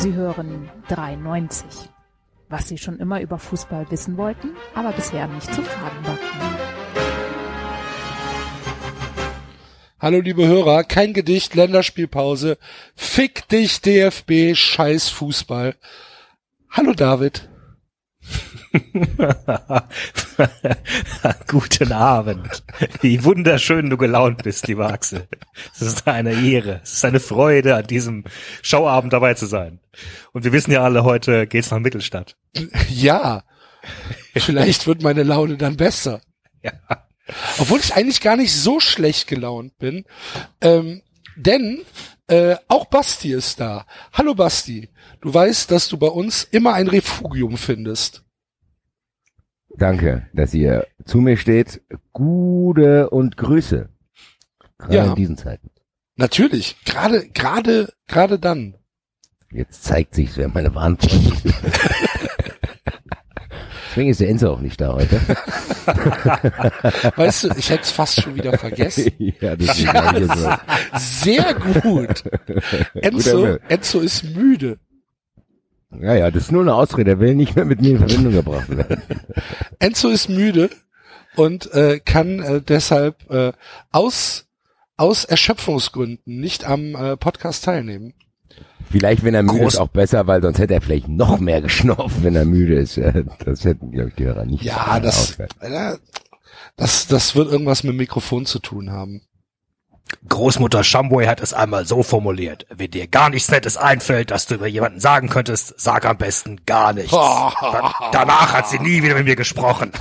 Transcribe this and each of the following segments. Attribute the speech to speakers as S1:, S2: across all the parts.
S1: Sie hören 93. Was Sie schon immer über Fußball wissen wollten, aber bisher nicht zu fragen wagten.
S2: Hallo liebe Hörer, kein Gedicht, Länderspielpause. Fick dich DFB, scheiß Fußball. Hallo David.
S3: Guten Abend. Wie wunderschön du gelaunt bist, lieber Axel. Es ist eine Ehre, es ist eine Freude, an diesem Schauabend dabei zu sein. Und wir wissen ja alle, heute geht's nach Mittelstadt.
S2: Ja, vielleicht wird meine Laune dann besser.
S3: Ja.
S2: Obwohl ich eigentlich gar nicht so schlecht gelaunt bin. Ähm, denn äh, auch Basti ist da. Hallo Basti. Du weißt, dass du bei uns immer ein Refugium findest.
S4: Danke, dass ihr zu mir steht. Gute und Grüße. Gerade
S2: Ja.
S4: in diesen Zeiten.
S2: Natürlich, gerade, gerade, gerade dann.
S4: Jetzt zeigt sich, wer meine Freunde sind. Deswegen ist der Enzo auch nicht da heute.
S2: Weißt du, ich hätte es fast schon wieder vergessen.
S4: ja, ich jetzt so.
S2: Sehr gut. Enzo, Enzo ist müde.
S4: Ja, ja, das ist nur eine Ausrede. Er will nicht mehr mit mir in Verbindung gebracht werden.
S2: Enzo ist müde und äh, kann äh, deshalb äh, aus aus Erschöpfungsgründen nicht am äh, Podcast teilnehmen.
S4: Vielleicht, wenn er müde
S3: Groß-
S4: ist, auch besser, weil sonst hätte er vielleicht noch mehr geschnauft, wenn er müde ist. Äh, Das hätten, glaube ich, die Hörer nicht.
S2: Ja, das, das das wird irgendwas mit dem Mikrofon zu tun haben.
S3: Großmutter Shamboy hat es einmal so formuliert. Wenn dir gar nichts Nettes einfällt, dass du über jemanden sagen könntest, sag am besten gar nichts. Da, danach hat sie nie wieder mit mir gesprochen.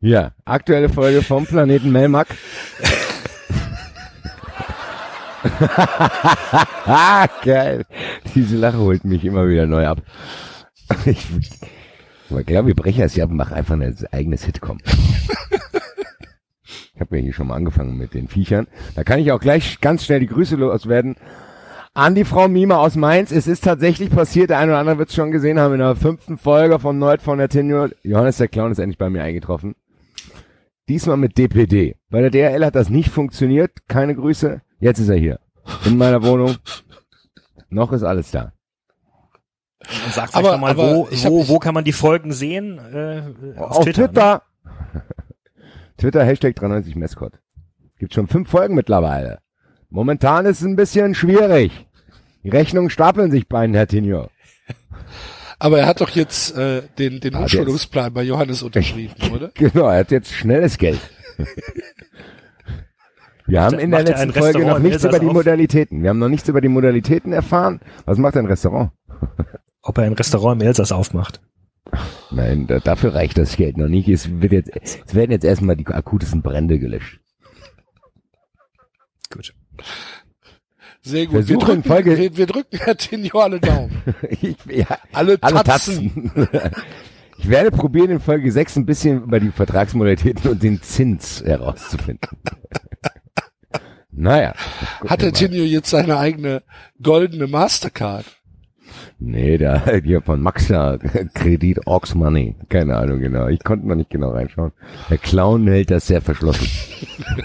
S4: Ja, aktuelle Folge vom Planeten Melmac. Geil. Diese Lache holt mich immer wieder neu ab. Ich, ich glaube, wir brechen es ja und machen einfach ein eigenes Sitcom. Ich habe ja hier schon mal angefangen mit den Viechern. Da kann ich auch gleich ganz schnell die Grüße loswerden. An die Frau Mima aus Mainz. Es ist tatsächlich passiert, der eine oder andere wird es schon gesehen haben, in der fünften Folge von Nerd von der Tenure. Johannes der Clown ist endlich bei mir eingetroffen. Diesmal mit DPD. Bei der DRL hat das nicht funktioniert. Keine Grüße. Jetzt ist er hier. In meiner Wohnung. Noch ist alles da.
S3: Und sag
S2: Aber-
S3: nochmal,
S2: aber
S3: wo, wo, wo kann man die Folgen sehen? Äh, auf,
S4: Auf
S3: Twitter.
S4: Twitter.
S3: Ne?
S4: Twitter, Hashtag 93 Mescot. Gibt schon fünf Folgen mittlerweile. Momentan ist es ein bisschen schwierig. Die Rechnungen stapeln sich bei Herr Tenio.
S2: Aber er hat doch jetzt äh, den den
S4: Ah, der
S2: Umschulungsplan bei Johannes unterschrieben, oder?
S4: Genau, er hat jetzt schnelles Geld. Wir haben in der
S3: er
S4: letzten Folge
S3: Restaurant
S4: noch
S3: in
S4: nichts über die
S3: auf?
S4: Modalitäten. Wir haben noch nichts über die Modalitäten erfahren. Was macht ein Restaurant?
S3: Ob er ein Restaurant im Elsass aufmacht.
S4: Nein, da, dafür reicht das Geld noch nicht. Es wird jetzt, es werden jetzt erstmal die akutesten Brände gelöscht.
S3: Gut.
S2: Sehr gut. Wir
S4: Versuche in
S2: drücken,
S4: Folge-
S2: wir, wir drücken Herr Tenio alle Daumen.
S4: Ich, ja,
S2: Alle
S4: alle
S2: Tatzen.
S4: Tatzen. Ich werde probieren, in Folge 6 ein bisschen über die Vertragsmodalitäten und den Zins herauszufinden. Naja.
S2: Hat der
S4: mal.
S2: Tenio jetzt seine eigene goldene Mastercard?
S4: Nee, da hier von Maxler Kredit Orks Money. Keine Ahnung genau. Ich konnte noch nicht genau reinschauen. Der Clown hält das sehr verschlossen.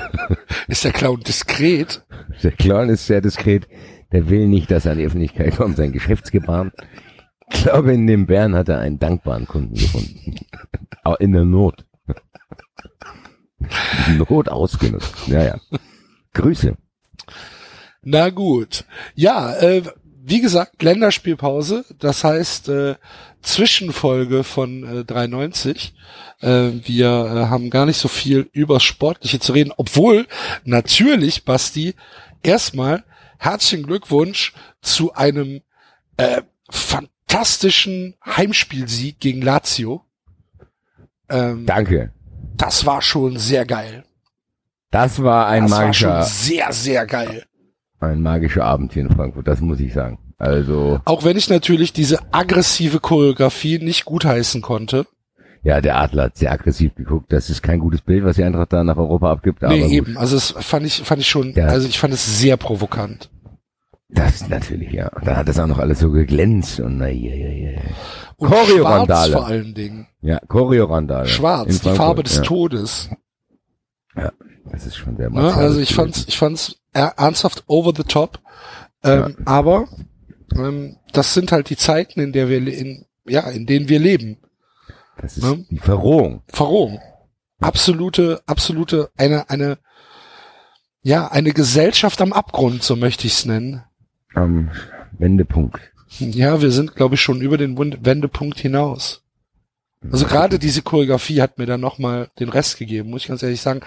S2: Ist der Clown diskret?
S4: Der Clown ist sehr diskret. Der will nicht, dass er an die Öffentlichkeit kommt, sein Geschäftsgebaren. Ich glaube, in dem Bären hat er einen dankbaren Kunden gefunden. Aber in der Not. Not ausgenutzt. Naja. Grüße.
S2: Na gut. Ja, äh, wie gesagt, Länderspielpause, das heißt äh, Zwischenfolge von äh, 93. Äh, wir äh, haben gar nicht so viel über Sportliche zu reden, obwohl natürlich, Basti, erstmal herzlichen Glückwunsch zu einem äh, fantastischen Heimspielsieg gegen Lazio. Ähm,
S4: Danke.
S2: das war schon sehr geil.
S4: Das war ein
S2: Das war
S4: magischer,
S2: schon sehr, sehr geil.
S4: ein magischer Abend hier in Frankfurt. Das muss ich sagen. Also,
S2: Auch wenn ich natürlich diese aggressive Choreografie nicht gutheißen konnte.
S4: ja, der Adler hat sehr aggressiv geguckt. Das ist kein gutes Bild, was die Eintracht da nach Europa abgibt.
S2: Nee,
S4: gut.
S2: eben. Also das fand ich, fand ich schon,
S4: Ja.
S2: also ich fand es sehr provokant.
S4: Das natürlich, ja. Und dann hat das auch noch alles so geglänzt und na, ja, ja, ja.
S2: Und schwarz
S4: Choreorandale.
S2: vor allen Dingen.
S4: Ja, Choreorandale.
S2: Schwarz, die Farbe des
S4: ja.
S2: Todes.
S4: Das Das ist schon sehr
S2: Ne? Also ich fand's, ich fand's er- ernsthaft over the top. Ähm, Aber ähm, das sind halt die Zeiten, in der wir in, ja, in denen wir leben.
S4: Das ist
S2: ne?
S4: die Verrohung.
S2: Verrohung. Absolute, absolute, eine, eine, ja, eine Gesellschaft am Abgrund, so möchte ich's nennen.
S4: Am Wendepunkt.
S2: Ja, wir sind, glaube ich, schon über den Wendepunkt hinaus. Also gerade diese Choreografie hat mir dann nochmal den Rest gegeben, muss ich ganz ehrlich sagen.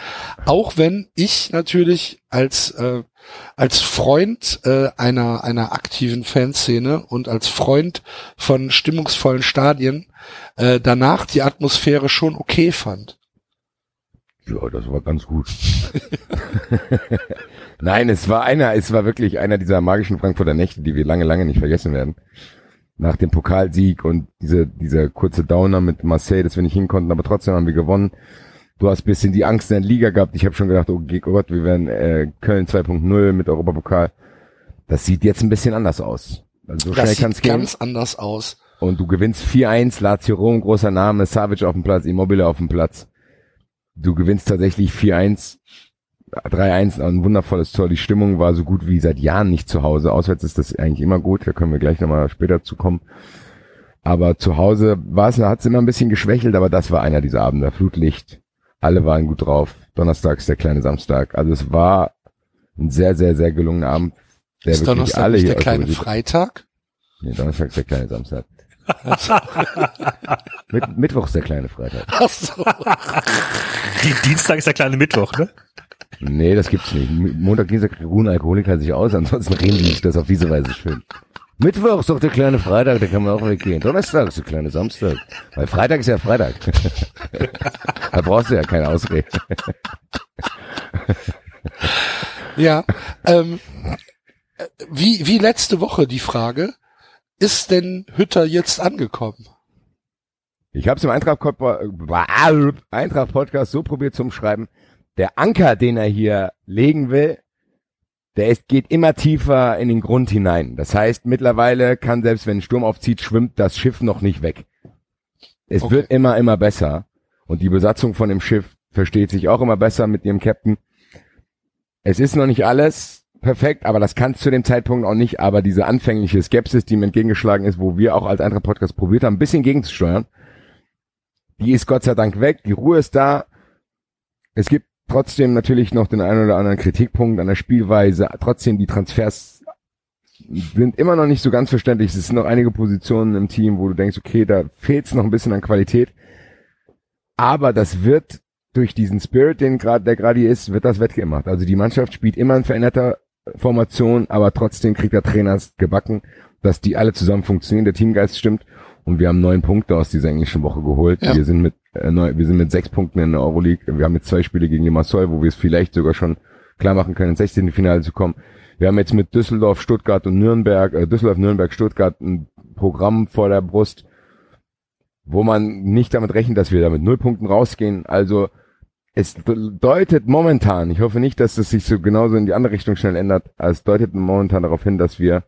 S2: Auch wenn ich natürlich als äh, als Freund äh, einer einer aktiven Fanszene und als Freund von stimmungsvollen Stadien äh, danach die Atmosphäre schon okay fand.
S4: Ja, das war ganz gut. Nein, es war einer, es war wirklich einer dieser magischen Frankfurter Nächte, die wir lange, lange nicht vergessen werden. Nach dem Pokalsieg und diese, dieser kurze Downer mit Marseille, dass wir nicht hin konnten, aber trotzdem haben wir gewonnen. Du hast bisschen die Angst in der Liga gehabt. Ich habe schon gedacht, oh Gott, wir werden äh, Köln 2.0 mit Europapokal. Das sieht jetzt ein bisschen anders aus. Also so schnell
S2: Das
S4: es
S2: sieht
S4: gehen.
S2: ganz anders aus.
S4: Und du gewinnst 4-1, Lazio Rom, großer Name, Savic auf dem Platz, Immobile auf dem Platz. Du gewinnst tatsächlich 4-1, 3-1, ein wundervolles Tor. Die Stimmung war so gut wie seit Jahren nicht zu Hause. Auswärts ist das eigentlich immer gut, da können wir gleich nochmal später zu kommen. Aber zu Hause war es, hat es immer ein bisschen geschwächelt, aber das war einer dieser Abende. Flutlicht, alle waren gut drauf. Donnerstags der kleine Samstag. Also es war ein sehr, sehr, sehr gelungener Abend. Der
S2: ist
S4: wirklich
S2: Donnerstag
S4: alle
S2: nicht
S4: hier
S2: der kleine Freitag?
S4: Nee, Donnerstag ist der kleine Samstag. Mit, Mittwoch ist der kleine Freitag.
S2: Ach so.
S3: Die, Dienstag ist der kleine Mittwoch, ne?
S4: Nee, das gibt's nicht. Montag, Dienstag ruhen Alkoholiker sich aus, ansonsten reden die sich das auf diese Weise schön. Mittwoch ist doch der kleine Freitag, da kann man auch weggehen. Donnerstag ist der kleine Samstag. Weil Freitag ist ja Freitag. da brauchst du ja keine Ausrede.
S2: Ja, ähm, äh, wie, wie letzte Woche die Frage, ist denn Hütter jetzt angekommen?
S4: Ich habe es im Eintracht-Podcast Eintracht so probiert zum Schreiben. Der Anker, den er hier legen will, der ist, geht immer tiefer in den Grund hinein. Das heißt, mittlerweile kann selbst wenn ein Sturm aufzieht, schwimmt das Schiff noch nicht weg. Es
S2: Okay.
S4: wird immer, immer besser. Und die Besatzung von dem Schiff versteht sich auch immer besser mit ihrem Captain. Es ist noch nicht alles perfekt, aber das kann es zu dem Zeitpunkt auch nicht. Aber diese anfängliche Skepsis, die ihm entgegengeschlagen ist, wo wir auch als Eintracht-Podcast probiert haben, ein bisschen gegenzusteuern, die ist Gott sei Dank weg. Die Ruhe ist da. Es gibt trotzdem natürlich noch den einen oder anderen Kritikpunkt an der Spielweise. Trotzdem die Transfers sind immer noch nicht so ganz verständlich. Es sind noch einige Positionen im Team, wo du denkst, okay, da fehlt es noch ein bisschen an Qualität. Aber das wird durch diesen Spirit, den gerade der gerade hier ist, wird das wettgemacht. Also die Mannschaft spielt immer in veränderter Formation, aber trotzdem kriegt der Trainer es gebacken, dass die alle zusammen funktionieren, der Teamgeist stimmt. Und wir haben neun Punkte aus dieser englischen Woche geholt.
S2: Ja.
S4: Wir sind mit wir sind mit sechs Punkten in der Euroleague. Wir haben jetzt zwei Spiele gegen Limassol, wo wir es vielleicht sogar schon klar machen können, ins 16. Finale zu kommen. Wir haben jetzt mit Düsseldorf, Stuttgart und Nürnberg, äh, Düsseldorf, Nürnberg, Stuttgart ein Programm vor der Brust, wo man nicht damit rechnet, dass wir da mit null Punkten rausgehen. Also es deutet momentan, ich hoffe nicht, dass es sich so genauso in die andere Richtung schnell ändert, es deutet momentan darauf hin, dass wir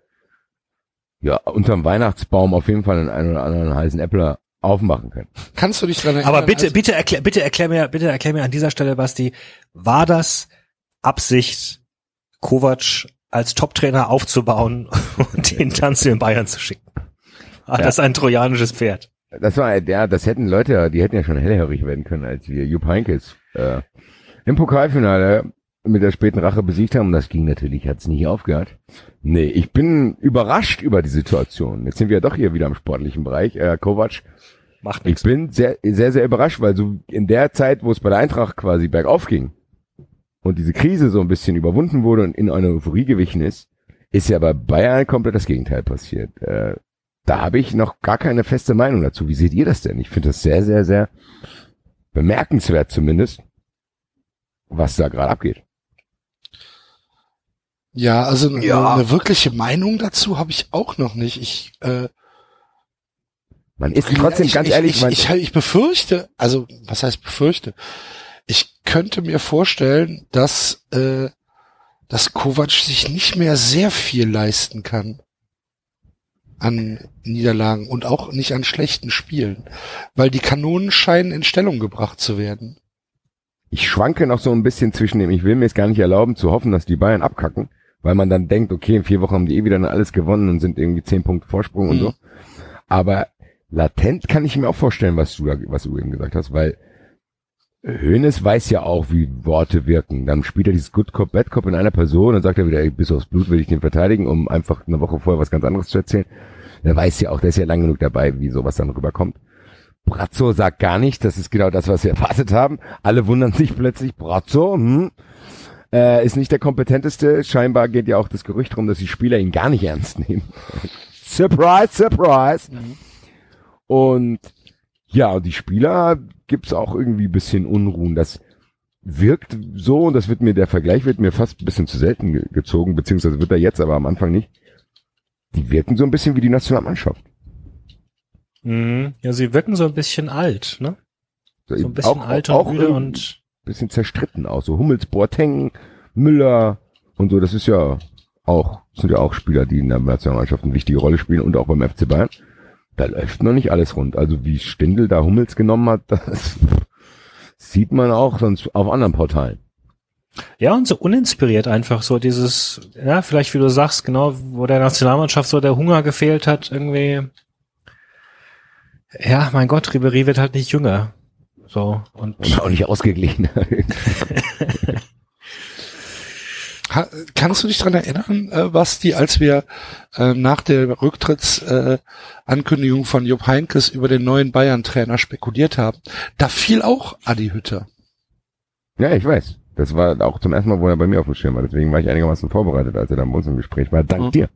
S4: ja unterm Weihnachtsbaum auf jeden Fall einen oder anderen heißen Äppler aufmachen können.
S2: Kannst du dich dran erinnern?
S3: Aber bitte,
S2: als-
S3: bitte erklär, bitte erklär mir, bitte erklär mir an dieser Stelle, Basti, war das Absicht, Kovac als Top-Trainer aufzubauen und den dann zu den Bayern zu schicken? War
S4: Ja.
S3: das ein trojanisches Pferd?
S4: Das war, ja, das hätten Leute, die hätten ja schon hellhörig werden können, als wir Jupp Heynckes äh, im Pokalfinale mit der späten Rache besiegt haben. Und das ging natürlich, hat's nicht aufgehört. Nee, ich bin überrascht über die Situation. Jetzt sind wir ja doch hier wieder im sportlichen Bereich. Äh, Kovac,
S3: Macht
S4: ich
S3: nichts.
S4: bin sehr, sehr, sehr überrascht, weil so in der Zeit, wo es bei der Eintracht quasi bergauf ging und diese Krise so ein bisschen überwunden wurde und in eine Euphorie gewichen ist, ist ja bei Bayern komplett das Gegenteil passiert. Äh, da habe ich noch gar keine feste Meinung dazu. Wie seht ihr das denn? Ich finde das sehr, sehr, sehr bemerkenswert zumindest, was da gerade abgeht.
S2: Ja, also eine,
S3: Ja.
S2: eine wirkliche Meinung dazu habe ich auch noch nicht. Ich, äh,
S4: Man ist trotzdem
S2: ich,
S4: ganz
S2: ich,
S4: ehrlich,
S2: ich, ich, ich befürchte, also was heißt befürchte? Ich könnte mir vorstellen, dass äh, dass Kovac sich nicht mehr sehr viel leisten kann an Niederlagen und auch nicht an schlechten Spielen, weil die Kanonen scheinen in Stellung gebracht zu werden.
S4: ich schwanke noch so ein bisschen zwischen dem, ich will mir es gar nicht erlauben zu hoffen, dass die Bayern abkacken, weil man dann denkt, okay, in vier Wochen haben die eh wieder alles gewonnen und sind irgendwie zehn Punkte Vorsprung und
S2: Mhm.
S4: so. Aber latent kann ich mir auch vorstellen, was du da, was du eben gesagt hast, weil Hönes weiß ja auch, wie Worte wirken. Dann spielt er dieses Good Cop, Bad Cop in einer Person, dann sagt er wieder, ey, bis aufs Blut will ich den verteidigen, um einfach eine Woche vorher was ganz anderes zu erzählen. Der weiß ja auch, der ist ja lang genug dabei, wie sowas dann rüberkommt. Brazzo sagt gar nichts, das ist genau das, was wir erwartet haben. Alle wundern sich plötzlich, Brazzo, hm, äh, ist nicht der kompetenteste. Scheinbar geht ja auch das Gerücht rum, dass die Spieler ihn gar nicht ernst nehmen. surprise, surprise. Und ja, die Spieler gibt's auch irgendwie ein bisschen Unruhen. Das wirkt so, und das wird mir, der Vergleich wird mir fast ein bisschen zu selten ge gezogen, beziehungsweise wird er jetzt, aber am Anfang nicht. Die wirken so ein bisschen wie die Nationalmannschaft.
S3: Mhm. Ja, sie wirken so ein bisschen alt, ne? So ein bisschen
S4: auch,
S3: alt und
S4: auch
S3: müde und
S4: bisschen zerstritten aus. So Hummels, Boateng, Müller und so, das ist ja auch, sind ja auch Spieler, die in der Nationalmannschaft eine wichtige Rolle spielen und auch beim FC Bayern. Da läuft noch nicht alles rund. Also wie Stindl da Hummels genommen hat, das sieht man auch sonst auf anderen Portalen.
S3: ja, und so uninspiriert einfach so dieses, ja, vielleicht wie du sagst, genau, wo der Nationalmannschaft so der Hunger gefehlt hat, irgendwie. Ja, mein Gott, Ribery wird halt nicht jünger. So, und
S4: Und auch nicht ausgeglichen.
S2: Kannst du dich dran erinnern, äh, Basti, als wir äh, nach der Rücktrittsankündigung äh, von Jupp Heinkes über den neuen Bayern-Trainer spekuliert haben? Da fiel auch Adi Hütter.
S4: ja, ich weiß. Das war auch zum ersten Mal, wo er bei mir auf dem Schirm war. Deswegen war ich einigermaßen vorbereitet, als er dann bei uns im Gespräch war. Dank
S2: Mhm.
S4: dir.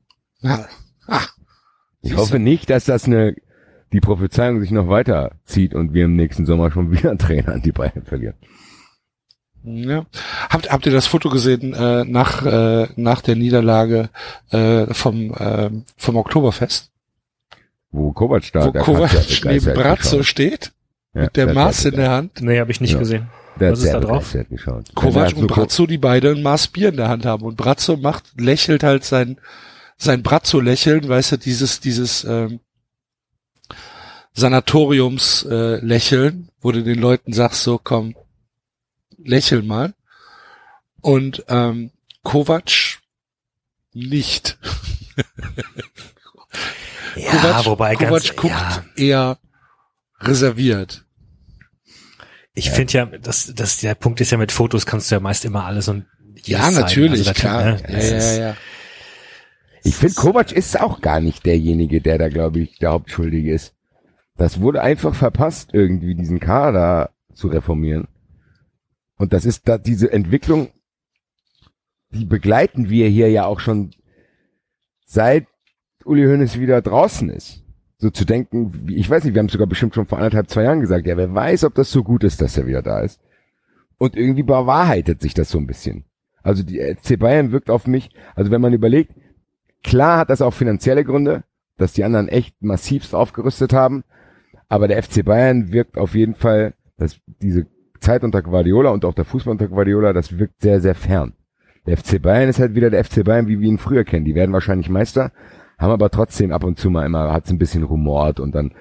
S2: Ja. Ah,
S4: Ich hoffe nicht, dass das eine, die Prophezeiung sich noch weiter zieht und wir im nächsten Sommer schon wieder einen Trainer an die Bayern verlieren.
S2: Ja. Habt, habt ihr das Foto gesehen äh, nach, äh, nach der Niederlage äh, vom, äh, vom Oktoberfest?
S4: Wo Kovac da,
S2: wo
S4: der
S2: Kovac neben
S4: geschaut.
S2: steht,
S4: Ja,
S2: mit der Maß in der Hand.
S3: nee, habe ich nicht
S4: Ja.
S3: gesehen.
S4: Der
S3: Was
S4: hat
S3: ist da drauf?
S2: Kovac und
S4: so-
S2: Brazzo, die beide ein Maß Bier in der Hand haben. Und Brazzo macht, lächelt halt sein, sein Brazzo-Lächeln, weißt du, dieses, dieses ähm, Sanatoriums-Lächeln, äh, Lächeln, wo du den Leuten sagst, so komm, lächel mal. Und ähm, Kovac nicht.
S3: Ja,
S2: Kovac,
S3: wobei
S2: Kovac
S3: ganz,
S2: guckt
S3: ja,
S2: eher reserviert.
S3: ich finde ja, das, das, der Punkt ist ja mit Fotos kannst du ja meist immer alles und
S2: Ja,
S3: zeigen.
S2: natürlich,
S3: Also
S2: klar.
S3: ne,
S2: ja, ja, ja.
S4: Ich finde, Kovac ist auch gar nicht derjenige, der da, glaube ich, der Hauptschuldige ist. Das wurde einfach verpasst, irgendwie diesen Kader zu reformieren. Und das ist da diese Entwicklung, die begleiten wir hier ja auch schon seit Uli Hoeneß wieder draußen ist. So zu denken, ich weiß nicht, wir haben sogar bestimmt schon vor anderthalb, zwei Jahren gesagt, ja, wer weiß, ob das so gut ist, dass er wieder da ist. Und irgendwie bewahrheitet sich das so ein bisschen. Also die FC Bayern wirkt auf mich, also wenn man überlegt, Klar hat das auch finanzielle Gründe, dass die anderen echt massivst aufgerüstet haben. Aber der FC Bayern wirkt auf jeden Fall, dass diese Zeit unter Guardiola und auch der Fußball unter Guardiola, das wirkt sehr, sehr fern. Der FC Bayern ist halt wieder der FC Bayern, wie wir ihn früher kennen. Die werden wahrscheinlich Meister, haben aber trotzdem ab und zu mal immer, hat's ein bisschen rumort und dann,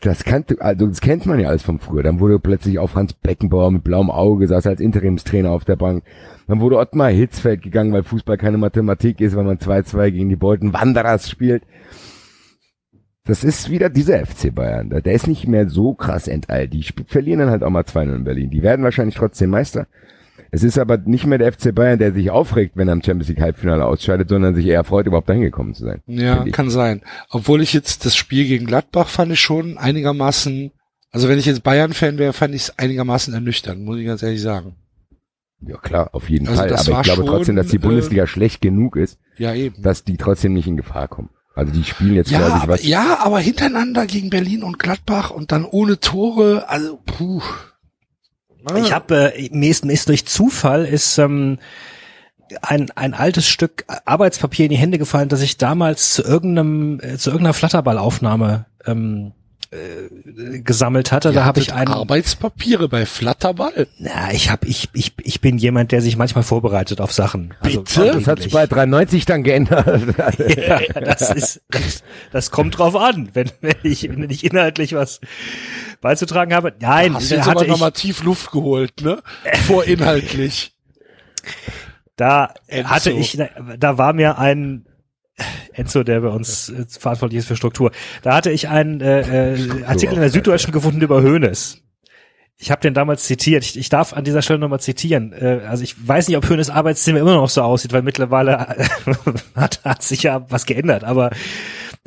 S4: das kannte, also das kennt man ja alles von früher. Dann wurde plötzlich auch Franz Beckenbauer mit blauem Auge, saß als Interimstrainer auf der Bank. Dann wurde Ottmar Hitzfeld gegangen, weil Fußball keine Mathematik ist, weil man 2-2 gegen die Bolton Wanderers spielt. Das ist wieder dieser FC Bayern. Der ist nicht mehr so krass enteilt. Die verlieren dann halt auch mal 2-0 in Berlin. Die werden wahrscheinlich trotzdem Meister. Es ist aber nicht mehr der FC Bayern, der sich aufregt, wenn er im Champions League Halbfinale ausscheidet, sondern sich eher freut, überhaupt dahin gekommen zu sein.
S2: Ja, kann sein. Obwohl ich jetzt das Spiel gegen Gladbach fand ich schon einigermaßen, also wenn ich jetzt Bayern-Fan wäre, fand ich es einigermaßen ernüchternd, muss ich ganz ehrlich sagen.
S4: Ja klar, auf jeden
S2: Also
S4: Fall. Aber ich glaube
S2: schon,
S4: trotzdem, dass die
S2: äh,
S4: Bundesliga schlecht genug ist,
S2: Ja, eben.
S4: dass die trotzdem nicht in Gefahr kommen. Also die spielen jetzt,
S2: ja,
S4: glaube ich,
S2: aber,
S4: was.
S2: ja, aber hintereinander gegen Berlin und Gladbach und dann ohne Tore, also puh.
S3: Ich habe äh, mir ist, mir ist durch Zufall ist ähm, ein ein altes Stück Arbeitspapier in die Hände gefallen, das ich damals zu irgendeinem äh, zu irgendeiner Flatterballaufnahme ähm, äh, gesammelt hatte.
S2: Ihr
S3: da habe ich einen.
S2: Arbeitspapiere bei Flatterball.
S3: Na, ich habe ich ich ich bin jemand, der sich manchmal vorbereitet auf Sachen. Also
S2: Bitte?
S4: Das hat sich bei 93 dann geändert.
S3: ja, das ist das, das kommt drauf an, wenn, wenn ich wenn ich inhaltlich was beizutragen habe. Nein,
S2: Hast
S3: da
S2: jetzt
S3: hatte
S2: aber
S3: ich,
S2: nochmal tief Luft geholt, ne? Vorinhaltlich.
S3: da
S2: Enzo.
S3: hatte ich da war mir ein Enzo, der bei uns äh, verantwortlich ist für Struktur. Da hatte ich einen äh, äh, Artikel in der Süddeutschen gefunden über Hoeneß. Ich habe den damals zitiert. Ich, ich darf an dieser Stelle nochmal zitieren. Äh, also ich weiß nicht, ob Hoeneß Arbeitszimmer immer noch so aussieht, weil mittlerweile hat, hat sich ja was geändert. Aber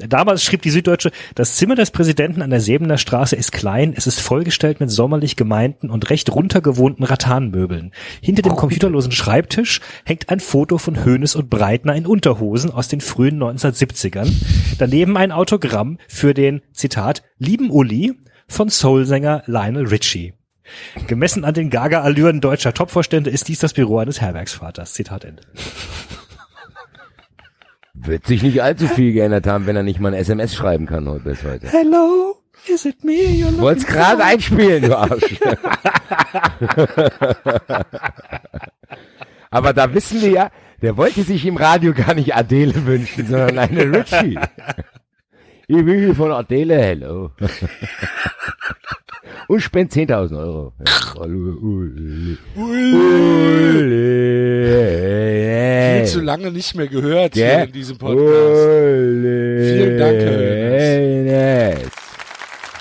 S3: damals schrieb die Süddeutsche, das Zimmer des Präsidenten an der Sebener Straße ist klein, es ist vollgestellt mit sommerlich gemeinten und recht runtergewohnten Rattanmöbeln. Hinter dem computerlosen Schreibtisch hängt ein Foto von Hoeneß und Breitner in Unterhosen aus den frühen 1970ern. Daneben ein Autogramm für den, Zitat, lieben Uli von Soulsänger Lionel Richie. Gemessen an den Gaga-Allüren deutscher Topvorstände ist dies das Büro eines Herbergsvaters. Zitat Ende.
S4: Wird sich nicht allzu viel geändert haben, wenn er nicht mal ein SMS schreiben kann heute bis heute.
S3: Hello, is it me you're
S4: Wollt's gerade einspielen, du Arsch. Aber da wissen wir ja, der wollte sich im Radio gar nicht Adele wünschen, sondern eine Richie. Ich will hier von Adele, hello. Und spend 10.000 Euro.
S2: Viel zu lange nicht mehr gehört hier in diesem Podcast. Vielen Dank, Herr.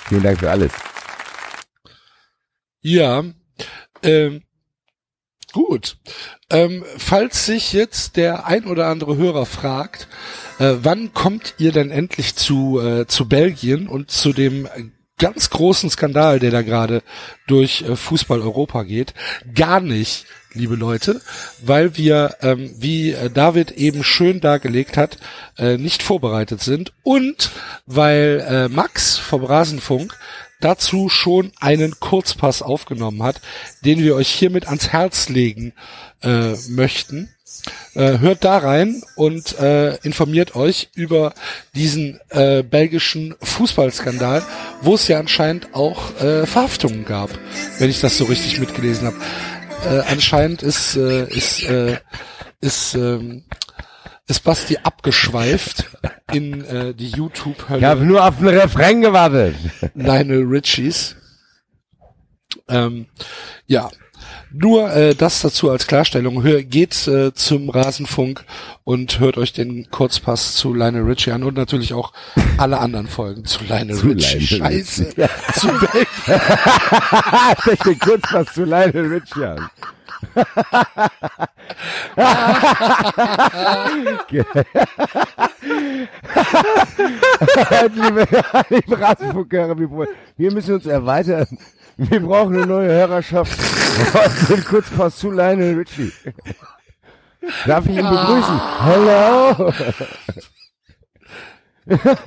S4: Vielen Dank für alles.
S2: Ja, ähm, gut. Ähm, falls sich jetzt der ein oder andere Hörer fragt, äh, wann kommt ihr denn endlich zu, äh, zu Belgien und zu dem ganz großen Skandal, der da gerade durch äh, Fußball Europa geht? Gar nicht, liebe Leute, weil wir, ähm, wie äh, David eben schön dargelegt hat, äh, nicht vorbereitet sind und weil äh, Max vom Rasenfunk dazu schon einen Kurzpass aufgenommen hat, den wir euch hiermit ans Herz legen äh, möchten. Äh, hört da rein und äh, informiert euch über diesen äh, belgischen Fußballskandal, wo es ja anscheinend auch äh, Verhaftungen gab, wenn ich das so richtig mitgelesen habe. Äh, anscheinend ist äh, ist äh, ist ähm, ist Basti abgeschweift in äh, die
S4: Ich
S2: YouTube-Hölle.
S4: habe nur auf den Refrain gewartet.
S2: Lionel Richies. Ähm, ja, nur äh, das dazu als Klarstellung. Hör, geht äh, zum Rasenfunk und hört euch den Kurzpass zu Lionel Richie an und natürlich auch alle anderen Folgen zu Lionel
S4: Zu
S2: Richie.
S4: Lionel
S2: Scheiße.
S4: Richie.
S2: zu.
S4: Stech den Kurzpass zu Lionel Richie an. liebe, liebe Rasenfunkhörer, wir müssen uns erweitern. Wir brauchen eine neue Hörerschaft. Den Kurzpass zu Lionel Richie. Darf ich ihn begrüßen? Hello.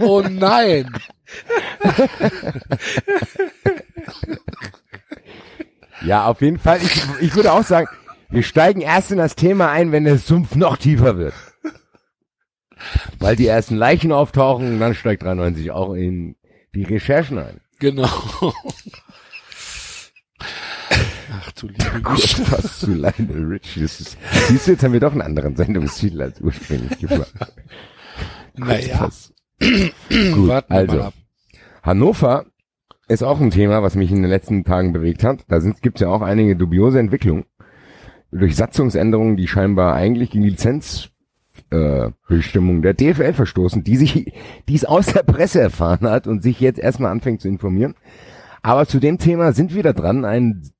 S2: Oh nein.
S4: Ja, auf jeden Fall. Ich, ich würde auch sagen, wir steigen erst in das Thema ein, wenn der Sumpf noch tiefer wird. Weil die ersten Leichen auftauchen und dann steigt 93 auch in die Recherchen ein.
S2: Genau. Du liebe Güte.
S4: Was zu Lionel Richie. Das ist, siehst du, jetzt haben wir doch einen anderen Sendungstitel als ursprünglich geplant.
S2: Naja?
S4: Gut,
S2: warten
S4: also. Hannover ist auch ein Thema, was mich in den letzten Tagen bewegt hat. Da gibt es ja auch einige dubiose Entwicklungen. Durch Satzungsänderungen, die scheinbar eigentlich gegen die Lizenz äh, Bestimmung der DFL verstoßen, die sich, die es aus der Presse erfahren hat und sich jetzt erstmal anfängt zu informieren. Aber zu dem Thema sind wir da dran, einen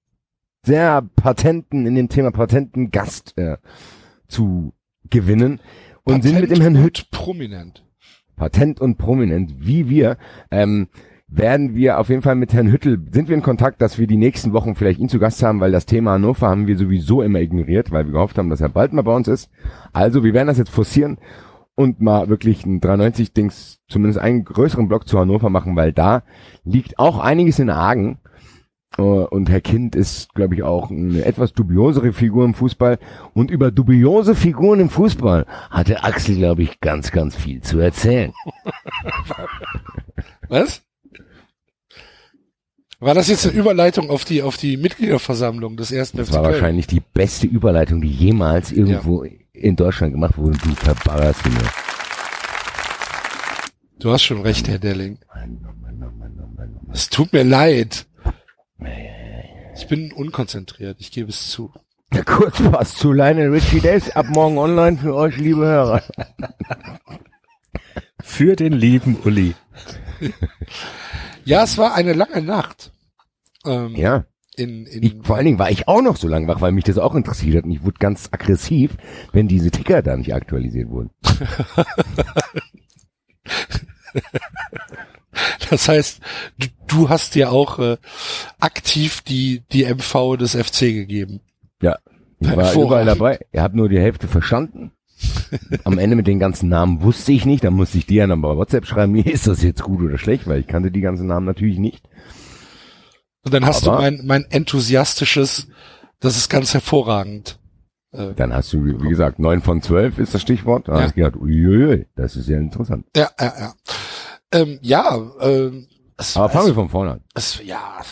S4: sehr patenten, in dem Thema Patenten Gast äh, zu gewinnen und sind mit dem Herrn Hütt
S2: prominent.
S4: patent und prominent wie wir, ähm, werden wir auf jeden Fall mit Herrn Hüttel, sind wir in Kontakt, dass wir die nächsten Wochen vielleicht ihn zu Gast haben, weil das Thema Hannover haben wir sowieso immer ignoriert, weil wir gehofft haben, dass er bald mal bei uns ist. Also wir werden das jetzt forcieren und mal wirklich ein 390-Dings, zumindest einen größeren Block zu Hannover machen, weil da liegt auch einiges in Argen. Äh, Und Herr Kind ist, glaube ich, auch eine etwas dubiosere Figur im Fußball. Und über dubiose Figuren im Fußball hatte Axel, glaube ich, ganz, ganz viel zu erzählen.
S2: Was? War das jetzt eine Überleitung auf die, auf die Mitgliederversammlung des ersten
S4: Das
S2: FC
S4: war
S2: Köln?
S4: wahrscheinlich die beste Überleitung, die jemals irgendwo in Deutschland gemacht wurde. Du verballerst mir.
S2: Du hast schon recht, Herr Delling. Es tut mir leid. Ich bin unkonzentriert, ich gebe es zu.
S4: Der Kurzpass zu Lionel Richie Days ab morgen online für euch, liebe Hörer.
S3: Für den lieben Uli.
S2: Ja, es war eine lange Nacht. Ähm,
S4: Ja.
S2: in, in,
S4: Ich, vor allen Dingen war ich auch noch so lange wach, weil mich das auch interessiert hat und ich wurde ganz aggressiv, wenn diese Ticker da nicht aktualisiert wurden.
S2: Das heißt, du, du hast dir auch äh, aktiv die, die MV des FC gegeben.
S4: Ja. Ich war überall dabei. Ihr habt nur die Hälfte verstanden. Am Ende mit den ganzen Namen wusste ich nicht. Dann musste ich dir dann bei WhatsApp schreiben, mir ist das jetzt gut oder schlecht, weil ich kannte die ganzen Namen natürlich nicht.
S2: Und dann hast
S4: Aber-
S2: du mein, mein enthusiastisches, das ist ganz hervorragend. Äh,
S4: Dann hast du, wie gesagt, neun von zwölf ist das Stichwort. Da
S2: Ja.
S4: hast du gedacht, uiuiui, das ist ja interessant.
S2: ja, ja, ja. Ähm, ja, ähm, es,
S4: Aber fangen wir von vorne an.
S2: es, ja.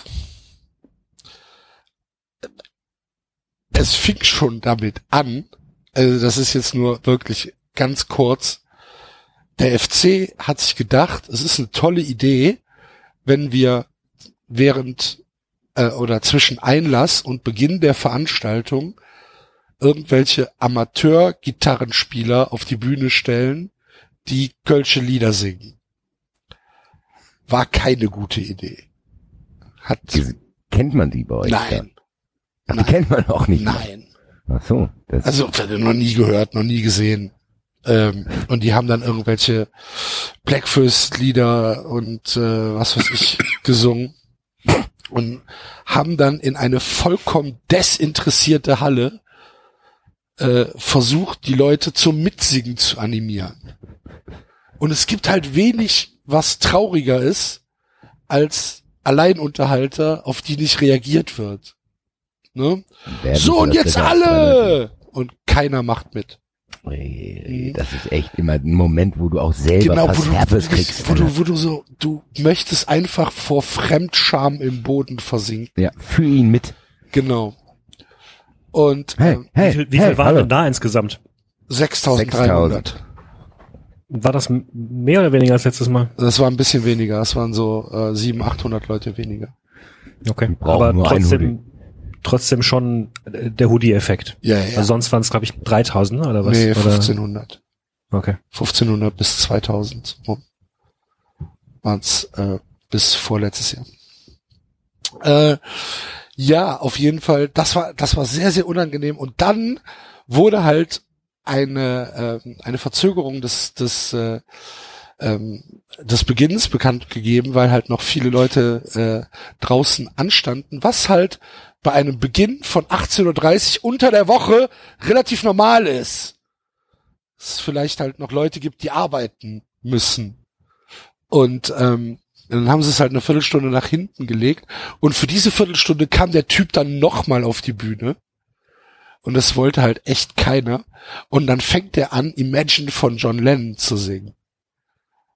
S2: Es fing schon damit an, also das ist jetzt nur wirklich ganz kurz. Der FC hat sich gedacht, es ist eine tolle Idee, wenn wir während äh, oder zwischen Einlass und Beginn der Veranstaltung irgendwelche Amateur-Gitarrenspieler auf die Bühne stellen, die Kölsche Lieder singen. War keine gute Idee. Hat
S4: kennt man die bei euch?
S2: nein,
S4: Ach, die kennt man auch nicht.
S2: nein.
S4: Ach so. Das,
S2: Also noch nie gehört, noch nie gesehen. Ähm, und die haben dann irgendwelche Blackfist-Lieder und äh, was weiß ich gesungen und haben dann in eine vollkommen desinteressierte Halle äh, versucht, die Leute zum Mitsingen zu animieren. Und es gibt halt wenig, was trauriger ist, als Alleinunterhalter, auf die nicht reagiert wird. Ne? So, und jetzt alle! Und keiner macht mit.
S4: Ey, Das ist echt immer ein Moment, wo du auch selber
S2: Genau, wo du,
S4: Herpes kriegst.
S2: du, wo, du, wo du so, du möchtest einfach vor Fremdscham im Boden versinken.
S4: ja, für ihn mit.
S2: Genau. Und
S4: Hey,
S2: ähm,
S4: hey,
S3: Wie viel, wie
S4: hey,
S3: viel waren
S4: hallo.
S3: denn da insgesamt?
S2: 6300.
S3: War das mehr oder weniger als letztes Mal?
S2: Das war ein bisschen weniger. Es waren so äh, 700, 800 Leute weniger.
S3: Okay. Aber trotzdem, trotzdem schon äh, der Hoodie-Effekt.
S2: Ja, ja.
S3: Also sonst waren es, glaube ich, 3000 ne? oder was?
S2: nee,
S3: oder?
S2: 1500.
S3: Okay.
S2: 1500 bis 2000 so waren's äh, bis vorletztes Jahr. Äh, ja, auf jeden Fall. Das war das war sehr sehr unangenehm und dann wurde halt eine äh, eine Verzögerung des des äh, ähm, des Beginns bekannt gegeben, weil halt noch viele Leute äh, draußen anstanden, was halt bei einem Beginn von 18.30 Uhr unter der Woche relativ normal ist es vielleicht halt noch Leute gibt, die arbeiten müssen. Und ähm, dann haben sie es halt eine Viertelstunde nach hinten gelegt. Und für diese Viertelstunde kam der Typ dann nochmal auf die Bühne. Und das wollte halt echt keiner. Und dann fängt er an, Imagine von John Lennon zu singen.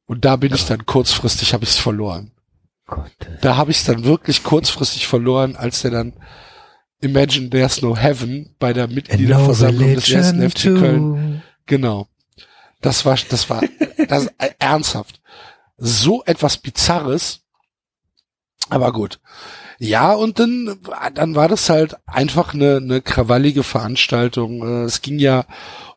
S2: Und da bin ich dann kurzfristig, habe ich es verloren.
S4: Gott,
S2: Da habe ich es dann wirklich kurzfristig verloren, als er dann Imagine There's No Heaven bei der Mitgliederversammlung des ersten FC Köln Genau. Das war, das war, das äh, ernsthaft. So etwas Bizarres. Aber gut. Ja, und dann, dann war das halt einfach eine, eine krawallige Veranstaltung. Äh, Es ging ja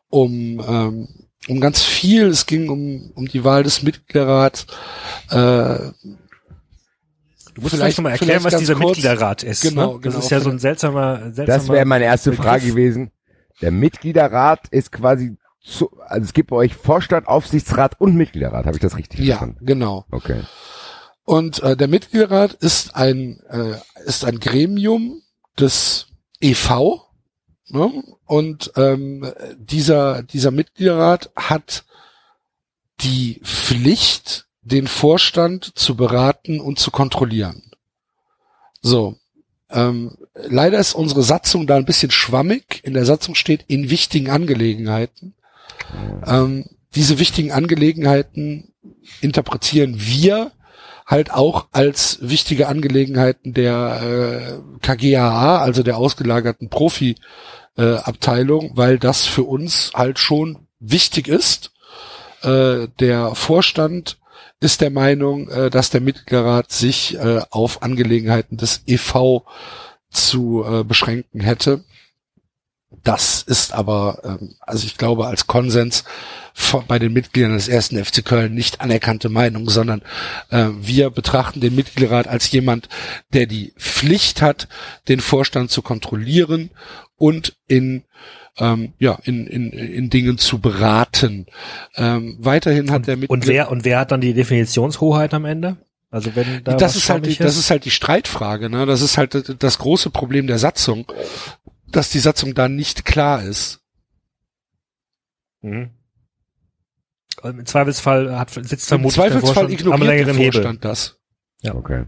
S2: um, ähm, um ganz viel. Es ging um, um die Wahl des Mitgliederrats. Äh,
S3: Du musst vielleicht, nochmal erklären,
S2: vielleicht
S3: was dieser
S2: kurz.
S3: Mitgliederrat ist.
S2: Genau,
S3: ne? Das
S2: genau,
S3: ist ja so ein seltsamer, seltsamer
S4: Das wäre meine erste
S3: Begriff.
S4: Frage gewesen. Der Mitgliederrat ist quasi zu, also es gibt bei euch Vorstand, Aufsichtsrat und Mitgliederrat. Habe ich das richtig
S2: Ja,
S4: verstanden?
S2: genau.
S4: Okay.
S2: Und äh, der Mitgliederrat ist ein äh, ist ein Gremium des EV. Ne? Und ähm, dieser dieser Mitgliederrat hat die Pflicht, den Vorstand zu beraten und zu kontrollieren. So. Ähm, leider ist unsere Satzung da ein bisschen schwammig. In der Satzung steht in wichtigen Angelegenheiten. Ähm, diese wichtigen Angelegenheiten interpretieren wir halt auch als wichtige Angelegenheiten der äh, KGAA, also der ausgelagerten Profi-Abteilung, äh, weil das für uns halt schon wichtig ist. Äh, der Vorstand ist der Meinung, äh, dass der Mitgliederrat sich äh, auf Angelegenheiten des EV zu äh, beschränken hätte. Das ist aber, ähm, also ich glaube, als Konsens bei den Mitgliedern des ersten FC Köln nicht anerkannte Meinung, sondern äh, wir betrachten den Mitgliederrat als jemand, der die Pflicht hat, den Vorstand zu kontrollieren und in ähm, ja in, in, in Dingen zu beraten. Ähm, weiterhin hat
S3: und,
S2: der
S3: Mitglied und wer und wer hat dann die Definitionshoheit am Ende? Also wenn da
S2: das ist halt die, ist? das ist halt die Streitfrage, ne? Das ist halt das große Problem der Satzung, dass die Satzung da nicht klar ist.
S3: Mhm. Im Zweifelsfall hat, sitzt
S2: vermutlich Im Zweifelsfall der Vorstand ignoriert der Vorstand Hebel. das.
S4: Ja, okay.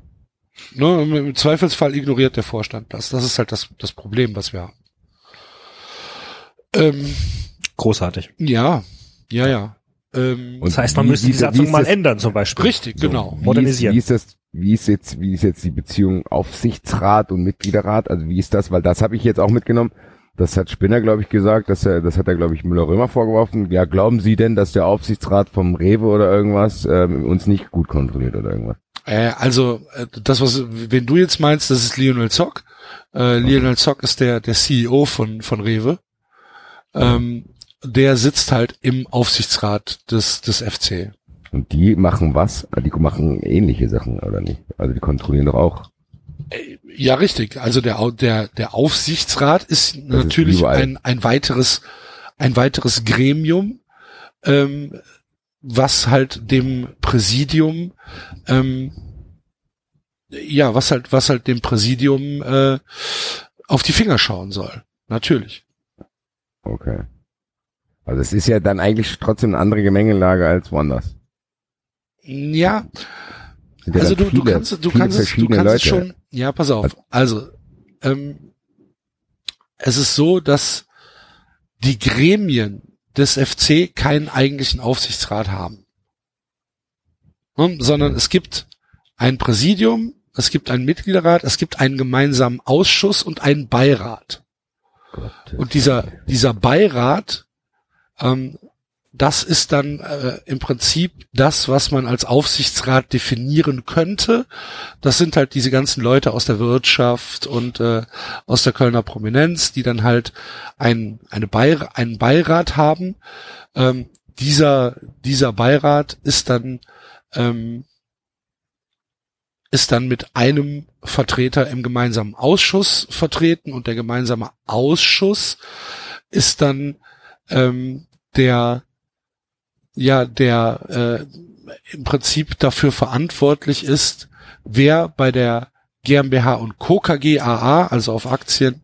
S2: Ne, Im Zweifelsfall ignoriert der Vorstand das. Das ist halt das, das Problem, was wir haben.
S3: Ähm, Großartig.
S2: Ja, ja, ja.
S3: Ähm, das heißt, man wie, müsste die Satzung mal ändern zum Beispiel.
S2: Richtig, so, genau.
S4: Modernisieren. Wie ist, wie ist das, wie ist jetzt, wie ist jetzt die Beziehung Aufsichtsrat und Mitgliederrat? Also wie ist das? Weil das habe ich jetzt auch mitgenommen. Das hat Spinner, glaube ich, gesagt, dass er, das hat er, glaube ich, Müller-Römer vorgeworfen. Ja, glauben Sie denn, dass der Aufsichtsrat vom Rewe oder irgendwas ähm, uns nicht gut kontrolliert oder irgendwas?
S2: Äh, also äh, das, was wenn du jetzt meinst, das ist Lionel Zock. Äh, Lionel Zock ist der der CEO von von Rewe. Ähm, der sitzt halt im Aufsichtsrat des des FC.
S4: Und die machen was? Die machen ähnliche Sachen oder nicht? Also die kontrollieren doch auch.
S2: Ja, richtig. Also der, der, der Aufsichtsrat ist das natürlich ist ein, ein weiteres, ein weiteres Gremium, ähm, was halt dem Präsidium, ähm, ja, was halt, was halt dem Präsidium äh, auf die Finger schauen soll. Natürlich.
S4: Okay. Also es ist ja dann eigentlich trotzdem eine andere Gemengelage als woanders.
S2: Ja, ja also du, viele, du kannst, du kannst, es, du kannst es schon, ja, pass auf. Also, ähm, es ist so, dass die Gremien des FC keinen eigentlichen Aufsichtsrat haben. Hm? Sondern es gibt ein Präsidium, es gibt einen Mitgliederrat, es gibt einen gemeinsamen Ausschuss und einen Beirat. Gott, und dieser, dieser Beirat ähm, das ist dann äh, im Prinzip das, was man als Aufsichtsrat definieren könnte. Das sind halt diese ganzen Leute aus der Wirtschaft und äh, aus der Kölner Prominenz, die dann halt ein, eine Beir einen Beirat haben. Ähm, dieser, dieser Beirat ist dann ähm, ist dann mit einem Vertreter im gemeinsamen Ausschuss vertreten und der gemeinsame Ausschuss ist dann ähm, der ja der äh, im Prinzip dafür verantwortlich ist, wer bei der GmbH und Co. KGAA, also auf Aktien,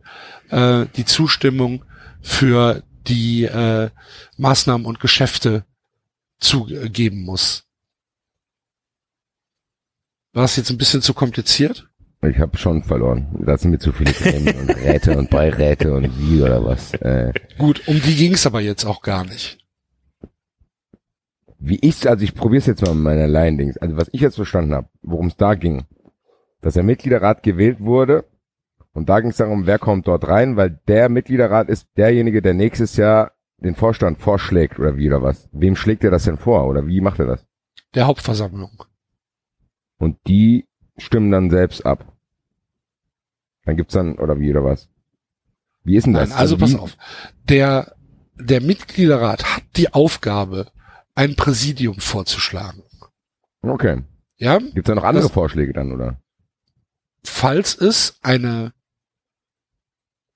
S2: äh, die Zustimmung für die äh, Maßnahmen und Geschäfte zugeben muss. War das jetzt ein bisschen zu kompliziert?
S4: Ich habe schon verloren. Da sind mir zu viele Gremien und Räte und Beiräte und wie oder was. Äh.
S2: Gut, um die ging es aber jetzt auch gar nicht
S4: wie ich, also ich probiere es jetzt mal mit meiner Laien-Dings. Also was ich jetzt verstanden habe, worum es da ging, dass der Mitgliederrat gewählt wurde und da ging es darum, wer kommt dort rein, weil der Mitgliederrat ist derjenige, der nächstes Jahr den Vorstand vorschlägt oder wie oder was. Wem schlägt er das denn vor oder wie macht er das?
S2: Der Hauptversammlung.
S4: Und die stimmen dann selbst ab. Dann gibt's dann, oder wie oder was? Wie ist denn das?
S2: Nein, also, also pass auf. Der, der Mitgliederrat hat die Aufgabe, ein Präsidium vorzuschlagen.
S4: Okay.
S2: Ja.
S4: Gibt es da noch andere das, Vorschläge dann, oder?
S2: Falls es eine,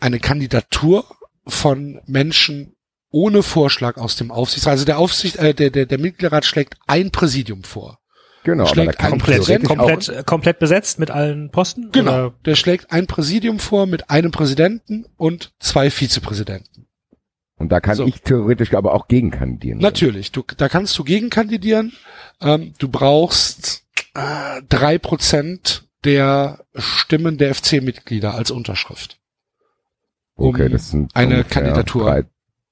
S2: eine Kandidatur von Menschen ohne Vorschlag aus dem Aufsichtsrat, also der Aufsicht, äh, der, der, der Mitgliederrat schlägt ein Präsidium vor.
S3: Genau, schlägt aber komplett, komplett, komplett besetzt mit allen Posten?
S2: Genau, oder? der schlägt ein Präsidium vor mit einem Präsidenten und zwei Vizepräsidenten.
S4: Und da kann so. ich theoretisch aber auch gegenkandidieren.
S2: Natürlich, du, da kannst du gegenkandidieren. Ähm, du brauchst äh, drei äh, Prozent der Stimmen der FC-Mitglieder als Unterschrift.
S4: Um okay, das sind
S2: eine Kandidatur drei,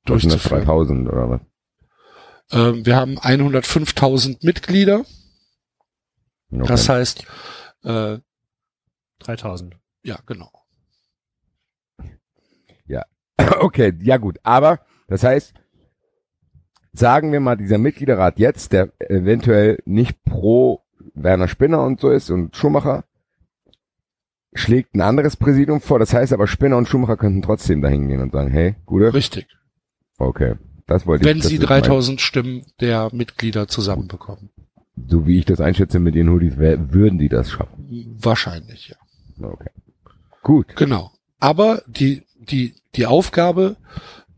S4: durchzuführen. 3000 oder was?
S2: Ähm, wir haben 105.000 Mitglieder.
S4: Okay.
S2: Das heißt, äh,
S3: 3000.
S2: ja, genau.
S4: Okay, ja gut, aber das heißt, sagen wir mal, dieser Mitgliederrat jetzt, der eventuell nicht pro Werner Spinner und so ist und Schumacher, schlägt ein anderes Präsidium vor. Das heißt aber, Spinner und Schumacher könnten trotzdem dahin gehen und sagen, hey, Gute,
S2: Richtig.
S4: okay, das wollte
S2: Wenn
S4: ich. das
S2: sie
S4: ist
S2: 3000 Stimmen der Mitglieder zusammenbekommen.
S4: Mein, so wie ich das einschätze mit den Hoodies, würden die das schaffen.
S2: Wahrscheinlich, ja.
S4: Okay. Gut.
S2: Genau. Aber die, die, die Aufgabe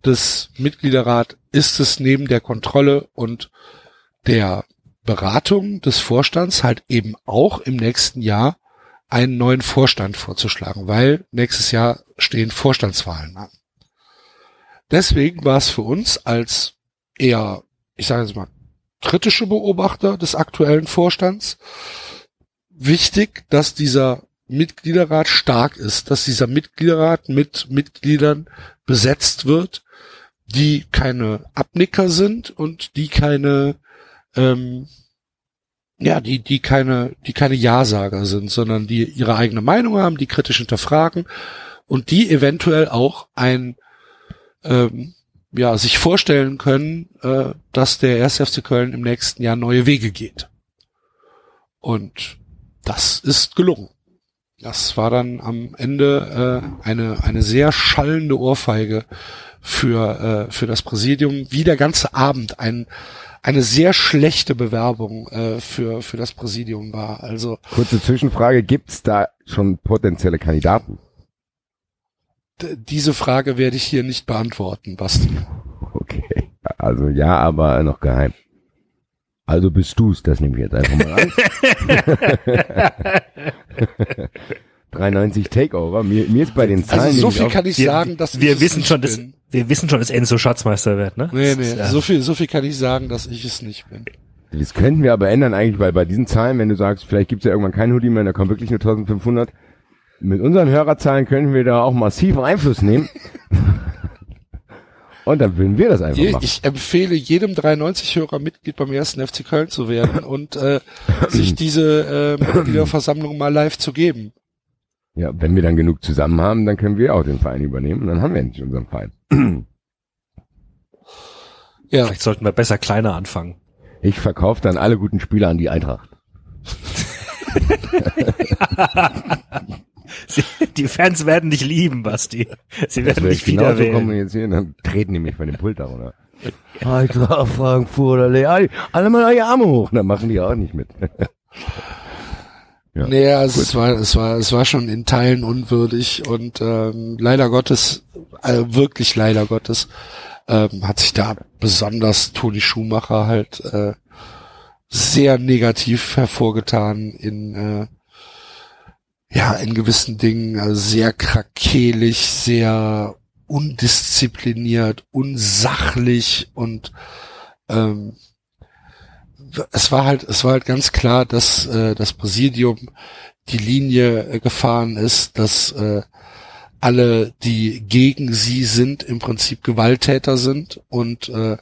S2: des Mitgliederrat ist es neben der Kontrolle und der Beratung des Vorstands halt eben auch im nächsten Jahr einen neuen Vorstand vorzuschlagen, weil nächstes Jahr stehen Vorstandswahlen an. Deswegen war es für uns als eher, ich sage jetzt mal, kritische Beobachter des aktuellen Vorstands wichtig, dass dieser Mitgliederrat stark ist, dass dieser Mitgliederrat mit Mitgliedern besetzt wird, die keine Abnicker sind und die keine, ähm, ja, die, die keine, die keine Ja-Sager sind, sondern die ihre eigene Meinung haben, die kritisch hinterfragen und die eventuell auch ein, ähm, ja, sich vorstellen können, äh, dass der 1. FC Köln im nächsten Jahr neue Wege geht. Und das ist gelungen. Das war dann am Ende äh, eine, eine sehr schallende Ohrfeige für, äh, für das Präsidium, wie der ganze Abend ein, eine sehr schlechte Bewerbung äh, für, für das Präsidium war. Also
S4: Kurze Zwischenfrage, gibt's da schon potenzielle Kandidaten?
S2: diese Frage werde ich hier nicht beantworten, Basti.
S4: Okay. Also ja, aber noch geheim. Also bist du's, das nehme ich jetzt einfach mal an. 93 Takeover. Mir, mir ist bei den Zahlen
S2: Also so viel kann ich
S3: Wir,
S2: sagen, dass
S3: wir
S2: ich
S3: wissen
S2: es
S3: schon, dass, wir wissen schon, dass Enzo Schatzmeister wird, ne?
S2: Nee, nee,
S3: ja-
S2: so viel, so viel kann ich sagen, dass ich es nicht bin.
S4: Das könnten wir aber ändern eigentlich, weil bei diesen Zahlen, wenn du sagst, vielleicht gibt's ja irgendwann kein Hoodie mehr, da kommen wirklich nur 1500. Mit unseren Hörerzahlen können wir da auch massiv Einfluss nehmen. Und dann würden wir das einfach machen.
S2: ich empfehle jedem 93-Hörer Mitglied beim ersten FC Köln zu werden und äh, sich diese äh, Mitgliederversammlung mal live zu geben.
S4: Ja, wenn wir dann genug zusammen haben, dann können wir auch den Verein übernehmen und dann haben wir endlich unseren Verein.
S2: Ja,
S3: Vielleicht sollten wir besser kleiner anfangen.
S4: Ich verkaufe dann alle guten Spieler an die Eintracht.
S3: Sie, die Fans werden dich lieben, Basti. Sie werden
S4: werde
S3: dich
S4: ich
S3: wieder wählen.
S4: kommunizieren, dann treten die mich von dem Pult darunter. Eintracht Frankfurt, alle, alle, alle mal eure Arme hoch. Dann machen die auch nicht mit. Ja.
S2: nee, also es war, es war, es war schon in Teilen unwürdig und ähm, leider Gottes, äh, wirklich leider Gottes, ähm, hat sich da besonders Toni Schumacher halt äh, sehr negativ hervorgetan in äh, ja in gewissen Dingen also sehr krakelig, sehr undiszipliniert, unsachlich und ähm, es war halt, es war halt ganz klar, dass äh, das Präsidium die Linie äh, gefahren ist, dass äh, alle, die gegen sie sind, im Prinzip Gewalttäter sind und äh,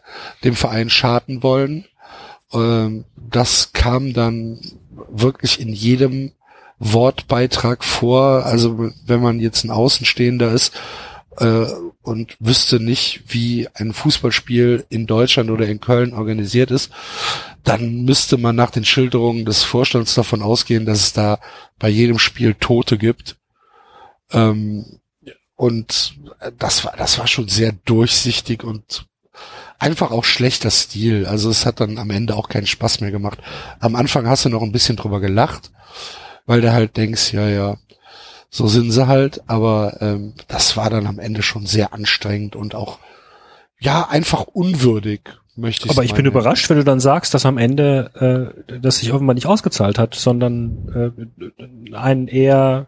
S2: dem Verein schaden wollen. Ähm, das kam dann wirklich in jedem Wortbeitrag vor. Also wenn man jetzt ein Außenstehender ist äh, und wüsste nicht, wie ein Fußballspiel in Deutschland oder in Köln organisiert ist, dann müsste man nach den Schilderungen des Vorstands davon ausgehen, dass es da bei jedem Spiel Tote gibt. Ähm, und das war, das war schon sehr durchsichtig und einfach auch schlechter Stil. Also es hat dann am Ende auch keinen Spaß mehr gemacht. Am Anfang hast du noch ein bisschen drüber gelacht, weil du halt denkst, ja, ja, so sind sie halt, aber ähm, das war dann am Ende schon sehr anstrengend und auch ja einfach unwürdig, möchte ich
S3: Aber ich bin überrascht, wenn du dann sagst, dass am Ende äh, das sich offenbar nicht ausgezahlt hat, sondern äh, ein eher,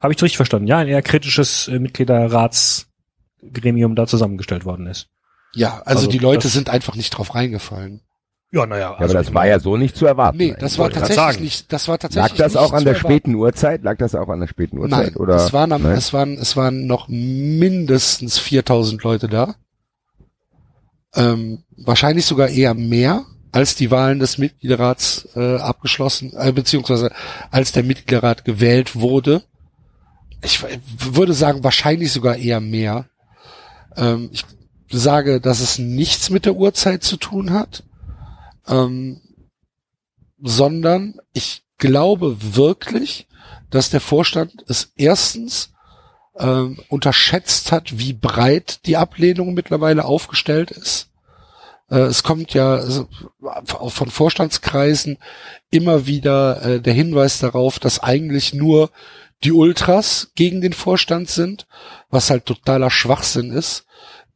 S3: habe ich richtig verstanden, ja, ein eher kritisches äh, Mitgliederratsgremium da zusammengestellt worden ist.
S2: Ja, also,
S3: Also
S2: die Leute sind einfach nicht drauf reingefallen.
S3: Ja, naja.
S4: Ja, aber das war ja so nicht zu erwarten.
S2: Nee, das war tatsächlich nicht, das war tatsächlich
S4: Lag das
S2: nicht
S4: auch an der
S2: erwarten.
S4: späten Uhrzeit? Lag das auch an der späten Uhrzeit?
S2: Nein,
S4: oder?
S2: es waren, am,
S4: Nein?
S2: es waren, es waren noch mindestens 4000 Leute da. Ähm, wahrscheinlich sogar eher mehr, als die Wahlen des Mitgliederrats äh, abgeschlossen, äh, beziehungsweise als der Mitgliederrat gewählt wurde. Ich würde sagen, wahrscheinlich sogar eher mehr. Ähm, ich sage, dass es nichts mit der Uhrzeit zu tun hat, ähm, sondern ich glaube wirklich, dass der Vorstand es erstens ähm, unterschätzt hat, wie breit die Ablehnung mittlerweile aufgestellt ist. Äh, es kommt ja also, von Vorstandskreisen immer wieder äh, der Hinweis darauf, dass eigentlich nur die Ultras gegen den Vorstand sind, was halt totaler Schwachsinn ist.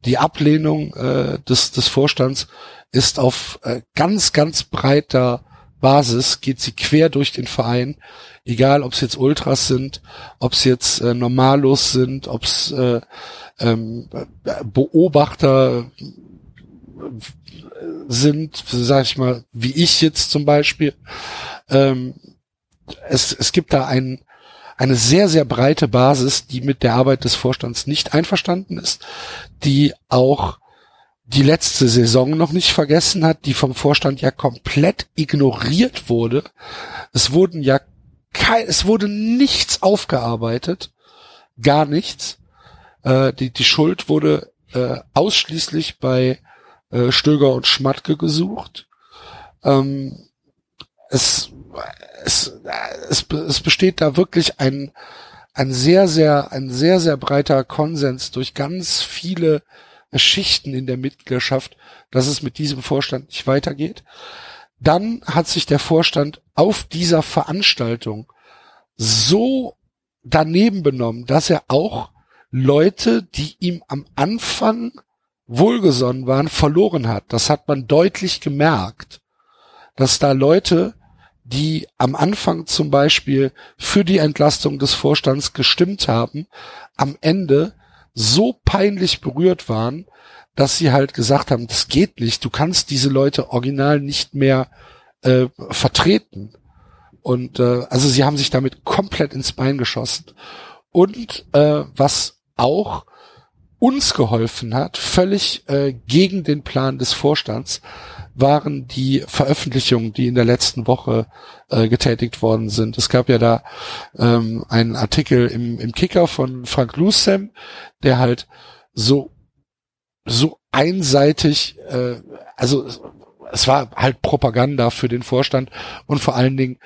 S2: Die Ablehnung äh, des, des Vorstands ist auf äh, ganz, ganz breiter Basis, geht sie quer durch den Verein, egal ob es jetzt Ultras sind, ob es jetzt äh, Normalos sind, ob es äh, ähm, Beobachter sind, sag ich mal, wie ich jetzt zum Beispiel. Ähm, es, es gibt da ein, eine sehr, sehr breite Basis, die mit der Arbeit des Vorstands nicht einverstanden ist, die auch die letzte Saison noch nicht vergessen hat, die vom Vorstand ja komplett ignoriert wurde. Es wurden ja kein, es wurde nichts aufgearbeitet, gar nichts. Äh, die, die Schuld wurde äh, ausschließlich bei äh, Stöger und Schmatke gesucht. Ähm, es, es, es, es besteht da wirklich ein, ein sehr, sehr, ein sehr, sehr breiter Konsens durch ganz viele Schichten in der Mitgliedschaft, dass es mit diesem Vorstand nicht weitergeht. Dann hat sich der Vorstand auf dieser Veranstaltung so daneben benommen, dass er auch Leute, die ihm am Anfang wohlgesonnen waren, verloren hat. Das hat man deutlich gemerkt, dass da Leute, die am Anfang zum Beispiel für die Entlastung des Vorstands gestimmt haben, am Ende so peinlich berührt waren, dass sie halt gesagt haben, das geht nicht, du kannst diese Leute original nicht mehr äh, vertreten. Und äh, also sie haben sich damit komplett ins Bein geschossen. Und äh, was auch uns geholfen hat, völlig äh, gegen den Plan des Vorstands, waren die Veröffentlichungen, die in der letzten Woche äh, getätigt worden sind. Es gab ja da ähm, einen Artikel im, im Kicker von Frank Lusem, der halt so so einseitig, äh, also es war halt Propaganda für den Vorstand und vor allen Dingen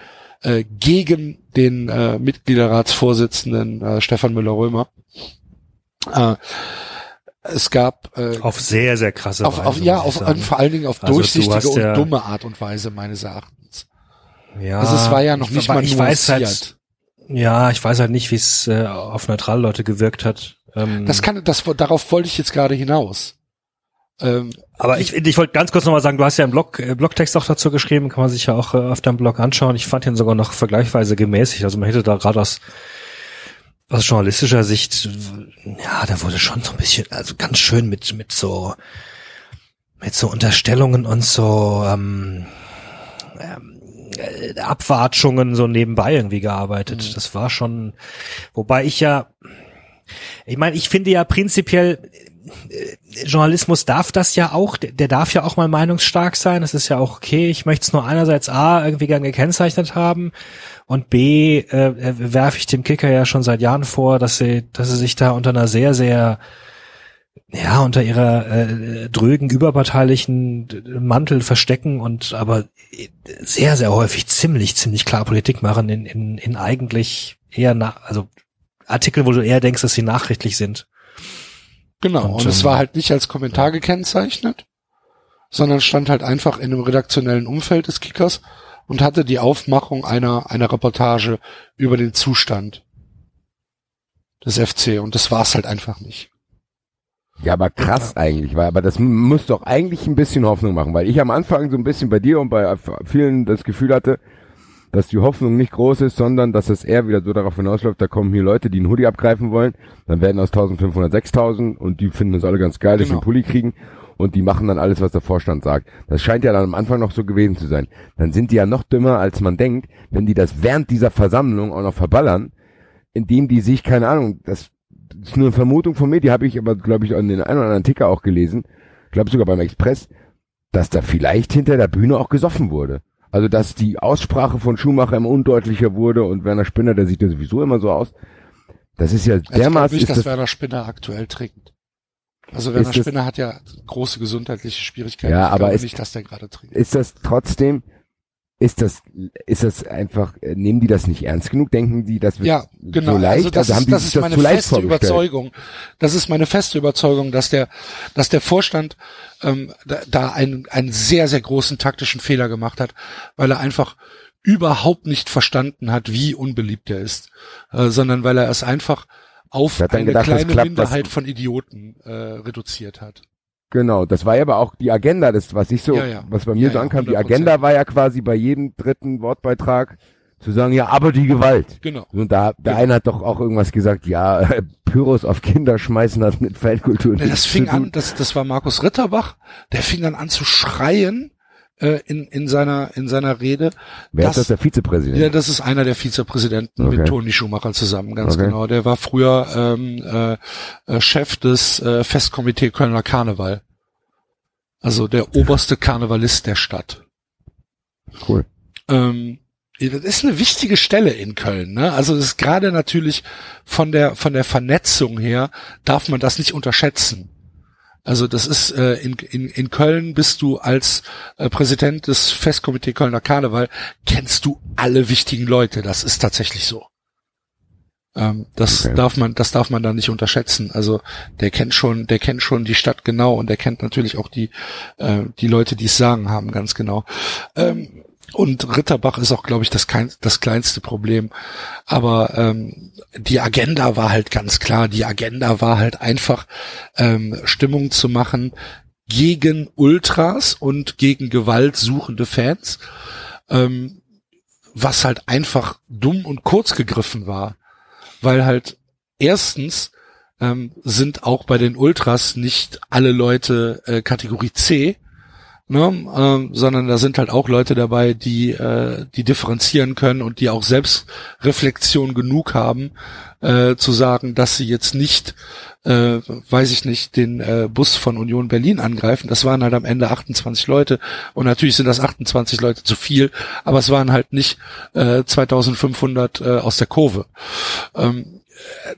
S2: äh, gegen den äh, Mitgliederratsvorsitzenden äh, Stefan Müller-Römer. Äh, es gab äh,
S3: auf sehr sehr krasse
S2: auf,
S3: Weise,
S2: auf ja auf
S3: sagen.
S2: vor allen Dingen auf
S3: Also
S2: durchsichtige und
S3: ja,
S2: dumme Art und Weise meines Erachtens.
S3: Ja,
S2: also es war ja noch
S3: ich,
S2: nicht mal
S3: ich weiß halt, ja, ich weiß halt nicht, wie es äh, auf neutrale Leute gewirkt hat. Ähm,
S2: Das kann das darauf wollte ich jetzt gerade hinaus. Ähm,
S3: aber ich, ich wollte ganz kurz nochmal sagen, du hast ja einen Blog, äh, Blogtext auch dazu geschrieben, kann man sich ja auch äh, auf deinem Blog anschauen. Ich fand ihn sogar noch vergleichsweise gemäßigt. Also man hätte da gerade aus, aus journalistischer Sicht, ja, da wurde schon so ein bisschen, also ganz schön mit, mit so, mit so Unterstellungen und so, ähm, ähm, äh, Abwatschungen so nebenbei irgendwie gearbeitet.
S2: Mhm.
S3: Das war schon, wobei ich ja, ich meine, ich finde ja prinzipiell, äh, Journalismus darf das ja auch, der, der darf ja auch mal meinungsstark sein, das ist ja auch okay. Ich möchte es nur einerseits A, irgendwie gern gekennzeichnet haben und B, äh, werfe ich dem Kicker ja schon seit Jahren vor, dass sie, dass sie sich da unter einer sehr, sehr ja, unter ihrer äh, drögen überparteilichen Mantel verstecken und aber sehr, sehr häufig ziemlich, ziemlich klar Politik machen in, in, in eigentlich eher nach, also Artikel, wo du eher denkst, dass sie nachrichtlich sind.
S2: Genau, und,
S3: Und,
S2: es
S3: ähm,
S2: war halt nicht als Kommentar gekennzeichnet, sondern stand halt einfach in einem redaktionellen Umfeld des Kickers und hatte die Aufmachung einer, einer Reportage über den Zustand des FC und das war's halt einfach nicht.
S4: Ja, aber krass eigentlich, weil, aber das muss doch eigentlich ein bisschen Hoffnung machen, weil ich am Anfang so ein bisschen bei dir und bei vielen das Gefühl hatte, dass die Hoffnung nicht groß ist, sondern dass es eher wieder so darauf hinausläuft, da kommen hier Leute, die einen Hoodie abgreifen wollen, dann werden aus 1500 6000 und die finden das alle ganz geil, dass sie
S2: Genau.
S4: einen Pulli kriegen und die machen dann alles, was der Vorstand sagt. Das scheint ja dann am Anfang noch so gewesen zu sein. Dann sind die ja noch dümmer, als man denkt, wenn die das während dieser Versammlung auch noch verballern, indem die sich, keine Ahnung, das ist nur eine Vermutung von mir, die habe ich aber, glaube ich, an den einen oder anderen Ticker auch gelesen, glaube sogar beim Express, dass da vielleicht hinter der Bühne auch gesoffen wurde. Also dass die Aussprache von Schumacher immer undeutlicher wurde und Werner Spinner, der sieht ja sowieso immer so aus. Das ist ja
S2: Also ich glaube
S4: dermaßen.
S2: nicht,
S4: ist
S2: dass
S4: das,
S2: Werner Spinner aktuell trinkt. Also Werner
S4: Ist das-
S2: Spinner hat ja große gesundheitliche Schwierigkeiten.
S4: Ja,
S2: ich
S4: aber ist-
S2: nicht, dass der gerade trinkt.
S4: ist das trotzdem, ist das, ist das einfach, äh, nehmen die das nicht ernst genug? Denken die, das wird
S2: Ja, genau.
S4: so leicht?
S2: also das,
S4: haben
S2: ist, das ist
S4: das
S2: meine feste? Überzeugung. Das ist meine feste Überzeugung, dass der, dass der Vorstand ähm, da, da einen, einen sehr, sehr großen taktischen Fehler gemacht hat, weil er einfach überhaupt nicht verstanden hat, wie unbeliebt er ist, äh, sondern weil er es einfach auf
S4: hat dann
S2: eine
S4: gedacht,
S2: kleine
S4: klappt,
S2: Minderheit von Idioten äh, reduziert hat.
S4: Genau, das war ja aber auch die Agenda, das, was ich so,
S2: Ja, ja.
S4: was bei mir
S2: Ja,
S4: so ankam, die
S2: 100%.
S4: Agenda war ja quasi bei jedem dritten Wortbeitrag zu sagen, ja, aber die Gewalt.
S2: Genau.
S4: Und da, der
S2: Genau.
S4: eine hat doch auch irgendwas gesagt, ja, äh, Pyros auf Kinder schmeißen hat mit Feldkultur
S2: Nee, das fing an, das, das war Markus Ritterbach, der fing dann an zu schreien äh, in, in seiner in seiner Rede.
S4: Wer
S2: dass-
S4: ist das, der Vizepräsident?
S2: Ja, das ist einer der Vizepräsidenten
S4: Okay.
S2: mit Toni Schumacher zusammen, ganz
S4: Okay.
S2: genau. Der war früher ähm, äh, äh, Chef des äh, Festkomitee Kölner Karneval. Also der oberste Karnevalist der Stadt.
S4: Cool.
S2: Ähm, das ist eine wichtige Stelle in Köln. Ne? Also das ist gerade natürlich von der von der Vernetzung her darf man das nicht unterschätzen. Also das ist äh, in, in, in Köln bist du als äh, Präsident des Festkomitee Kölner Karneval kennst du alle wichtigen Leute. Das ist tatsächlich so. Ähm, das
S4: Okay.
S2: darf man das darf man da nicht unterschätzen. Also der kennt schon der kennt schon die Stadt genau und der kennt natürlich auch die äh, die Leute, die es sagen haben, ganz genau. Ähm, und Ritterbach ist auch, glaube ich, das, kein, das kleinste Problem. Aber ähm, die Agenda war halt ganz klar. Die Agenda war halt einfach ähm, Stimmung zu machen gegen Ultras und gegen gewaltsuchende Fans, ähm, was halt einfach dumm und kurz gegriffen war, weil halt erstens ähm, sind auch bei den Ultras nicht alle Leute äh, Kategorie C, ne, ähm, sondern da sind halt auch Leute dabei, die äh, die differenzieren können und die auch Selbstreflexion genug haben, äh, zu sagen, dass sie jetzt nicht, äh, weiß ich nicht, den äh, Bus von Union Berlin angreifen. Das waren halt am Ende 28 Leute und natürlich sind das 28 Leute zu viel, aber es waren halt nicht äh, 2500 äh, aus der Kurve. Ähm,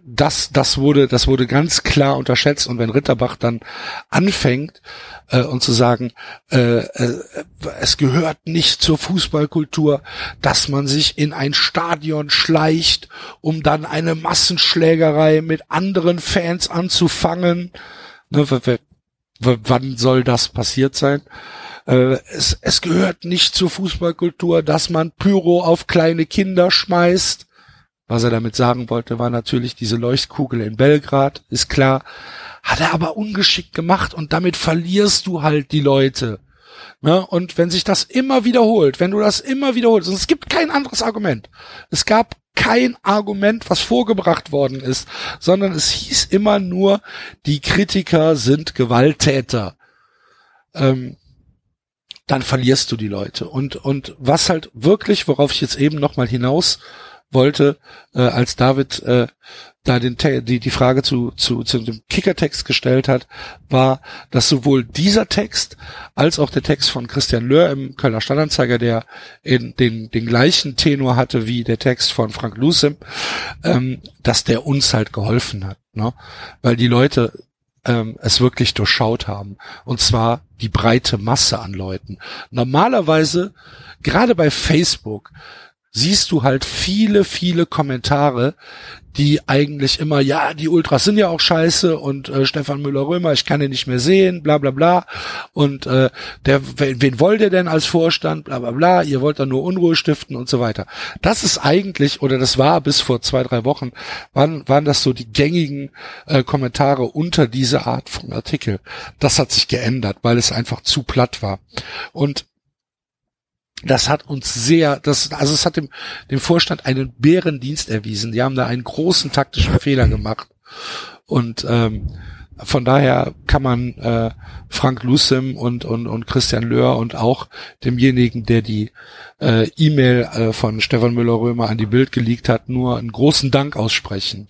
S2: das, das wurde, das wurde ganz klar unterschätzt. Und wenn Ritterbach dann anfängt äh, und zu sagen, äh, äh, es gehört nicht zur Fußballkultur, dass man sich in ein Stadion schleicht, um dann eine Massenschlägerei mit anderen Fans anzufangen. Ne, wann soll das passiert sein? Äh, es, es gehört nicht zur Fußballkultur, dass man Pyro auf kleine Kinder schmeißt. Was er damit sagen wollte, war natürlich diese Leuchtkugel in Belgrad, ist klar. Hat er aber ungeschickt gemacht und damit verlierst du halt die Leute. Ne? Und wenn sich das immer wiederholt, wenn du das immer wiederholst, und es gibt kein anderes Argument. Es gab kein Argument, was vorgebracht worden ist, sondern es hieß immer nur, die Kritiker sind Gewalttäter. Ähm, dann verlierst du die Leute. Und, und was halt wirklich, worauf ich jetzt eben nochmal hinaus wollte, äh, als David äh, da den die, die Frage zu, zu, zu dem Kickertext gestellt hat, war, dass sowohl dieser Text als auch der Text von Christian Löhr im Kölner Stadtanzeiger, der in den, den gleichen Tenor hatte wie der Text von Frank Lucem, ähm, dass der uns halt geholfen hat. Ne? Weil die Leute ähm, es wirklich durchschaut haben. Und zwar die breite Masse an Leuten. Normalerweise, gerade bei Facebook, siehst du halt viele, viele Kommentare, die eigentlich immer, ja, die Ultras sind ja auch scheiße und äh, Stefan Müller-Römer, ich kann ihn nicht mehr sehen, bla bla bla. Und äh, der, wen, wen wollt ihr denn als Vorstand, bla bla bla, ihr wollt da nur Unruhe stiften und so weiter. Das ist eigentlich, oder das war bis vor zwei, drei Wochen, waren, waren das so die gängigen äh, Kommentare unter diese Art von Artikel. Das hat sich geändert, weil es einfach zu platt war. Und das hat uns sehr, das, also es hat dem, dem Vorstand einen Bärendienst erwiesen. Die haben da einen großen taktischen Fehler gemacht. Und ähm, von daher kann man äh, Frank Lucem und, und, und Christian Löhr und auch demjenigen, der die äh, E-Mail äh, von Stefan Müller-Römer an die Bild geleakt hat, nur einen großen Dank aussprechen.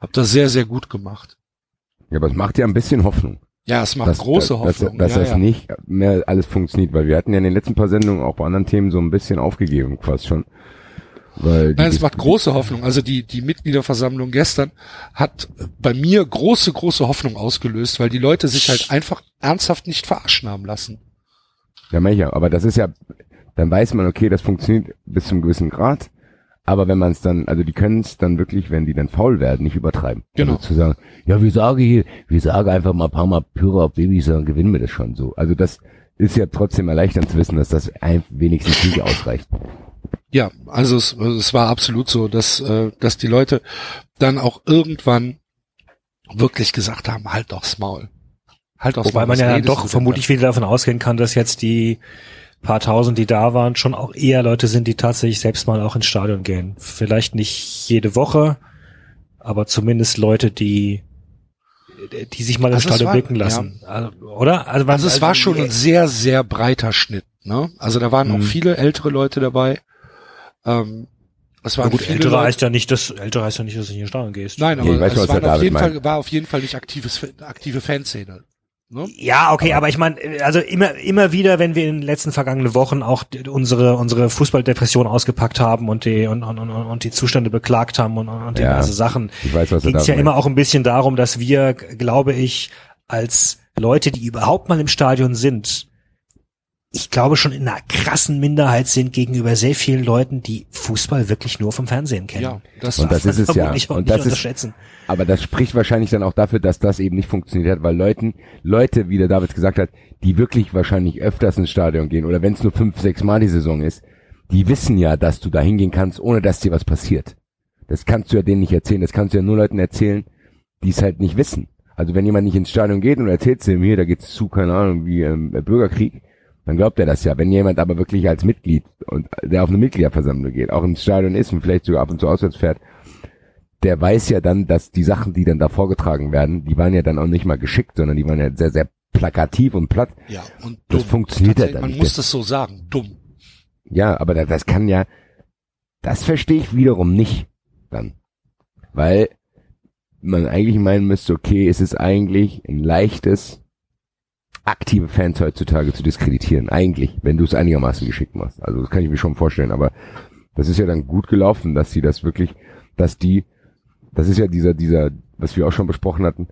S2: Habt das sehr, sehr gut gemacht.
S4: Ja, aber es macht ja ein bisschen Hoffnung.
S2: Ja, es macht
S4: dass,
S2: große
S4: dass,
S2: Hoffnung.
S4: Dass, dass
S2: ja,
S4: das
S2: ja.
S4: nicht mehr alles funktioniert, weil wir hatten ja in den letzten paar Sendungen auch bei anderen Themen so ein bisschen aufgegeben, fast schon. Weil
S2: Nein, es macht große Hoffnung. Also die, die Mitgliederversammlung gestern hat bei mir große, große Hoffnung ausgelöst, weil die Leute sich halt einfach ernsthaft nicht verarschen haben lassen.
S4: Ja, ja. Aber das ist ja, dann weiß man, okay, das funktioniert bis zum gewissen Grad. Aber wenn man es dann, also die können es dann wirklich, wenn die dann faul werden, nicht übertreiben.
S2: Genau.
S4: Also zu sagen, ja, wir sagen hier, wir sagen einfach mal ein paar Mal Pyro auf Babys, dann gewinnen wir das schon so. Also das ist ja trotzdem erleichternd zu wissen, dass das wenigstens nicht ausreicht.
S2: Ja, also es, es war absolut so, dass, äh, dass die Leute dann auch irgendwann wirklich gesagt haben, halt doch's Maul. Halt doch's
S3: Wobei
S2: Maul.
S3: man ja doch vermutlich wieder davon ausgehen kann, dass jetzt die paar tausend, die da waren, schon auch eher Leute sind, die tatsächlich selbst mal auch ins Stadion gehen. Vielleicht nicht jede Woche, aber zumindest Leute, die die sich mal im
S2: Also es
S3: Stadion
S2: war-
S3: blicken lassen. Also, oder? Also,
S2: Also es war schon ein sehr, sehr breiter Schnitt. Ne? Also da waren auch
S3: Mhm.
S2: viele ältere Leute dabei. Ähm, es
S3: Ja,
S2: waren
S3: gut,
S2: viele
S3: ältere
S2: Leute,
S3: heißt ja nicht, dass ältere heißt ja nicht, dass du nicht in den Stadion gehst.
S2: Nein,
S4: Ja,
S2: aber
S4: weiß,
S2: es
S4: was
S2: waren auf jeden. Fall, war auf jeden Fall nicht aktives, aktive Fanszene. Ne?
S3: Ja, okay, aber ich meine, also immer immer wieder, wenn wir in den letzten vergangenen Wochen auch unsere unsere Fußballdepression ausgepackt haben und die und, und, und, und die Zustände beklagt haben und, und
S4: Ja.
S3: diverse Sachen, ging es ja immer auch ein bisschen darum, dass wir, glaube ich, als Leute, die überhaupt mal im Stadion sind, ich glaube schon in einer krassen Minderheit sind gegenüber sehr vielen Leuten, die Fußball wirklich nur vom Fernsehen kennen.
S2: Ja, das,
S4: Und das ist es ja. Und
S3: nicht
S4: das ist, aber das spricht wahrscheinlich dann auch dafür, dass das eben nicht funktioniert hat, weil Leuten, Leute, wie der David gesagt hat, die wirklich wahrscheinlich öfters ins Stadion gehen oder wenn es nur fünf, sechs Mal die Saison ist, die wissen ja, dass du da hingehen kannst, ohne dass dir was passiert. Das kannst du ja denen nicht erzählen. Das kannst du ja nur Leuten erzählen, die es halt nicht wissen. Also wenn jemand nicht ins Stadion geht und erzählt dem hier, da geht's zu, keine Ahnung, wie ähm, Bürgerkrieg, dann glaubt er das ja. Wenn jemand aber wirklich als Mitglied und der auf eine Mitgliederversammlung geht, auch ins Stadion ist und vielleicht sogar ab und zu auswärts fährt, der weiß ja dann, dass die Sachen, die dann da vorgetragen werden, die waren ja dann auch nicht mal geschickt, sondern die waren ja sehr, sehr plakativ und platt.
S2: ja, und
S4: Das
S2: dumm.
S4: funktioniert ja dann
S2: Man
S4: nicht.
S2: muss das so sagen, dumm.
S4: Ja, aber da- das kann ja, das verstehe ich wiederum nicht dann. Weil man eigentlich meinen müsste, okay, es ist eigentlich ein leichtes, aktive Fans heutzutage zu diskreditieren. Eigentlich, wenn du es einigermaßen geschickt machst. Also das kann ich mir schon vorstellen, aber das ist ja dann gut gelaufen, dass sie das wirklich, dass die, das ist ja dieser, dieser, was wir auch schon besprochen hatten,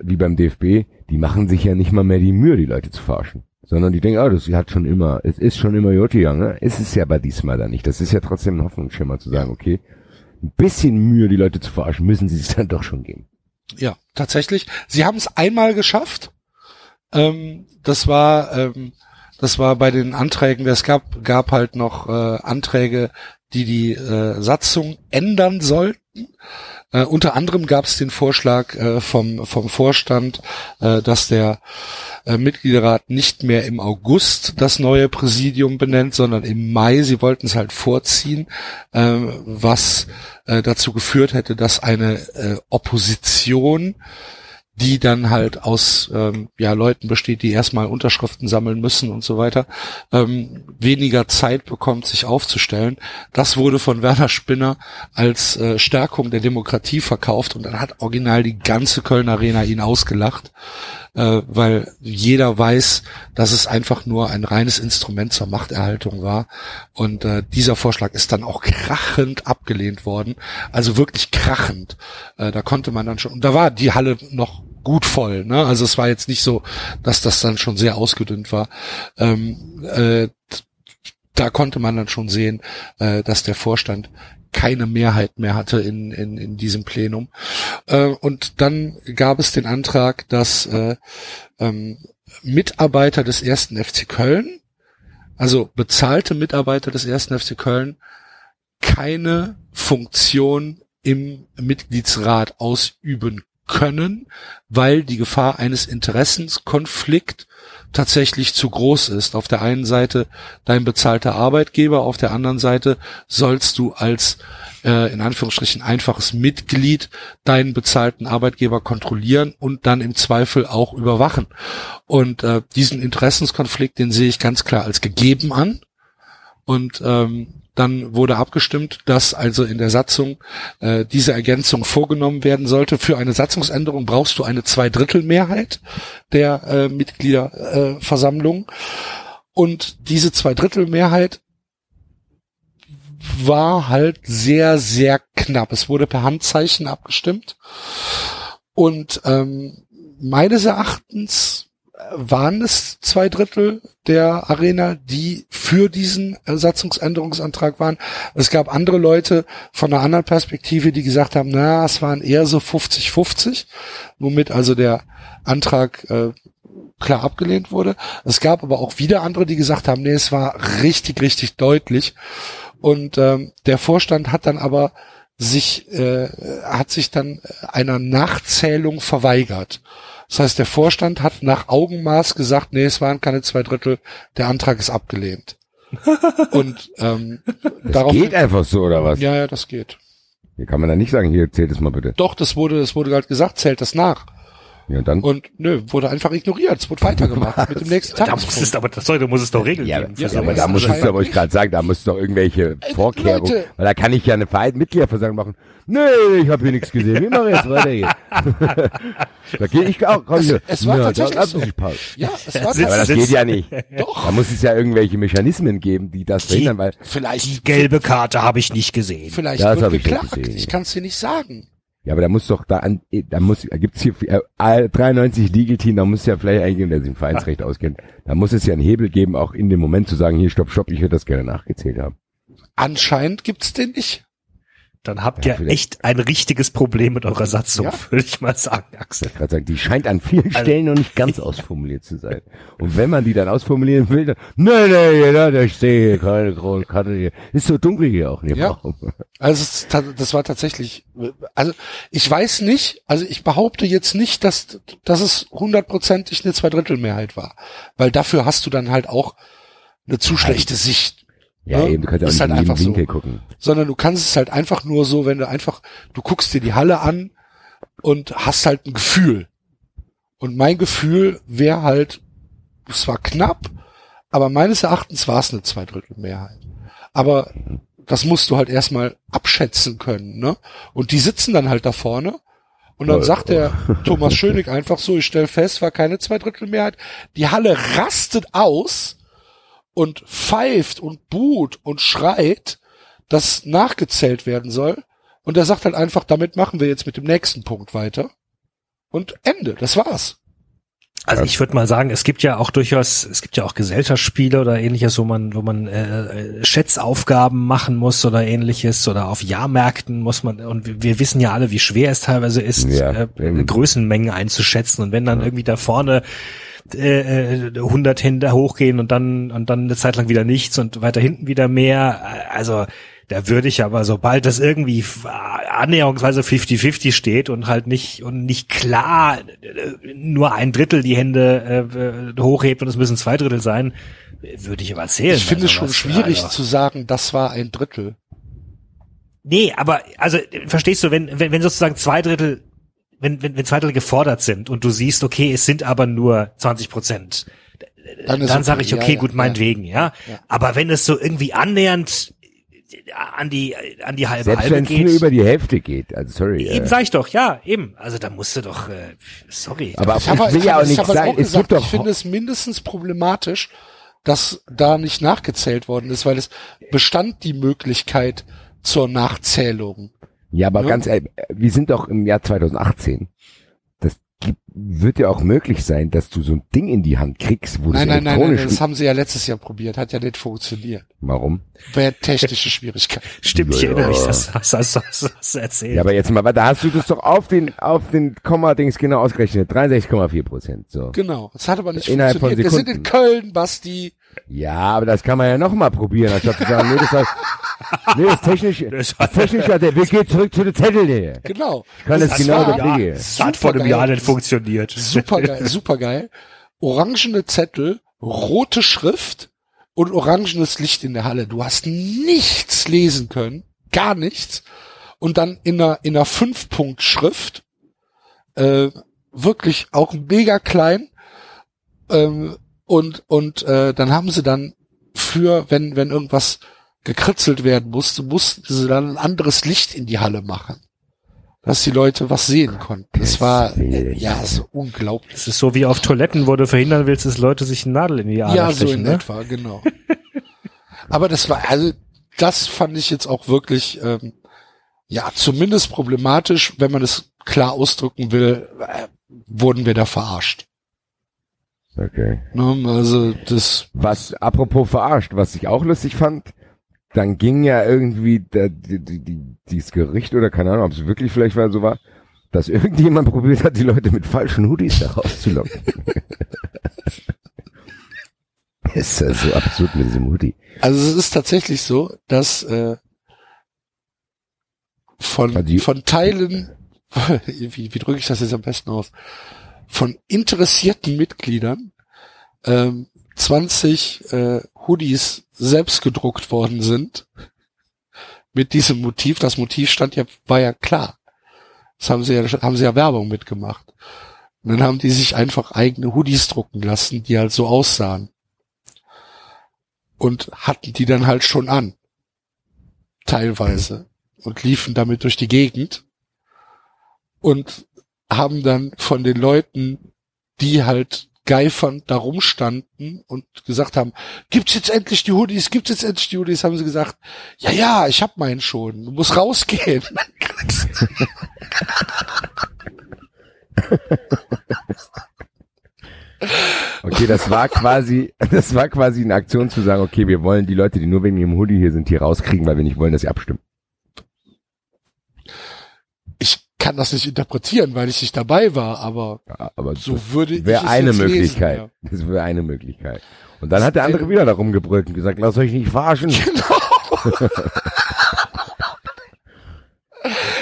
S4: wie beim DFB, die machen sich ja nicht mal mehr die Mühe, die Leute zu verarschen. Sondern die denken, ah, das hat schon immer, es ist schon immer gegangen. Ne? Es ist ja bei diesmal dann nicht. Das ist ja trotzdem ein Hoffnungsschimmer zu sagen, okay, ein bisschen Mühe, die Leute zu verarschen, müssen sie sich dann doch schon geben.
S2: Ja, tatsächlich. Sie haben es einmal geschafft. Ähm, das war, ähm, das war bei den Anträgen. Es gab, gab halt noch äh, Anträge, die die äh, Satzung ändern sollten. Äh, unter anderem gab es den Vorschlag äh, vom vom Vorstand, äh, dass der äh, Mitgliederrat nicht mehr im August das neue Präsidium benennt, sondern im Mai. Sie wollten es halt vorziehen, äh, was äh, dazu geführt hätte, dass eine äh, Opposition, die dann halt aus ähm, ja Leuten besteht, die erstmal Unterschriften sammeln müssen und so weiter, ähm, weniger Zeit bekommt, sich aufzustellen. Das wurde von Werner Spinner als äh, Stärkung der Demokratie verkauft und dann hat original die ganze Köln Arena ihn ausgelacht, äh, weil jeder weiß, dass es einfach nur ein reines Instrument zur Machterhaltung war. Und äh, dieser Vorschlag ist dann auch krachend abgelehnt worden. Also wirklich krachend. Äh, da konnte man dann schon, und da war die Halle noch gut voll. Ne? Also es war jetzt nicht so, dass das dann schon sehr ausgedünnt war. Ähm, äh, da konnte man dann schon sehen, äh, dass der Vorstand keine Mehrheit mehr hatte in, in, in diesem Plenum. Äh, und dann gab es den Antrag, dass äh, ähm, Mitarbeiter des ersten FC Köln, also bezahlte Mitarbeiter des ersten FC Köln, keine Funktion im Mitgliedsrat ausüben können, weil die Gefahr eines Interessenskonflikt tatsächlich zu groß ist. Auf der einen Seite dein bezahlter Arbeitgeber, auf der anderen Seite sollst du als äh, in Anführungsstrichen einfaches Mitglied deinen bezahlten Arbeitgeber kontrollieren und dann im Zweifel auch überwachen. Und äh, diesen Interessenskonflikt, den sehe ich ganz klar als gegeben an. Und ähm, dann wurde abgestimmt, dass also in der Satzung äh, diese Ergänzung vorgenommen werden sollte. Für eine Satzungsänderung brauchst du eine Zweidrittelmehrheit der äh, Mitgliederversammlung. Äh, Und diese Zweidrittelmehrheit war halt sehr, sehr knapp. Es wurde per Handzeichen abgestimmt. Und ähm, meines Erachtens waren es zwei Drittel der Arena, die für diesen Satzungsänderungsantrag waren. Es gab andere Leute von einer anderen Perspektive, die gesagt haben, na, es waren eher so 50-50, womit also der Antrag äh, klar abgelehnt wurde. Es gab aber auch wieder andere, die gesagt haben, nee, es war richtig, richtig deutlich. Und ähm, der Vorstand hat dann aber sich, äh, hat sich dann einer Nachzählung verweigert. Das heißt, der Vorstand hat nach Augenmaß gesagt, nee, es waren keine zwei Drittel, der Antrag ist abgelehnt. Und ähm,
S4: Das
S2: darauf
S4: geht einfach so, oder was?
S2: ja, ja, das geht.
S4: Hier kann man da nicht sagen, hier, zählt es mal bitte.
S2: Doch, das wurde, das wurde gerade gesagt, zählt das nach.
S4: Ja, und dann?
S2: Und nö, wurde einfach ignoriert. Es wurde weitergemacht mit dem nächsten
S3: Da muss es, aber das sollte, muss es doch Regeln
S4: Ja,
S3: geben.
S2: ja,
S4: Ja, aber da muss es wollte ich gerade sagen, da muss doch irgendwelche
S2: Ey,
S4: Vorkehrungen,
S2: Leute.
S4: weil da kann ich ja eine Mitgliederversammlung machen. Nee, ich habe hier nichts gesehen. Wir machen jetzt weiter hier. da gehe ich auch. Komm
S2: Es-
S4: hier.
S2: es war
S4: Ja,
S2: tatsächlich so. Ja, es war
S3: sitzt-
S4: Aber das
S2: tatsächlich-
S4: geht ja nicht.
S2: Doch.
S4: Da muss es ja irgendwelche Mechanismen geben, die das verhindern, weil
S2: Vielleicht,
S3: Die gelbe Karte habe ich nicht gesehen.
S2: vielleicht
S4: Das
S2: wird
S4: hab ich nicht
S2: geklagt.
S4: gesehen.
S2: Ich kann es dir nicht sagen.
S4: Ja, aber da muss doch da an, da muss, da gibt's hier äh, 93 Legal Team, da muss ja vielleicht eigentlich, der sich im Vereinsrecht auskennt, da muss es ja einen Hebel geben, auch in dem Moment zu sagen, hier, stopp, stopp, ich würde das gerne nachgezählt haben.
S2: Anscheinend gibt's den nicht.
S3: Dann habt
S4: Ja,
S3: ihr
S4: vielleicht.
S3: echt ein richtiges Problem mit eurer Satzung,
S2: Ja.
S3: würde ich mal sagen, Axel.
S4: Ich sagen, die scheint an vielen
S3: Also-
S4: Stellen noch nicht ganz ausformuliert zu sein. Und wenn man die dann ausformulieren will, dann, nee, nee, ja, da ich sehe hier keine graue Karte hier. Ist so dunkel hier auch nicht.
S2: Ja. Also das war tatsächlich, also ich weiß nicht, also ich behaupte jetzt nicht, dass, dass es hundertprozentig eine Zweidrittelmehrheit war, weil dafür hast du dann halt auch eine zu schlechte Sicht,
S4: Ja,
S2: Ja,
S4: eben, du kannst ja auch nicht
S2: halt
S4: in jeden
S2: einfach so.
S4: Winkel gucken.
S2: sondern du kannst es halt einfach nur so, wenn du einfach, du guckst dir die Halle an und hast halt ein Gefühl. Und mein Gefühl wäre halt, es war knapp, aber meines Erachtens war es eine Zweidrittelmehrheit. Aber das musst du halt erstmal abschätzen können, ne? Und die sitzen dann halt da vorne und dann
S4: Oh,
S2: sagt der Thomas Schönig einfach so, ich stelle fest, war keine Zweidrittelmehrheit. Die Halle rastet aus und pfeift und buht und schreit, dass nachgezählt werden soll. Und er sagt halt einfach, damit machen wir jetzt mit dem nächsten Punkt weiter. Und Ende, das war's.
S3: Also ich würde mal sagen, es gibt ja auch durchaus, es gibt ja auch Gesellschaftsspiele oder ähnliches, wo man, wo man äh, Schätzaufgaben machen muss oder ähnliches oder auf Jahrmärkten muss man und wir, wissen ja alle, wie schwer es teilweise ist,
S4: Ja,
S3: äh. Größenmengen einzuschätzen und wenn dann irgendwie da vorne äh, äh, 100 hinter hochgehen und dann und dann eine Zeit lang wieder nichts und weiter hinten wieder mehr, äh, also da würde ich aber, sobald das irgendwie annäherungsweise 50-50 steht und halt nicht und nicht klar äh, nur ein Drittel die Hände äh, hochhebt und es müssen zwei Drittel sein, würde ich aber erzählen.
S2: Ich finde es schon
S3: was,
S2: schwierig
S3: also.
S2: zu sagen, das war ein Drittel.
S3: Nee, aber also verstehst du, wenn, wenn, wenn sozusagen zwei Drittel, wenn, wenn, wenn zwei Drittel gefordert sind und du siehst, okay, es sind aber nur 20 Prozent,
S2: Dann,
S3: dann
S2: okay.
S3: sage ich, okay,
S2: ja,
S3: gut,
S2: ja.
S3: meinetwegen, ja.
S2: Ja.
S3: Aber wenn es so irgendwie annähernd an die an die halbe
S4: Selbst
S3: halbe
S4: wenn es
S3: geht,
S4: nur über die Hälfte geht. Also sorry.
S3: eben
S4: äh,
S3: sag ich doch, ja, eben. Also da musst du doch, äh, sorry.
S4: aber
S2: Ich, habe,
S4: will ja auch
S2: ich
S4: nicht sagen,
S2: auch
S4: es
S2: gesagt,
S4: gibt doch
S2: ich finde es mindestens problematisch, dass da nicht nachgezählt worden ist, weil es bestand die Möglichkeit zur Nachzählung.
S4: Ja, aber
S2: Ja.
S4: ganz ehrlich, wir sind doch im Jahr 2018. Das gibt, wird ja auch möglich sein, dass du so ein Ding in die Hand kriegst, wo
S2: Nein,
S4: das
S2: nein, nein, nein, das haben sie ja letztes Jahr probiert, hat ja nicht funktioniert.
S4: Warum?
S2: Wäre technische Schwierigkeit.
S3: Stimmt, ich
S4: Ja,
S3: erinnere mich,
S4: ja.
S3: das hast du hast, hast, hast du erzählt.
S4: Ja, aber jetzt mal, da hast du das doch auf den, auf den Komma-Dings genau ausgerechnet. 63,4 Prozent, so.
S2: Genau, das hat aber nicht
S4: Innerhalb von
S2: funktioniert. Wir sind in
S4: Sekunden.
S2: Köln, Basti.
S4: Ja, aber das kann man ja noch mal probieren, anstatt zu sagen, nee, das war, nee, das technisch,
S3: Das
S4: das technisch, hat der, wir gehen zurück zu der Zettel,
S2: Genau.
S4: kann das genau
S2: war
S4: das Ding.
S3: das hat vor einem Jahr nicht funktioniert.
S2: Super geil, super geil. Orangene Zettel, rote Schrift und orangenes Licht in der Halle. Du hast nichts lesen können, gar nichts. Und dann in einer, in einer Fünf-Punkt-Schrift, äh, wirklich auch mega klein. Ähm, und und äh, dann haben sie dann für, wenn, wenn irgendwas gekritzelt werden musste, mussten sie dann ein anderes Licht in die Halle machen. Dass die Leute was sehen konnten. Das war, äh, ja, so unglaublich.
S3: Das ist so wie auf Toiletten, wo du verhindern willst, dass Leute sich eine Nadel in die Ader
S2: Ja,
S3: stechen,
S2: so in
S3: ne?
S2: etwa, genau. Aber das war, also, das fand ich jetzt auch wirklich, ähm, ja, zumindest problematisch, wenn man es klar ausdrücken will, äh, wurden wir da verarscht.
S4: Okay.
S2: Ne? Also, das,
S4: Was, apropos verarscht, was ich auch lustig fand, dann ging ja irgendwie der, die, die, die, dieses Gericht oder keine Ahnung, ob es wirklich vielleicht war, so war, dass irgendjemand probiert hat, die Leute mit falschen Hoodies da rauszulocken. ist ja so absurd mit diesem Hoodie.
S2: also es ist tatsächlich so, dass äh, von,
S4: Also
S2: von Teilen, wie, wie drücke ich das jetzt am besten aus, von interessierten Mitgliedern ähm, 20 äh, Hoodies selbst gedruckt worden sind mit diesem Motiv. Das Motiv stand ja, war ja klar. Das haben sie ja, haben sie ja Werbung mitgemacht. Und dann haben die sich einfach eigene Hoodies drucken lassen, die halt so aussahen. Und hatten die dann halt schon an. Teilweise. Und liefen damit durch die Gegend. Und haben dann von den Leuten, die halt geifernd da rumstanden und gesagt haben, gibt's jetzt endlich die Hoodies, gibt's jetzt endlich die Hoodies, haben sie gesagt, ja, ja, ich hab meinen schon, du musst rausgehen.
S4: Okay, das war quasi, das war quasi eine Aktion zu sagen, okay, wir wollen die Leute, die nur wegen ihrem Hoodie hier sind, hier rauskriegen, weil wir nicht wollen, dass sie abstimmen.
S2: Ich kann das nicht interpretieren, weil ich nicht dabei war, aber
S4: Ja, aber
S2: so würde ich
S4: wäre
S2: es
S4: eine
S2: jetzt lesen,
S4: Möglichkeit.
S2: ja.
S4: Das wäre eine Möglichkeit. Und dann hat der andere wieder da rumgebrüllt und gesagt, lasst euch nicht verarschen.
S2: Genau.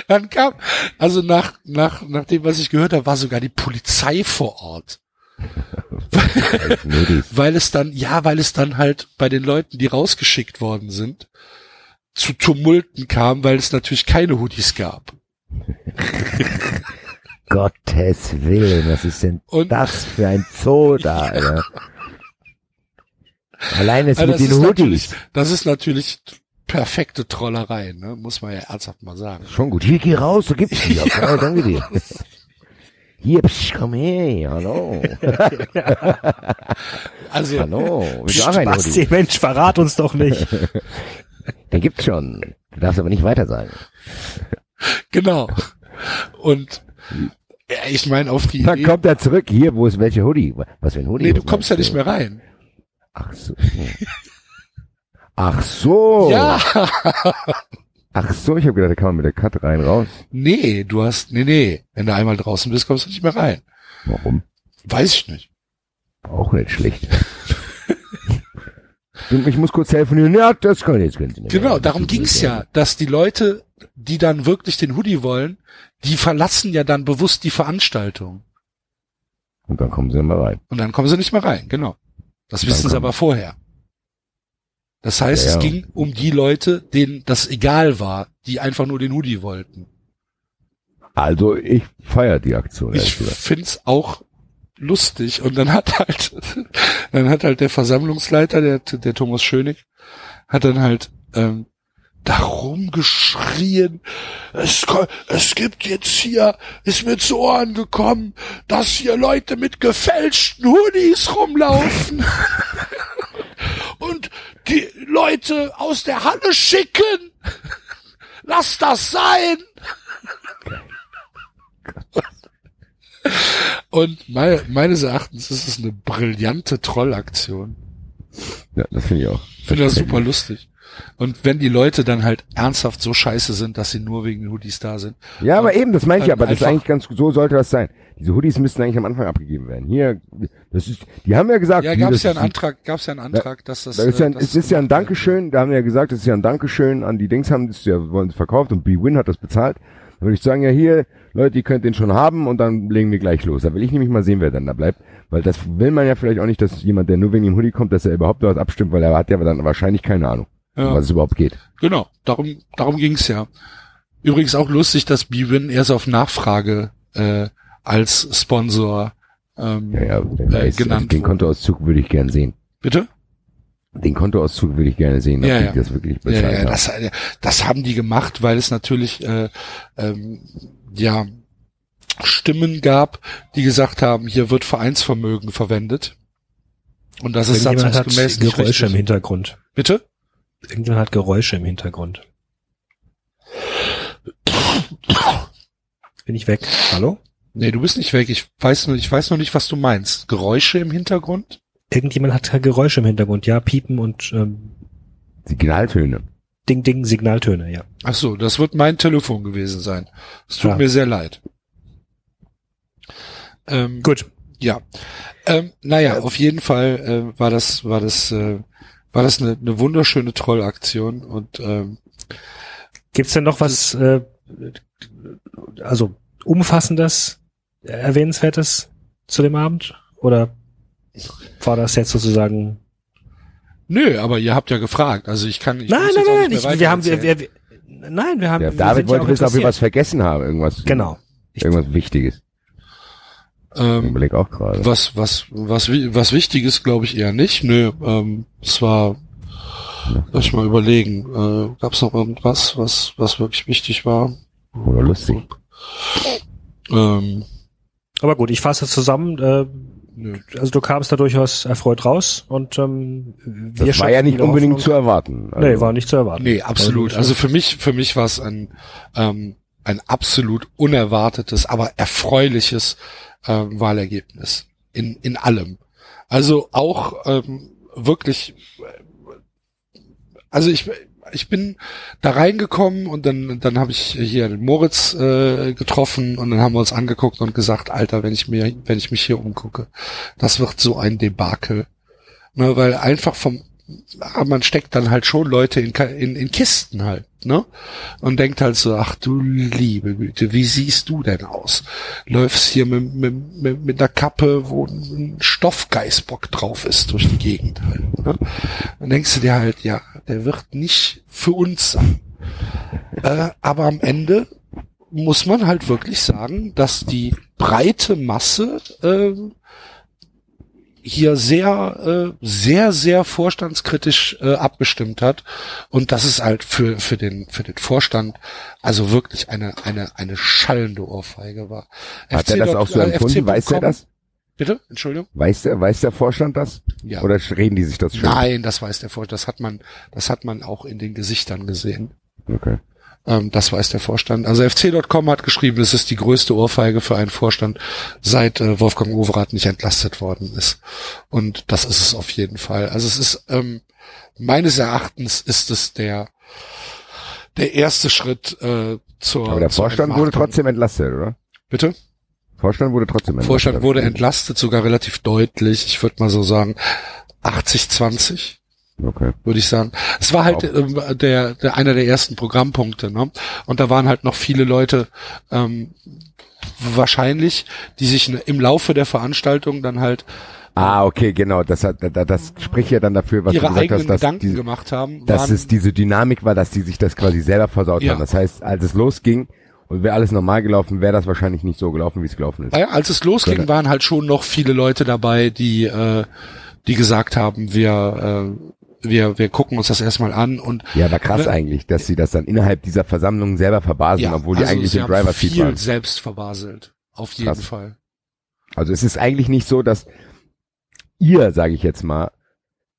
S2: Dann kam, also nach, nach, nach dem, was ich gehört habe, war sogar die Polizei vor Ort. Weil es dann, ja, weil es dann halt bei den Leuten, die rausgeschickt worden sind, zu Tumulten kam, weil es natürlich keine Hoodies gab.
S4: Gottes Willen, was ist denn
S2: Und-
S4: das für ein Zoo da, Alter? Allein jetzt
S2: Also
S4: mit den Hoodies.
S2: das ist natürlich perfekte Trollerei, ne? muss man ja ernsthaft mal sagen.
S4: Schon gut. Hier, geh raus, so gibt's die. Okay, danke dir. Hier, psch, komm her, hallo.
S2: Also,
S4: Hallo. Du Hoodie?
S3: Basti, Mensch, verrat uns doch nicht.
S4: Den gibt's schon. Du darfst aber nicht weiter sagen.
S2: Genau. Und ja, ich meine, auf die
S4: Dann
S2: Idee,
S4: kommt er zurück. Hier, wo ist welche Hoodie? Was für ein Hoodie?
S2: nee, du kommst ja nicht mehr rein.
S4: Ach so. Ach so.
S2: Ja,
S4: Ach so, ich habe gedacht, da kann man mit der Cut rein raus.
S2: nee, du hast, nee, nee, wenn du einmal draußen bist, kommst du nicht mehr rein.
S4: Warum?
S2: Weiß ich nicht.
S4: Auch nicht schlecht. Ich muss kurz telefonieren. Ja, das kann jetzt können Sie nicht
S2: Genau,
S4: mehr.
S2: darum ging's ja, dass die Leute, die dann wirklich den Hoodie wollen, die verlassen ja dann bewusst die Veranstaltung.
S4: Und dann kommen Sie mal rein.
S2: Und dann kommen sie nicht mehr rein, genau. Das wissen sie aber vorher. Das heißt,
S4: Ja, ja.
S2: es ging um die Leute, denen das egal war, die einfach nur den Hoodie wollten.
S4: Also ich feiere die Aktion.
S2: Ich
S4: gesagt.
S2: find's auch lustig. Und dann hat halt, dann hat halt der Versammlungsleiter, der, der Thomas Schönig, hat dann halt ähm, darum geschrien, es, es gibt jetzt hier, ist mir zu Ohren gekommen, dass hier Leute mit gefälschten Hoodies rumlaufen und die Leute aus der Halle schicken. Lass das sein. Und me meines Erachtens ist es eine brillante Trollaktion.
S4: Ja, das finde ich auch.
S2: Ich finde das super lustig. Und wenn die Leute dann halt ernsthaft so scheiße sind, dass sie nur wegen den Hoodies da sind.
S4: Ja, aber eben, das meine ich,
S2: Dann
S4: aber das ist eigentlich ganz, so sollte das sein. Diese Hoodies müssten eigentlich am Anfang abgegeben werden. Hier, das ist, die haben ja gesagt,
S2: Ja, gab
S4: das
S2: es ja einen Antrag, gab es ja einen Antrag, dass das.
S4: Da ist ja,
S2: äh,
S4: ein-
S2: dass
S4: es ist ja ein Dankeschön, da haben wir ja gesagt, es ist ja ein Dankeschön an die Dings haben das ja, wollen es verkauft und B-Win hat das bezahlt. Dann würde ich sagen, ja hier, Leute, ihr könnt den schon haben und dann legen wir gleich los. Da will ich nämlich mal sehen, wer dann da bleibt. Weil das will man ja vielleicht auch nicht, dass jemand, der nur wegen dem Hoodie kommt, dass er überhaupt dort abstimmt, weil er hat ja dann wahrscheinlich keine Ahnung,
S2: Ja.
S4: um was es überhaupt geht.
S2: Genau, darum, darum ging's ja. Übrigens auch lustig, dass Bwin erst auf Nachfrage äh, als Sponsor ähm,
S4: Ja, ja, weiß, also
S2: genannt
S4: den
S2: wurde.
S4: Kontoauszug würde ich gern sehen.
S2: Bitte?
S4: Den Kontoauszug würde ich gerne sehen, ob
S2: Ja,
S4: die
S2: ja.
S4: das wirklich
S2: Ja,
S4: bezahlt
S2: ja,
S4: haben.
S2: das, äh, das haben die gemacht, weil es natürlich äh, ähm, ja Stimmen gab, die gesagt haben, hier wird Vereinsvermögen verwendet. Und das ist
S3: Irgendjemand hat
S2: satzungsgemäß nicht
S3: Geräusche im
S2: richtig.
S3: Hintergrund.
S2: Bitte?
S3: Irgendjemand hat Geräusche im Hintergrund. Bin ich weg? Hallo?
S2: Nee, du bist nicht weg. Ich weiß nur, ich weiß noch nicht, was du meinst. Geräusche im Hintergrund?
S3: Irgendjemand hat Geräusche im Hintergrund. Ja, Piepen und ähm,
S4: Signaltöne.
S3: Ding, Ding, Signaltöne, ja.
S2: Ach so, das wird mein Telefon gewesen sein. Es tut
S3: Ja.
S2: mir sehr leid. Ähm,
S3: Gut.
S2: Ja. Ähm, naja, auf jeden Fall äh, war das, war das, äh, war das eine, eine wunderschöne Trollaktion und ähm,
S3: Gibt's denn noch was, äh, also umfassendes, äh, erwähnenswertes zu dem Abend? Oder war das jetzt sozusagen?
S2: nö, aber ihr habt ja gefragt. Also ich kann. Ich
S3: nein, nein, nein,
S2: nicht
S3: ich,
S2: mehr
S3: wir haben, wir, wir, wir, nein, wir haben.
S4: Ja, David
S3: ja
S4: wollte
S3: auch
S4: wissen, ob wir was vergessen haben. Irgendwas.
S3: Genau. Ich,
S4: Irgendwas Wichtiges. Ich
S2: ähm,
S4: überleg auch gerade.
S2: was, was, was, was wichtig ist, glaube ich eher nicht. Nö, ähm, es war, lass ich mal überlegen, äh, gab es noch irgendwas, was, was wirklich wichtig war?
S4: Oder lustig.
S2: Ähm,
S3: aber gut, ich fasse zusammen. Äh. Also du kamst da durchaus erfreut raus und ähm, wir
S4: Das war ja nicht unbedingt
S3: Hoffnung.
S4: zu erwarten. Also,
S3: Nee, war nicht zu erwarten.
S2: Nee, absolut. Also für mich, für mich war es ein, ähm, ein absolut unerwartetes, aber erfreuliches ähm, Wahlergebnis. In, in allem. Also auch ähm, wirklich, äh, also ich, ich bin da reingekommen und dann, dann habe ich hier den Moritz äh, getroffen und dann haben wir uns angeguckt und gesagt, Alter, wenn ich mir, wenn ich mich hier umgucke, das wird so ein Debakel. Ne, weil einfach vom, ah, man steckt dann halt schon Leute in, in, in Kisten halt, ne? Und denkt halt so, ach du liebe Güte, wie siehst du denn aus? Läufst hier mit, mit, mit, mit einer Kappe, wo ein Stoffgeißbock drauf ist durch die Gegend halt, ne? Dann denkst du dir halt, ja, der wird nicht für uns sein. Äh, aber am Ende muss man halt wirklich sagen, dass die breite Masse äh, hier sehr, äh, sehr, sehr vorstandskritisch äh, abgestimmt hat und das ist halt für für den für den Vorstand also wirklich eine eine eine schallende Ohrfeige war.
S4: Hat er das auch so
S2: äh,
S4: empfunden? Weiß er das?
S2: Bitte, Entschuldigung.
S4: Weiß der, weiß der Vorstand das?
S2: Ja.
S4: Oder reden die sich das schön?
S2: Nein, das weiß der Vorstand. Das hat man, das hat man auch in den Gesichtern gesehen.
S4: Okay.
S2: Ähm, das weiß der Vorstand. Also FC.com hat geschrieben, es ist die größte Ohrfeige für einen Vorstand, seit äh, Wolfgang Overath nicht entlastet worden ist. Und das ist es auf jeden Fall. Also es ist, ähm, meines Erachtens ist es der, der erste Schritt äh, zur
S4: Aber der
S2: zur
S4: Vorstand wurde trotzdem entlastet, oder?
S2: Bitte?
S4: Vorstand wurde trotzdem entlastet.
S2: Vorstand wurde entlastet, sogar relativ deutlich. Ich würde mal so sagen 80-20.
S4: Okay.
S2: würde ich sagen. Es war halt ähm, der, der einer der ersten Programmpunkte, ne? Und da waren halt noch viele Leute ähm, wahrscheinlich, die sich ne- im Laufe der Veranstaltung dann halt
S4: Ah, okay, genau. Das hat, das, das spricht ja dann dafür, was du gesagt hast, dass,
S2: Gedanken
S4: die,
S2: gemacht haben.
S4: dass es diese Dynamik war, dass die sich das quasi selber versaut
S2: Ja.
S4: haben. Das heißt, als es losging und wäre alles normal gelaufen, wäre das wahrscheinlich nicht so gelaufen, wie es gelaufen ist.
S2: Ja, als es losging, waren halt schon noch viele Leute dabei, die äh, die gesagt haben, wir äh, wir wir gucken uns das erstmal an und
S4: Ja, aber krass
S2: Ne?
S4: eigentlich, dass sie das dann innerhalb dieser Versammlung selber verbasen, obwohl die
S2: also
S4: eigentlich im
S2: haben
S4: Driver-Seat
S2: viel
S4: waren.
S2: selbst verbaselt. Auf jeden
S4: Krass.
S2: Fall.
S4: Also es ist eigentlich nicht so, dass ihr, sage ich jetzt mal,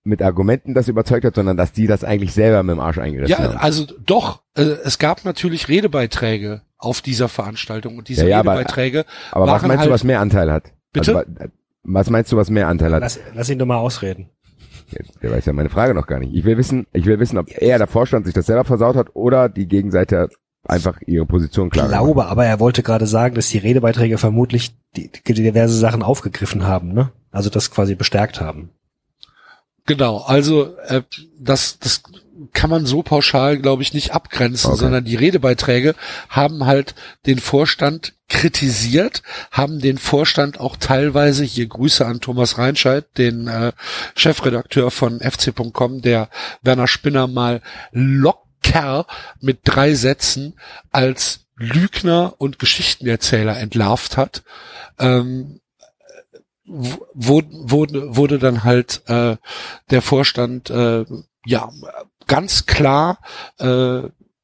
S4: mit Argumenten das überzeugt hat, sondern dass die das eigentlich selber mit dem Arsch eingerissen
S2: Ja,
S4: haben.
S2: also doch, äh, es gab natürlich Redebeiträge auf dieser Veranstaltung und diese
S4: Ja, ja, aber-
S2: Redebeiträge
S4: Aber was
S2: waren
S4: meinst
S2: halt,
S4: du, was mehr Anteil hat?
S2: Bitte?
S4: Also, wa- was meinst du, was mehr Anteil hat?
S3: Lass, lass ihn doch mal ausreden.
S4: Der weiß ja meine Frage noch gar nicht. Ich will wissen, ich will wissen, ob er, der Vorstand, sich das selber versaut hat oder die Gegenseite einfach ihre Position klar
S3: Ich glaube, aber er wollte gerade sagen, dass die Redebeiträge vermutlich die, die diverse Sachen aufgegriffen haben, ne? Also das quasi bestärkt haben.
S2: genau, also äh, das, das kann man so pauschal, glaube ich, nicht abgrenzen,
S4: Okay.
S2: sondern die Redebeiträge haben halt den Vorstand kritisiert, haben den Vorstand auch teilweise, hier Grüße an Thomas Reinscheid, den äh, Chefredakteur von FC.com, der Werner Spinner mal locker mit drei Sätzen als Lügner und Geschichtenerzähler entlarvt hat. Ähm, wurde, wurde, wurde dann halt äh, der Vorstand äh, ja ganz klar äh,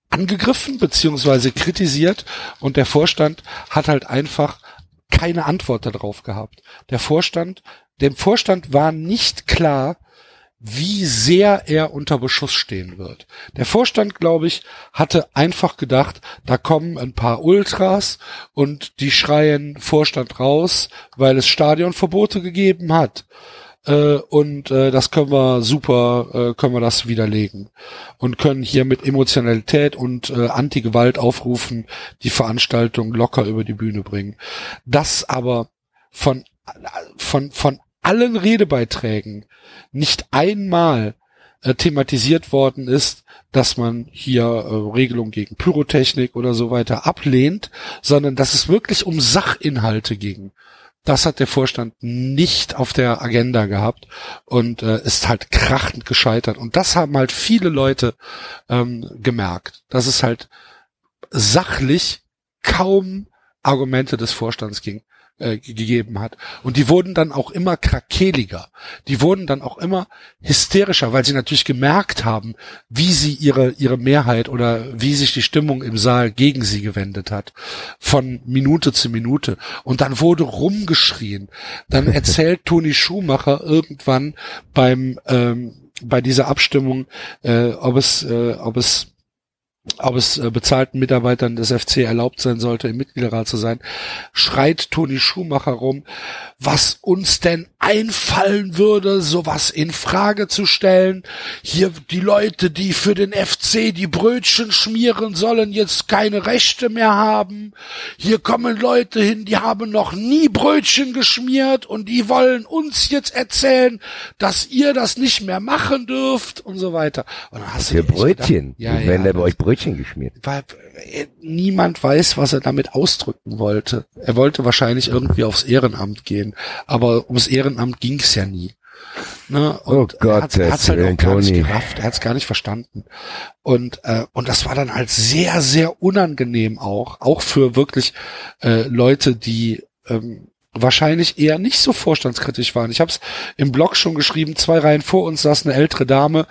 S2: angegriffen beziehungsweise kritisiert und der Vorstand hat halt einfach keine Antwort darauf gehabt. Der Vorstand, dem Vorstand war nicht klar, wie sehr er unter Beschuss stehen wird. Der Vorstand, glaube ich, hatte einfach gedacht, da kommen ein paar Ultras und die schreien Vorstand raus, weil es Stadionverbote gegeben hat. Äh, und äh, das können wir super, äh, können wir das widerlegen und können hier mit Emotionalität und äh, Anti-Gewalt aufrufen, die Veranstaltung locker über die Bühne bringen. Das aber von von von allen Redebeiträgen nicht einmal äh, thematisiert worden ist, dass man hier äh, Regelungen gegen Pyrotechnik oder so weiter ablehnt, sondern dass es wirklich um Sachinhalte ging. Das hat der Vorstand nicht auf der Agenda gehabt und äh, ist halt krachend gescheitert. Und das haben halt viele Leute ähm, gemerkt, dass es halt sachlich kaum Argumente des Vorstands ging äh, gegeben hat. Und die wurden dann auch immer krakeliger. Die wurden dann auch immer hysterischer, weil sie natürlich gemerkt haben, wie sie ihre, ihre Mehrheit oder wie sich die Stimmung im Saal gegen sie gewendet hat. Von Minute zu Minute. Und dann wurde rumgeschrien. Dann erzählt Toni Schumacher irgendwann beim, ähm, bei dieser Abstimmung, äh, ob es, äh, ob es ob es äh, bezahlten Mitarbeitern des FC erlaubt sein sollte, im Mitgliederrat zu sein, schreit Toni Schumacher rum, was uns denn einfallen würde, sowas in Frage zu stellen. Hier die Leute, die für den FC die Brötchen schmieren sollen, jetzt keine Rechte mehr haben. Hier kommen Leute hin, die haben noch nie Brötchen geschmiert und die wollen uns jetzt erzählen, dass ihr das nicht mehr machen dürft und so weiter. Und
S4: hast für Brötchen?
S2: Ja, ja,
S4: wenn der bei euch Brötchen geschmiert.
S2: Weil äh, niemand weiß, was er damit ausdrücken wollte. Er wollte wahrscheinlich irgendwie aufs Ehrenamt gehen, aber ums Ehrenamt ging's ja nie. Ne? Und
S4: oh Gott,
S2: hat es halt auch gar nicht gerafft, er hat es gar nicht verstanden. Und, äh, und das war dann halt sehr, sehr unangenehm auch, auch für wirklich äh, Leute, die ähm, wahrscheinlich eher nicht so vorstandskritisch waren. Ich habe es im Blog schon geschrieben, zwei Reihen vor uns saß eine ältere Dame,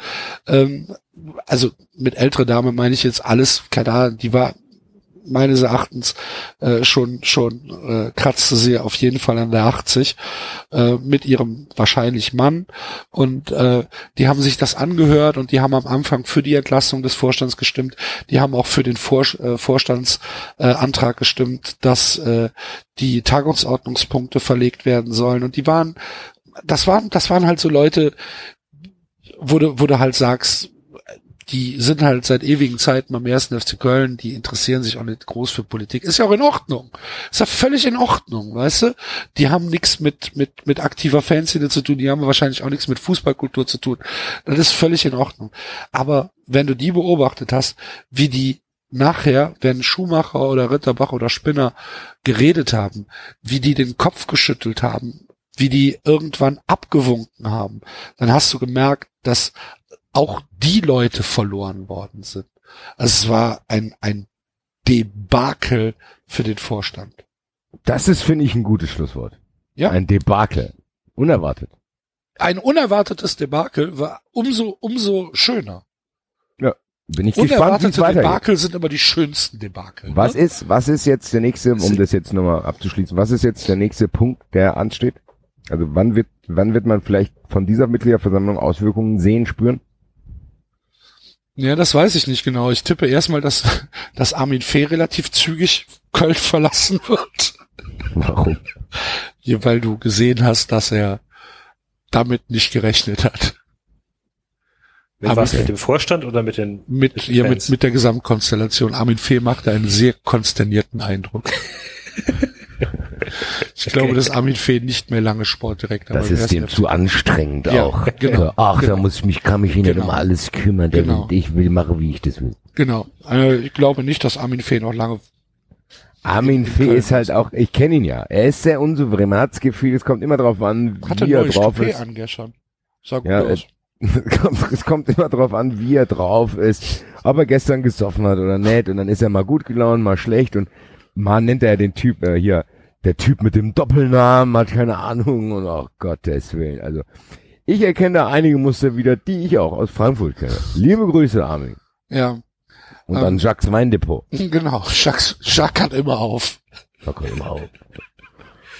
S2: ähm, also mit ältere Dame meine ich jetzt alles, keine die war meines Erachtens äh, schon schon äh, kratzte sie auf jeden Fall an der 80 äh, mit ihrem wahrscheinlich Mann und äh, die haben sich das angehört und die haben am Anfang für die Entlassung des Vorstands gestimmt. Die haben auch für den Vor äh, Vorstandsantrag äh, gestimmt, dass äh, die Tagungsordnungspunkte verlegt werden sollen und die waren das waren das waren halt so Leute wo du, wo du halt sagst, die sind halt seit ewigen Zeiten beim ersten FC Köln, die interessieren sich auch nicht groß für Politik. Ist ja auch in Ordnung. Ist ja völlig in Ordnung, weißt du? Die haben nichts mit, mit, mit aktiver Fanszene zu tun, die haben wahrscheinlich auch nichts mit Fußballkultur zu tun. Das ist völlig in Ordnung. Aber wenn du die beobachtet hast, wie die nachher, wenn Schumacher oder Ritterbach oder Spinner geredet haben, wie die den Kopf geschüttelt haben, wie die irgendwann abgewunken haben, dann hast du gemerkt, dass auch die Leute verloren worden sind. Also es war ein, ein Debakel für den Vorstand.
S4: Das ist, finde ich, ein gutes Schlusswort. Ja. Ein Debakel. Unerwartet.
S2: Ein unerwartetes Debakel war umso, umso schöner.
S4: Ja. Bin ich gespannt, es weitergeht.
S2: Debakel sind immer die schönsten Debakel.
S4: Was ne? ist, was ist jetzt der nächste, um das jetzt nochmal abzuschließen, was ist jetzt der nächste Punkt, der ansteht? Also wann wird, wann wird man vielleicht von dieser Mitgliederversammlung Auswirkungen sehen, spüren?
S2: Ja, das weiß ich nicht genau. Ich tippe erstmal, dass, dass Armin Fee relativ zügig Köln verlassen wird.
S4: Warum?
S2: Ja, weil du gesehen hast, dass er damit nicht gerechnet hat.
S3: Mit was, mit dem Vorstand oder mit den
S2: mit, mit den ja, mit, mit der Gesamtkonstellation. Armin Fee machte einen sehr konsternierten Eindruck. Ich glaube, dass Armin Fee nicht mehr lange Sportdirektor
S4: Das ist dem zu anstrengend ja, auch. Genau, Ach, genau. da muss ich mich, kann mich nicht genau. um alles kümmern. Genau. will, ich will machen, wie ich das will.
S2: Genau. Also ich glaube nicht, dass Armin Fee noch lange
S4: Armin Fee ist halt auch, ich kenne ihn ja. Er ist sehr unsouverän, man hat das Gefühl, es kommt immer drauf an,
S2: Hat wie er drauf Stupé ist. Angestern. Sag ja,
S4: es, es kommt immer drauf an, wie er drauf ist, ob er gestern gesoffen hat oder nicht und dann ist er mal gut gelaunt, mal schlecht und man nennt er den Typ äh, hier der Typ mit dem Doppelnamen hat keine Ahnung und oh Gottes Willen. Also ich erkenne da einige Muster wieder, die ich auch aus Frankfurt kenne. Liebe Grüße, Armin.
S2: Ja,
S4: Und
S2: Ähm.
S4: dann Jacques Weindepot.
S2: genau. Jacques, Jacques hat immer auf.
S4: Locker immer auf.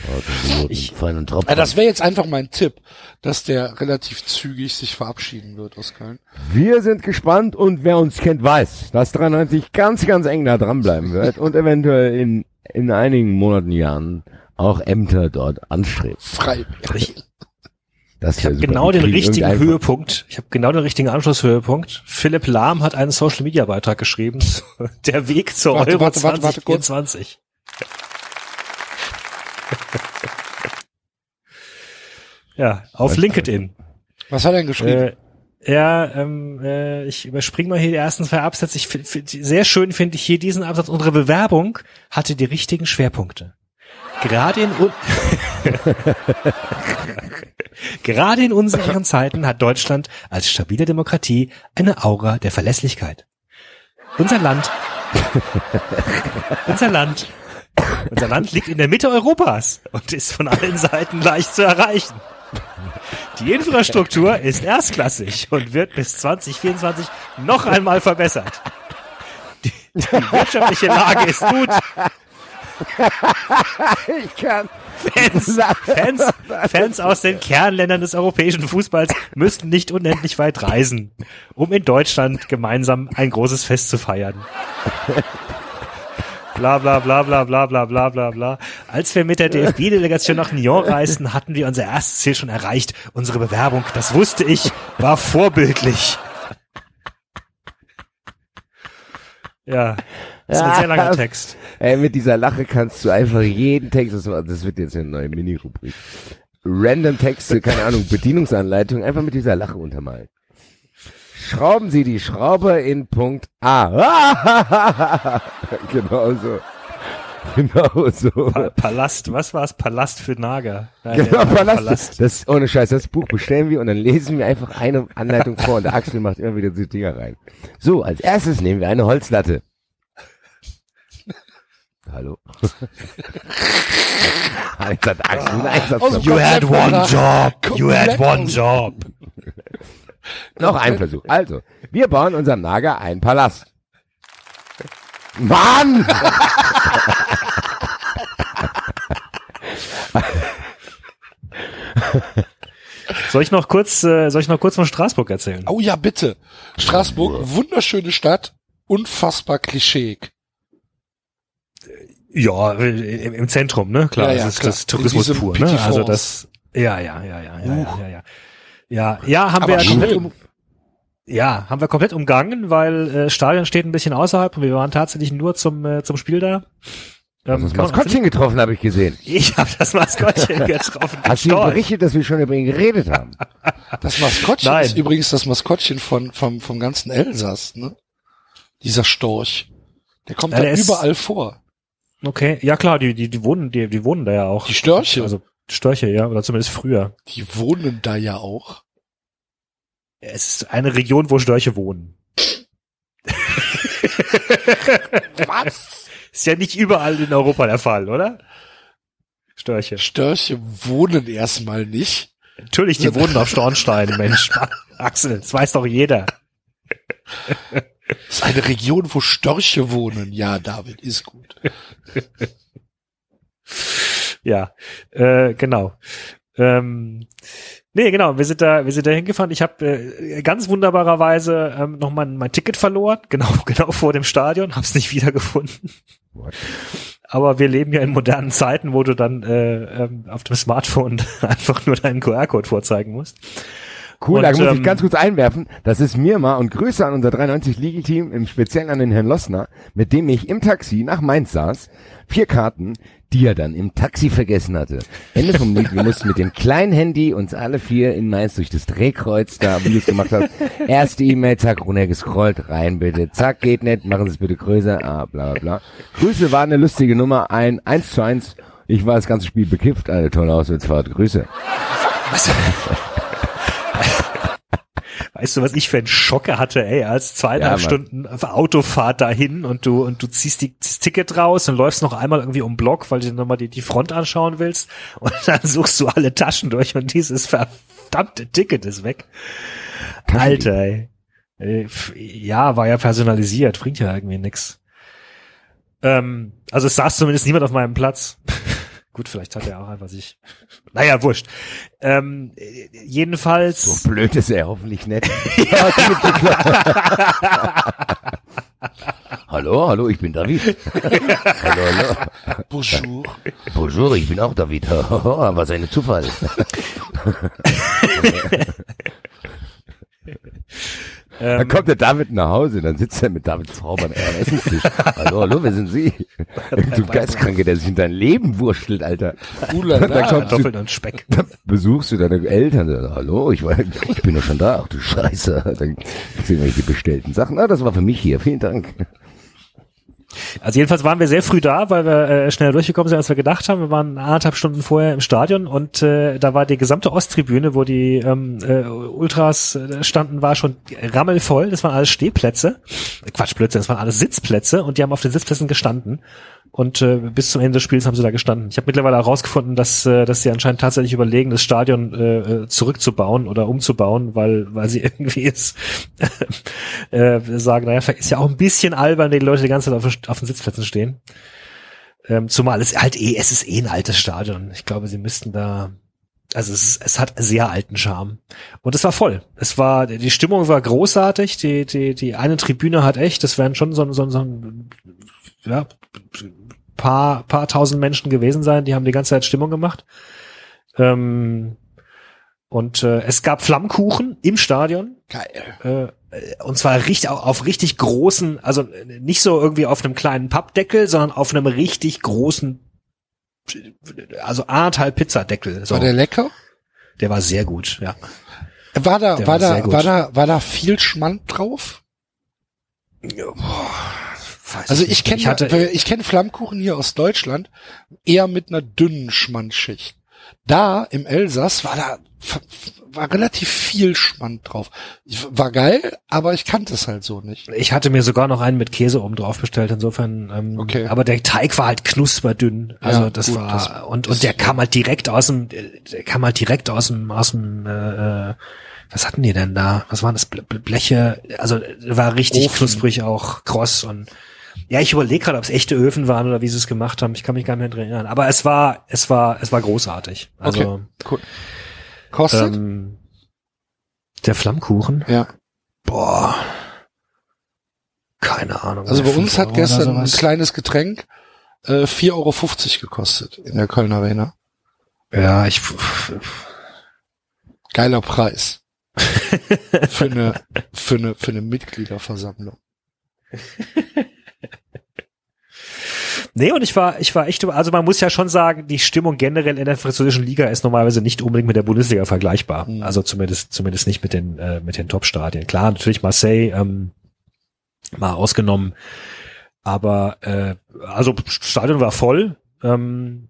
S4: Also,
S3: Ich-.
S2: Ja, das wäre jetzt einfach mein Tipp, dass der relativ zügig sich verabschieden wird aus Köln.
S4: Wir sind gespannt und wer uns kennt, weiß, dass 93 ganz, ganz eng da dranbleiben wird und eventuell in, in einigen Monaten, Jahren auch Ämter dort anstrebt.
S2: Frei.
S3: Ich,
S4: Das
S3: ich
S4: wär
S3: habe genau den richtigen Höhepunkt. Ich habe genau den richtigen Anschlusshöhepunkt. Philipp Lahm hat einen Social Media Beitrag geschrieben. Der Weg zur
S2: Warte,
S3: Euro
S2: warte, warte, warte, kurz.
S3: 2024. ja, auf
S4: Was?
S3: LinkedIn.
S2: Was hat er denn geschrieben?
S3: Äh, ja, ähm, äh, ich überspringe mal hier die ersten zwei Absätze. Ich find, find, sehr schön finde ich hier diesen Absatz. Unsere Bewerbung hatte die richtigen Schwerpunkte. Gerade in Gerade in unsicheren Zeiten hat Deutschland als stabile Demokratie eine Aura der Verlässlichkeit. Unser Land, unser Land, unser Land liegt in der Mitte Europas und ist von allen Seiten leicht zu erreichen. Die Infrastruktur ist erstklassig und wird bis 2024 noch einmal verbessert. Die, die wirtschaftliche Lage ist gut.
S4: Ich kann.
S3: Fans, Fans, Fans aus den Kernländern des europäischen Fußballs müssten nicht unendlich weit reisen, um in Deutschland gemeinsam ein großes Fest zu feiern. Bla bla bla bla bla bla bla bla bla. Als wir mit der DFB-Delegation nach Nyon reisten, hatten wir unser erstes Ziel schon erreicht. Unsere Bewerbung, das wusste ich, war vorbildlich. Ja, das ist ein sehr langer Text.
S4: Ey, mit dieser Lache kannst du einfach jeden Text, das, wird jetzt eine neue Mini-Rubrik. Random Texte, keine Ahnung, Bedienungsanleitung, einfach mit dieser Lache untermalen. Schrauben Sie die Schraube in Punkt A. genau so. Genau so.
S3: Pa Palast, was war's? Palast für Nager. Nein,
S4: Genau,
S3: ja,
S4: Palast. Das, ohne Scheiß, das Buch bestellen wir und dann lesen wir einfach eine Anleitung vor und der Axel macht immer wieder so Dinger rein. So, als erstes nehmen wir eine Holzlatte. Hallo. Einsatz
S2: Aus dem
S3: You had one job. You had one job.
S4: Noch ein Versuch. Also, wir bauen unserem Nager einen Palast. Mann!
S3: Soll ich noch kurz, äh, soll ich noch kurz von Straßburg erzählen?
S2: Oh ja, bitte. Straßburg, wunderschöne Stadt, unfassbar klischeeig.
S3: Ja, äh, im Zentrum, ne? Klar,
S2: ja, ja,
S3: das ist
S2: klar.
S3: das Tourismus pur, ne? Also das ja, ja, ja, ja, ja, ja, ja. Ja, ja, haben
S2: Aber
S3: wir ja
S2: komplett
S3: um, ja, haben wir komplett umgangen, weil äh, Stadion steht ein bisschen außerhalb und wir waren tatsächlich nur zum äh, zum Spiel da.
S4: Das
S3: ähm, genau,
S4: Maskottchen getroffen, habe ich gesehen.
S3: Ich habe das Maskottchen getroffen.
S4: Hast du berichtet, dass wir schon über ihn geredet haben?
S2: Das Maskottchen
S3: Nein.
S2: ist übrigens das Maskottchen von vom vom ganzen Elsass, ne? Dieser Storch. Der kommt
S3: ja,
S2: da überall vor.
S3: Okay, ja klar, die die die wohnen die die wohnen da ja auch.
S2: Die Störche,
S3: Also Störche, ja, oder zumindest früher.
S2: die wohnen da ja auch.
S3: Es ist eine Region, wo Störche wohnen.
S2: Was?
S3: Ist ja nicht überall in Europa der Fall, oder? Störche.
S2: Störche wohnen erstmal nicht.
S3: Natürlich, die wohnen auf Stornstein, Mensch. Axel, das weiß doch jeder.
S2: Das ist eine Region, wo Störche wohnen. Ja, David, ist gut.
S3: Ja, äh, genau. Ähm, nee, genau, wir sind da, wir sind da hingefahren. Ich habe äh, ganz wunderbarerweise ähm, noch mein, mein Ticket verloren, genau, genau vor dem Stadion, hab's nicht wiedergefunden.
S4: What?
S3: Aber wir leben ja in modernen Zeiten, wo du dann äh, ähm, auf dem Smartphone einfach nur deinen QR-Code vorzeigen musst.
S4: Cool,
S3: Und,
S4: da muss
S3: ähm,
S4: ich ganz kurz einwerfen. Das ist Mirma und Grüße an unser 93 League-Team, im Speziellen an den Herrn Lossner, mit dem ich im Taxi nach Mainz saß. Vier Karten, die er dann im Taxi vergessen hatte. Ende vom Lied, wir mussten mit dem kleinen Handy uns alle vier in Mainz durch das Drehkreuz da, wie du es gemacht hast. Erste E-Mail, zack, runtergescrollt, rein bitte, zack, geht nicht, machen Sie es bitte größer, ah, bla, bla, bla. Grüße war eine lustige Nummer, ein 1 zu 1. Ich war das ganze Spiel bekifft, eine tolle Auswärtsfahrt, Grüße.
S3: Weißt du, was ich für einen Schocker hatte, ey, als zweieinhalb
S4: Ja,
S3: Stunden auf Autofahrt dahin und du, und du ziehst die, das Ticket raus und läufst noch einmal irgendwie um den Block, weil du dir nochmal die, die Front anschauen willst und dann suchst du alle Taschen durch und dieses verdammte Ticket ist weg. Alter, ey. Äh, Ja, war ja personalisiert, bringt ja irgendwie nix. Ähm, also es saß zumindest niemand auf meinem Platz. Gut, vielleicht hat er auch einfach sich. Naja, wurscht. Ähm, äh, jedenfalls.
S4: So blöd ist er hoffentlich nett. hallo, hallo, ich bin David. hallo, hallo.
S2: Bonjour.
S4: Bonjour, ich bin auch David. Was ein Zufall. Dann
S3: Ähm,
S4: kommt der David nach Hause, dann sitzt er mit Davids Frau beim Essenstisch. Hallo, hallo, wer sind Sie? Du Geistkranke, der sich in dein Leben wurschtelt, Alter. Dann
S2: Ulala.
S4: kommst
S3: Kartoffeln und Speck.
S4: dann besuchst du deine Eltern. Dann, Hallo, ich, war, ich bin doch schon da. Ach du Scheiße. Dann du irgendwelche bestellten Sachen. Ah, das war für mich hier. Vielen Dank.
S3: Also jedenfalls waren wir sehr früh da, weil wir äh, schneller durchgekommen sind, als wir gedacht haben. Wir waren anderthalb Stunden vorher im Stadion und äh, da war die gesamte Osttribüne, wo die ähm, äh, Ultras äh, standen, war schon rammelvoll. Das waren alles Stehplätze. Äh, Quatsch, Blödsinn, das waren alles Sitzplätze und die haben auf den Sitzplätzen gestanden. Und äh, bis zum Ende des Spiels haben sie da gestanden. Ich habe mittlerweile herausgefunden, dass, äh, dass sie anscheinend tatsächlich überlegen, das Stadion äh, äh, zurückzubauen oder umzubauen, weil, weil sie irgendwie es äh, sagen, naja, ist ja auch ein bisschen albern, wenn die Leute die ganze Zeit auf, den- auf den Sitzplätzen stehen. Ähm, zumal es halt eh, es ist eh ein altes Stadion. Ich glaube, sie müssten da, also es, es hat sehr alten Charme. Und es war voll. Es war, die Stimmung war großartig. Die, die, die eine Tribüne hat echt, das wären schon so, so, so ein, ja, paar, paar tausend Menschen gewesen sein, die haben die ganze Zeit Stimmung gemacht. Ähm, und äh, es gab Flammkuchen im Stadion.
S2: Geil.
S3: Äh, und zwar richtig auf, auf richtig großen, also äh, nicht so irgendwie auf einem kleinen Pappdeckel, sondern auf einem richtig großen, also anderthalb Pizzadeckel. So.
S2: War der lecker?
S3: der war sehr gut, ja.
S2: War da, war
S3: war
S2: da, war da, war da viel Schmand drauf?
S3: Weiß
S2: Also ich kenne, ich, ich kenne Flammkuchen hier aus Deutschland eher mit einer dünnen Schmandschicht. Da im Elsass war da war relativ viel Schmand drauf. War geil, aber ich kannte es halt so nicht.
S3: ich hatte mir sogar noch einen mit Käse oben drauf bestellt, insofern, ähm,
S2: Okay.
S3: aber der Teig war halt knusperdünn. Also
S2: Ja,
S3: das
S2: gut,
S3: war,
S2: das
S3: und, und der kam halt direkt aus dem, der kam halt direkt aus dem, aus dem, äh, äh, was hatten die denn da? Was waren das? Ble- Ble- Bleche? Also war richtig
S2: Ofen.
S3: knusprig auch, kross und ja, ich überlege gerade, ob es echte Öfen waren oder wie sie es gemacht haben. Ich kann mich gar nicht mehr dran erinnern. Aber es war, es war, es war großartig. Also
S2: Okay. Cool. Kostet?
S3: ähm, der Flammkuchen,
S2: ja.
S3: boah, keine Ahnung.
S2: Also bei uns hat gestern ein kleines Getränk äh, 4,50 Euro gekostet in der Kölner Arena.
S3: Ja, ich
S2: Geiler Preis. für eine, für eine, für eine Mitgliederversammlung.
S3: Nee, und ich war, ich war echt, also man muss ja schon sagen, die Stimmung generell in der französischen Liga ist normalerweise nicht unbedingt mit der Bundesliga vergleichbar.
S2: Mhm.
S3: Also zumindest, zumindest nicht mit den, äh, mit den Top-Stadien. Klar, natürlich Marseille, ähm, mal ausgenommen. Aber, äh, also Stadion war voll. Ähm,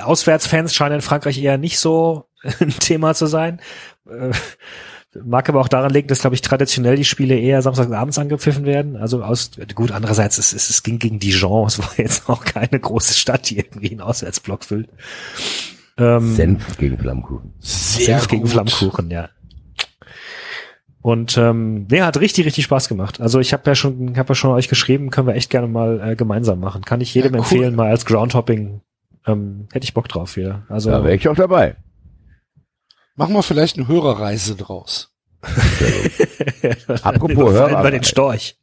S3: Auswärtsfans scheinen in Frankreich eher nicht so ein Thema zu sein. Äh, Mag aber auch daran liegen, dass, glaube ich, traditionell die Spiele eher samstagsabends angepfiffen werden. Also aus, gut, andererseits, es, es, es ging gegen Dijon. Es war jetzt auch keine große Stadt, die irgendwie einen Auswärtsblock füllt. Ähm,
S4: Senf gegen Flammkuchen.
S2: Sehr
S3: Senf gegen
S2: gut.
S3: Flammkuchen, ja. Und ähm, nee, hat richtig, richtig Spaß gemacht. Also ich habe ja schon, habe ja schon euch geschrieben, können wir echt gerne mal äh, gemeinsam machen. Kann ich jedem
S2: Ja, cool.
S3: empfehlen, mal als Groundhopping. Ähm, hätte ich Bock drauf wieder. Also
S4: Da wäre ich auch dabei.
S2: Machen wir vielleicht eine Hörerreise draus.
S4: Apropos Hörer-
S3: wir den Storch.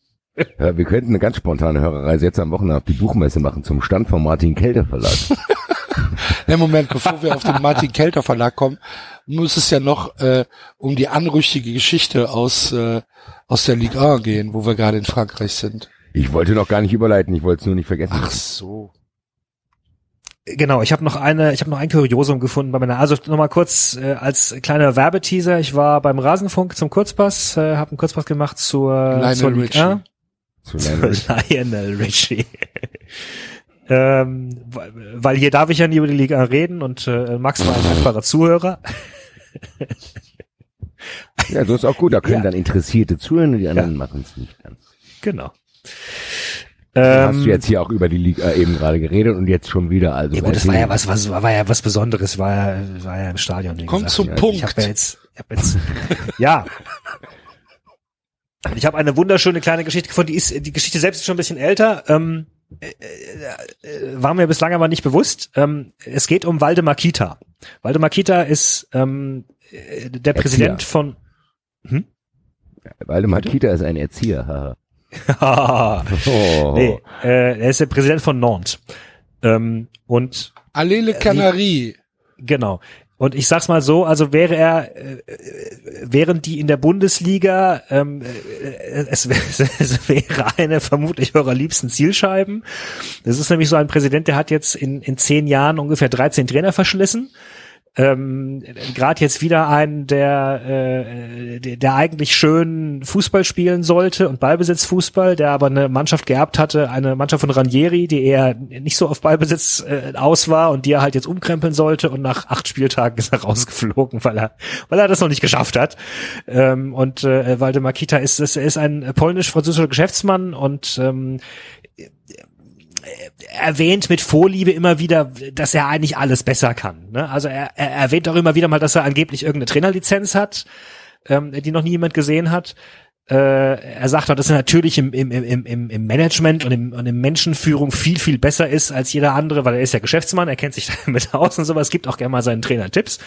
S4: Ja, wir könnten eine ganz spontane Hörerreise jetzt am Wochenende auf die Buchmesse machen zum Stand vom Martin Kelter Verlag.
S2: Ne, Moment, bevor wir auf den Martin Kelter Verlag kommen, muss es ja noch äh, um die anrüchtige Geschichte aus, äh, aus der Ligue 1 gehen, wo wir gerade in Frankreich sind.
S4: Ich wollte noch gar nicht überleiten, ich wollte es nur nicht vergessen.
S2: Ach so.
S3: Genau, ich habe noch eine, ich habe noch ein Kuriosum gefunden bei meiner. Also nochmal kurz äh, als kleiner Werbeteaser. Ich war beim Rasenfunk zum Kurzpass, äh, habe einen Kurzpass gemacht zur,
S2: Lionel
S3: zur
S2: Richie.
S3: 1.
S4: Zu Lionel.
S3: Lionel Richie. ähm, weil, hier darf ich ja nie über die Liga reden und äh, Max war ein dankbarer Zuhörer.
S4: Ja, so ist auch gut. Da können
S3: Ja.
S4: dann Interessierte zuhören und die anderen machen es nicht ganz.
S3: Genau.
S4: Dann hast
S3: Ähm,
S4: du jetzt hier auch über die Liga äh, eben gerade geredet und jetzt schon wieder. Also
S3: ja gut, das war ja was, was war ja was Besonderes, war ja, war ja im Stadion. Wie
S2: Kommt
S3: gesagt.
S2: zum
S3: ja,
S2: Punkt.
S3: Ich habe ja jetzt, ich hab jetzt, ja. Ich habe eine wunderschöne kleine Geschichte gefunden. Die ist, die Geschichte selbst ist schon ein bisschen älter. Ähm, äh, äh, war mir bislang aber nicht bewusst. Ähm, es geht um Waldemar Kita. Waldemar Kita ist ähm, äh, der Präsident von.
S4: Waldemar Kita ist ein Erzieher. haha. oh.
S3: nee, äh, er ist der Präsident von Nantes. Ähm, und
S2: Allele Canarie.
S3: Genau. Und ich sag's mal so, also wäre er, äh, äh, wären die in der Bundesliga, ähm, äh, es, wär- es wäre eine vermutlich eurer liebsten Zielscheiben. Das ist nämlich so ein Präsident, der hat jetzt in, in zehn Jahren ungefähr 13 Trainer verschlissen. Ähm, Gerade jetzt wieder einen, der, äh, der, eigentlich schön Fußball spielen sollte und Ballbesitzfußball, der aber eine Mannschaft geerbt hatte, eine Mannschaft von Ranieri, die eher nicht so auf Ballbesitz äh, aus war und die er halt jetzt umkrempeln sollte und nach acht Spieltagen ist er rausgeflogen, weil er, weil er das noch nicht geschafft hat. Ähm, und äh, Waldemar Kita ist, ist, er ist ein polnisch-französischer Geschäftsmann und ähm, erwähnt mit Vorliebe immer wieder, dass er eigentlich alles besser kann. Ne? Also er, er erwähnt auch immer wieder mal, dass er angeblich irgendeine Trainerlizenz hat, ähm, die noch nie jemand gesehen hat. Äh, er sagt auch, dass er natürlich im, im, im, im, im Management und im, und im Menschenführung viel, viel besser ist als jeder andere, weil er ist ja Geschäftsmann, er kennt sich damit aus und sowas, gibt auch gerne mal seinen Trainern Tipps.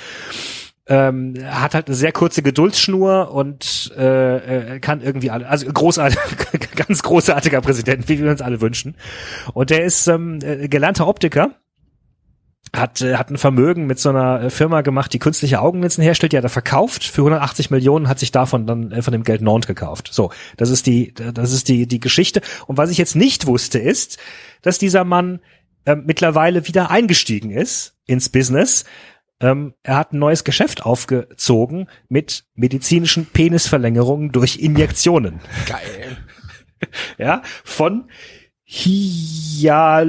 S3: Ähm, hat halt eine sehr kurze Geduldsschnur und äh, äh, kann irgendwie alle, also großartig, ganz großartiger Präsident, wie wir uns alle wünschen. Und der ist ähm, äh, gelernter Optiker, hat, äh, hat ein Vermögen mit so einer Firma gemacht, die künstliche Augenlinsen herstellt, die hat er verkauft für 180 Millionen, hat sich davon dann von dem Geld Nantes gekauft. So, das ist die, das ist die, die Geschichte. Und was ich jetzt nicht wusste, ist, dass dieser Mann äh, mittlerweile wieder eingestiegen ist ins Business. Ähm, er hat ein neues Geschäft aufgezogen mit medizinischen Penisverlängerungen durch Injektionen.
S2: Geil.
S3: Ja, von Hyaluran,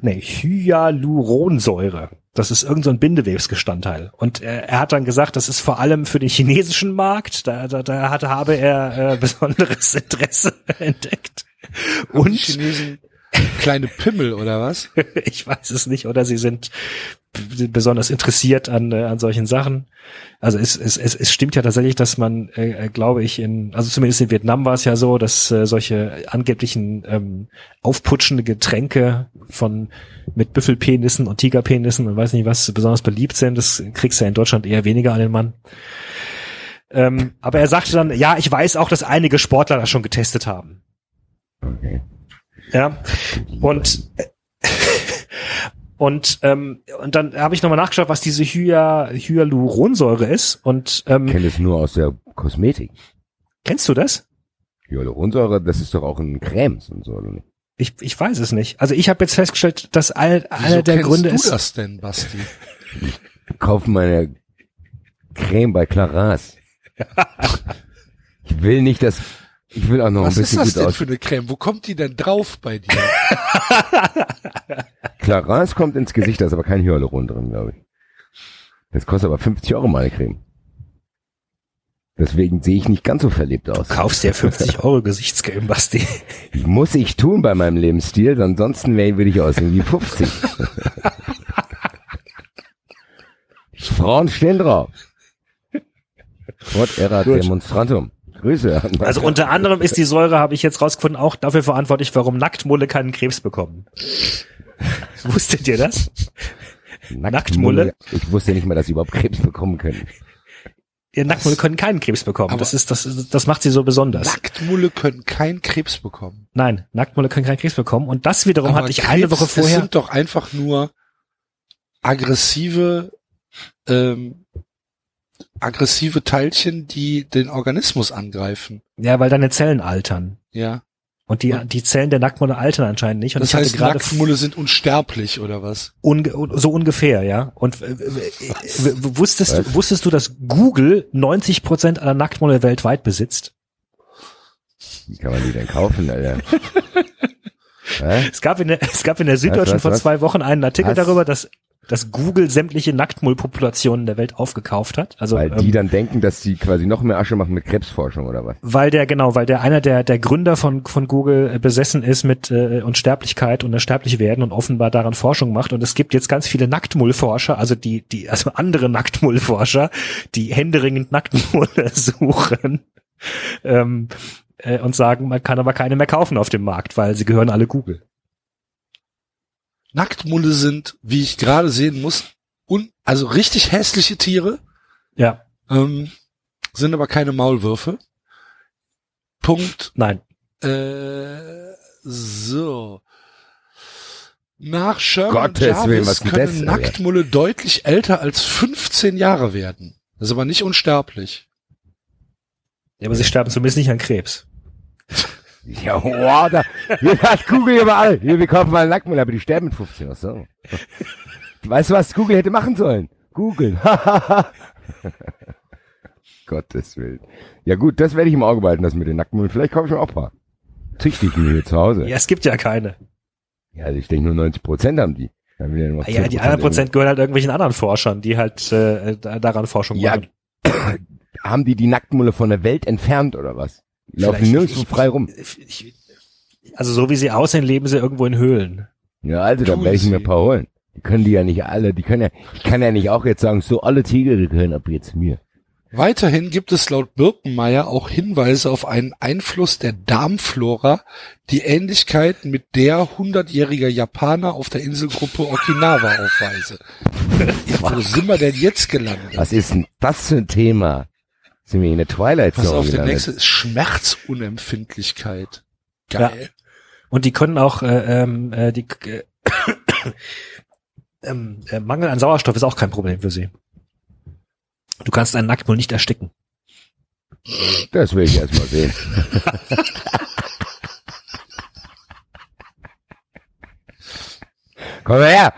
S3: nee, Hyaluronsäure. Das ist irgendein so ein Bindewebsbestandteil. Und äh, er hat dann gesagt, das ist vor allem für den chinesischen Markt. Da, da, da hatte, habe er äh, besonderes Interesse entdeckt.
S2: Und Chinesen kleine Pimmel oder was?
S3: ich weiß es nicht, oder sie sind besonders interessiert an, äh, an solchen Sachen. Also es, es, es, es stimmt ja tatsächlich, dass man, äh, äh, glaube ich, in, also zumindest in Vietnam war es ja so, dass äh, solche angeblichen ähm, aufputschende Getränke von mit Büffelpenissen und Tigerpenissen und weiß nicht was besonders beliebt sind. Das kriegst du ja in Deutschland eher weniger an den Mann. Ähm, aber er sagte dann, ja, ich weiß auch, dass einige Sportler das schon getestet haben.
S4: Okay.
S3: Ja. Und und ähm, und dann habe ich nochmal nachgeschaut, was diese Hya Hyaluronsäure ist. Und
S4: Ich
S3: ähm,
S4: kenne es nur aus der Kosmetik.
S3: kennst du das?
S4: Hyaluronsäure, das ist doch auch in Cremes und so. oder nicht?
S3: Ich, ich weiß es nicht. Also ich habe jetzt festgestellt, dass all,
S2: Wieso
S3: einer der
S2: kennst
S3: Gründe
S2: du
S3: ist.
S2: das denn, Basti?
S4: Kaufen meine Creme bei Claras. Ich will nicht, dass ich will auch noch
S2: Was
S4: ein
S2: ist
S4: bisschen
S2: das
S4: gut
S2: denn
S4: aus.
S2: für eine Creme? Wo kommt die denn drauf bei dir?
S4: Claras kommt ins Gesicht, da ist aber kein Hyaluron drin, glaube ich. Das kostet aber 50 Euro meine Creme. Deswegen sehe ich nicht ganz so verlebt aus.
S3: Kaufst dir 50 Euro Gesichtscreme, Basti.
S4: Muss ich tun bei meinem Lebensstil, ansonsten würde ich aussehen wie 50. Frauen stehen drauf. What era
S3: Gut.
S4: demonstrantum. Grüße. an-
S3: Also unter anderem ist die Säure, habe ich jetzt rausgefunden, auch dafür verantwortlich, warum Nacktmulle keinen Krebs bekommen. Wusstet ihr das? Nacktmulle?
S4: Ich wusste nicht mal, dass sie überhaupt Krebs bekommen können.
S3: Ihr Nacktmulle können keinen Krebs bekommen.
S2: Aber-
S3: Das ist das, ist- das macht sie so besonders.
S2: Nacktmulle können keinen Krebs bekommen.
S3: Nein, Nacktmulle können keinen Krebs bekommen. Und das wiederum
S2: Aber
S3: hatte ich
S2: Krebs,
S3: eine Woche vorher.
S2: sind doch einfach nur aggressive, ähm, aggressive Teilchen, die den Organismus angreifen.
S3: Ja, weil deine Zellen altern.
S2: Ja.
S3: Und die, die Zellen der Nacktmulle altern anscheinend nicht. Und
S2: Das heißt, Nacktmulle sind unsterblich oder was?
S3: unge so ungefähr, ja. Und äh, äh, äh, wusstest,
S4: Was?
S3: du, wusstest du, dass Google 90 Prozent aller Nacktmulle weltweit besitzt?
S4: Wie kann man die denn kaufen, Alter?
S3: Es gab in der, es gab in der Süddeutschen
S4: was,
S3: vor
S4: was?
S3: zwei Wochen einen Artikel
S4: Was?
S3: darüber, dass dass Google sämtliche Nacktmullpopulationen der Welt aufgekauft hat. Also
S4: Weil
S3: ähm,
S4: die dann denken, dass sie quasi noch mehr Asche machen mit Krebsforschung oder was?
S3: weil der genau, weil der einer der der Gründer von von Google äh, besessen ist mit äh, Unsterblichkeit und unsterblich werden und offenbar daran Forschung macht und es gibt jetzt ganz viele Nacktmullforscher, also die die also andere Nacktmullforscher, die händeringend Nacktmulle suchen. Ähm, äh, und sagen, man kann aber keine mehr kaufen auf dem Markt, weil sie gehören alle Google.
S2: Nacktmulle sind, wie ich gerade sehen muss, un also richtig hässliche Tiere,
S3: Ja,
S2: ähm, sind aber keine Maulwürfe. Punkt.
S3: nein.
S2: Äh, so. Nach Sherman
S4: Gottes
S2: und
S4: Willen,
S2: Jarvis
S4: was
S2: können
S4: das
S2: Nacktmulle deutlich älter als 15 Jahre werden. Das ist aber nicht unsterblich.
S3: Ja, aber sie sterben zumindest nicht an Krebs.
S4: Ja, wow, da, hier hat Google überall. Hier, wir kaufen mal einen Nacktmull, aber die sterben mit 15. Ach so. Weißt du, was Google hätte machen sollen? Google. Gottes Willen. Ja gut, das werde ich im Auge behalten, das mit den Nacktmullen. Vielleicht kaufe ich mir auch ein paar. Züchte ich mir hier zu Hause.
S3: Ja, es gibt ja keine.
S4: Ja, also ich denke nur 90 Prozent haben die. Ja,
S3: Ah Ja,
S4: 10%
S3: die anderen Prozent gehören halt irgendwelchen anderen Forschern, die halt äh, da- daran Forschung
S4: Ja,
S3: machen.
S4: Haben die die Nacktmulle von der Welt entfernt oder was? Die laufen nirgendwo frei rum.
S3: Ich, also so wie sie aussehen, leben sie irgendwo in Höhlen.
S4: Ja, also dann werde ich mir ein paar holen. Die können die ja nicht alle, die können ja, ich kann ja nicht auch jetzt sagen, so alle Tiger gehören ab jetzt mir.
S2: Weiterhin gibt es laut Birkenmeier auch Hinweise auf einen Einfluss der Darmflora, die Ähnlichkeit mit der hundertjähriger Japaner auf der Inselgruppe Okinawa aufweise. Ja, wo sind wir denn jetzt gelandet?
S4: Was ist denn das für ein Thema? Sind wir in der Twilight
S2: Pass
S4: Zone
S2: auf, der nächste ist Schmerzunempfindlichkeit. Geil.
S3: Und die können auch äh, ähm, äh, die äh, ähm, äh, Mangel an Sauerstoff ist auch kein Problem für sie. Du kannst einen Nacktmull nicht ersticken.
S4: Das will ich erst mal sehen. Komm mal her!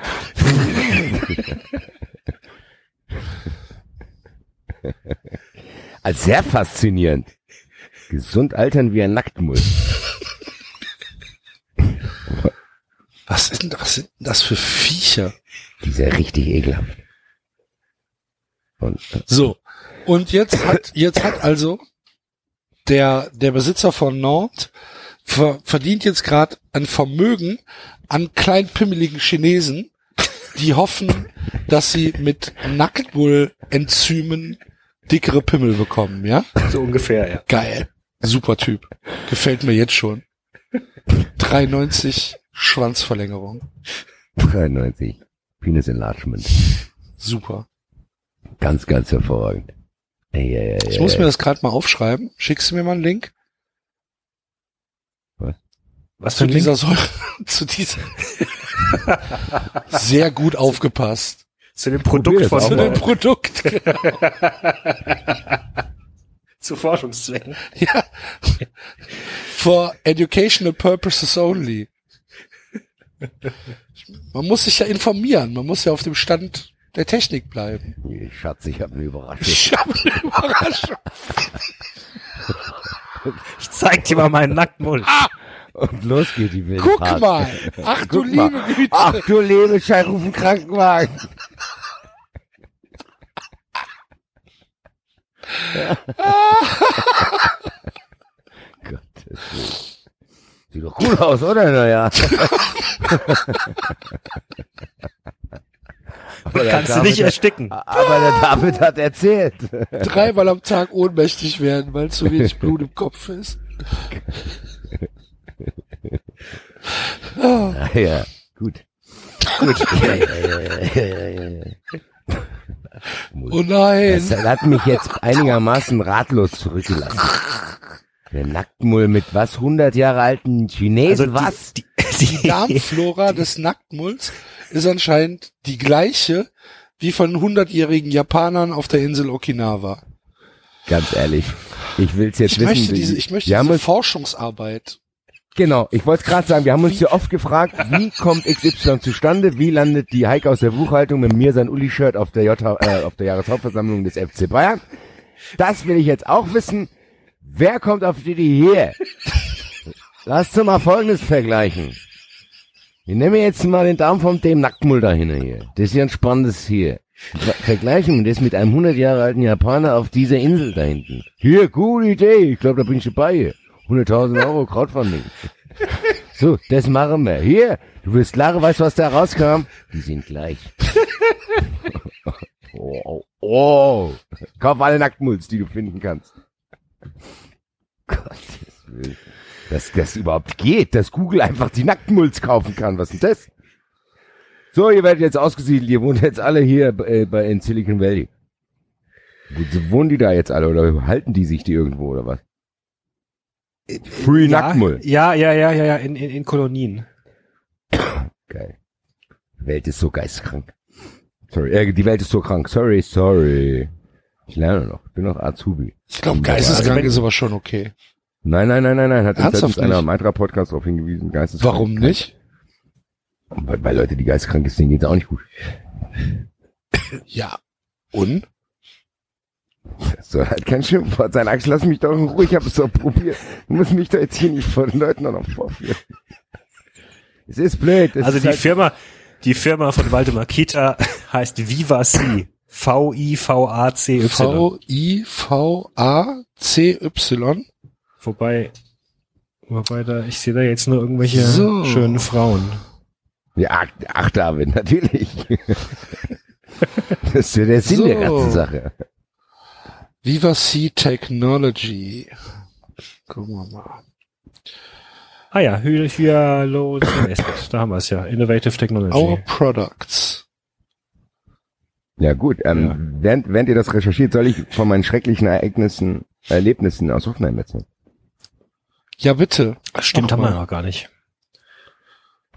S4: Als sehr faszinierend. Gesund altern wie ein Nacktmull.
S2: Was ist denn, was sind das für Viecher?
S4: Die ja richtig ekelhaft. Und, äh,
S2: So. Und jetzt hat, jetzt hat also der, der Besitzer von Nantes ver, verdient jetzt gerade ein Vermögen an kleinpimmeligen Chinesen, die hoffen, dass sie mit Nacktmull-Enzymen dickere Pimmel bekommen, ja?
S3: So ungefähr, ja.
S2: Geil. Super Typ. Gefällt mir jetzt schon. 3,90 Schwanzverlängerung.
S4: 93. Penis Enlargement.
S2: Super.
S4: Ganz, ganz hervorragend. Ey, ey, ey,
S2: Ich muss
S4: ey.
S2: mir das gerade mal aufschreiben. Schickst du mir mal einen Link?
S3: Was für
S2: zu
S3: ein Link?
S2: dieser Säure, zu dieser sehr gut aufgepasst
S3: Zu dem Produkt von
S2: zu dem Produkt.
S3: zu Forschungszwecken.
S2: ja. For educational purposes only. Man muss sich ja informieren, man muss ja auf dem Stand der Technik bleiben.
S4: Nee, Schatz, ich habe eine Überraschung.
S2: Ich habe eine Überraschung.
S3: Ich zeig dir mal meinen Nacktmull.
S4: Und los geht die wilde
S2: Guck mal. Ach du
S4: Guck mal.
S2: liebe Güte.
S4: Ach du liebe ruf einen Krankenwagen. Willen. Sieht doch cool aus, oder? Naja. Aber
S3: Kannst du nicht
S4: hat-
S3: ersticken.
S4: Aber der David hat erzählt.
S2: Dreimal am Tag ohnmächtig werden, weil zu wenig Blut im Kopf ist. Ah,
S4: ja, gut. Gut. Ja, ja, ja, ja, ja, ja, ja.
S2: Oh nein.
S4: Das hat mich jetzt einigermaßen ratlos zurückgelassen. Der Nacktmull mit was? 100 Jahre alten Chinesen?
S3: Also die-
S4: was?
S3: Die, die,
S2: Die Darmflora des Nacktmulls ist anscheinend die gleiche wie von 100-jährigen Japanern auf der Insel Okinawa.
S4: Ganz ehrlich. Ich will's jetzt
S2: Ich
S4: wissen.
S2: möchte
S4: wie-
S2: diese, ich möchte diese Forschungsarbeit.
S4: Genau, ich wollte gerade sagen, wir haben uns hier oft gefragt, wie kommt XY zustande? Wie landet die Heike aus der Buchhaltung mit mir sein Uli-Shirt auf der J äh, auf der Jahreshauptversammlung des FC Bayern? Das will ich jetzt auch wissen. Wer kommt auf die hier? Lass uns mal Folgendes vergleichen. Ich nehme jetzt mal den Darm vom dem Nacktmull dahin hier. Das ist ja ein spannendes hier. Ver- Vergleichen wir das mit einem 100 Jahre alten Japaner auf dieser Insel da hinten. Hier, gute Idee. Ich glaube, da bin ich dabei. 100.000 Euro Crowdfunding. So, das machen wir. Hier, du wirst lachen, weißt du, was da rauskam? Die sind gleich. oh, oh, oh. Kauf alle Nacktmulls, die du finden kannst. Gottes Willen. Dass das überhaupt geht, dass Google einfach die Nacktmulls kaufen kann. Was ist denn das? So, ihr werdet jetzt ausgesiedelt, ihr wohnt jetzt alle hier äh, bei in Silicon Valley. Wo- Wohnen die da jetzt alle oder halten die sich die irgendwo oder was? Free
S3: ja,
S4: Nacktmull.
S3: Ja, ja, ja, ja, ja, in, in, in Kolonien.
S4: Geil. Die Welt ist so geistkrank. Sorry, äh, die Welt ist so krank. Sorry, sorry. Ich lerne noch. Ich bin noch Azubi.
S2: Ich glaube,
S3: Also
S2: geisteskrank
S3: wenn-
S2: ist aber schon okay.
S4: Nein, nein, nein, nein, nein. Hat
S2: Ernsthaft
S4: einer
S2: nicht?
S4: im Eintra-Podcast darauf hingewiesen. Geisteskrank.
S2: Warum nicht?
S4: Weil, weil Leute, die geistkrank sind, denen geht's auch nicht gut.
S2: Ja. Und?
S4: Das soll halt kein Schimpfwort sein. Axel, lass mich doch in Ruhe. Ich habe es doch probiert. Du musst mich doch jetzt hier nicht vor den Leuten noch vorführen. Es ist blöd. Es
S3: Also
S4: ist
S3: die
S4: halt,
S3: Firma, die Firma von Waldemar Kita heißt Vivacy. V-I-V-A-C-Y.
S2: V-I-V-A-C-Y.
S3: Wobei, wobei da, ich sehe da jetzt nur irgendwelche
S2: So.
S3: schönen Frauen.
S4: ja, ach, ach, David, natürlich. das ist ja der Sinn
S2: So.
S4: der ganzen Sache.
S2: Viva C Technology. Gucken wir mal.
S3: Ah ja, Hy- Hyaluronic, da haben wir es ja. Innovative Technology.
S2: Our Products.
S4: Ja gut, ähm, Während, während ihr das recherchiert, soll ich von meinen schrecklichen Ereignissen, Erlebnissen aus Hoffenheim erzählen.
S2: Ja, bitte.
S3: Stimmt,
S2: Mach
S3: haben wir noch gar nicht.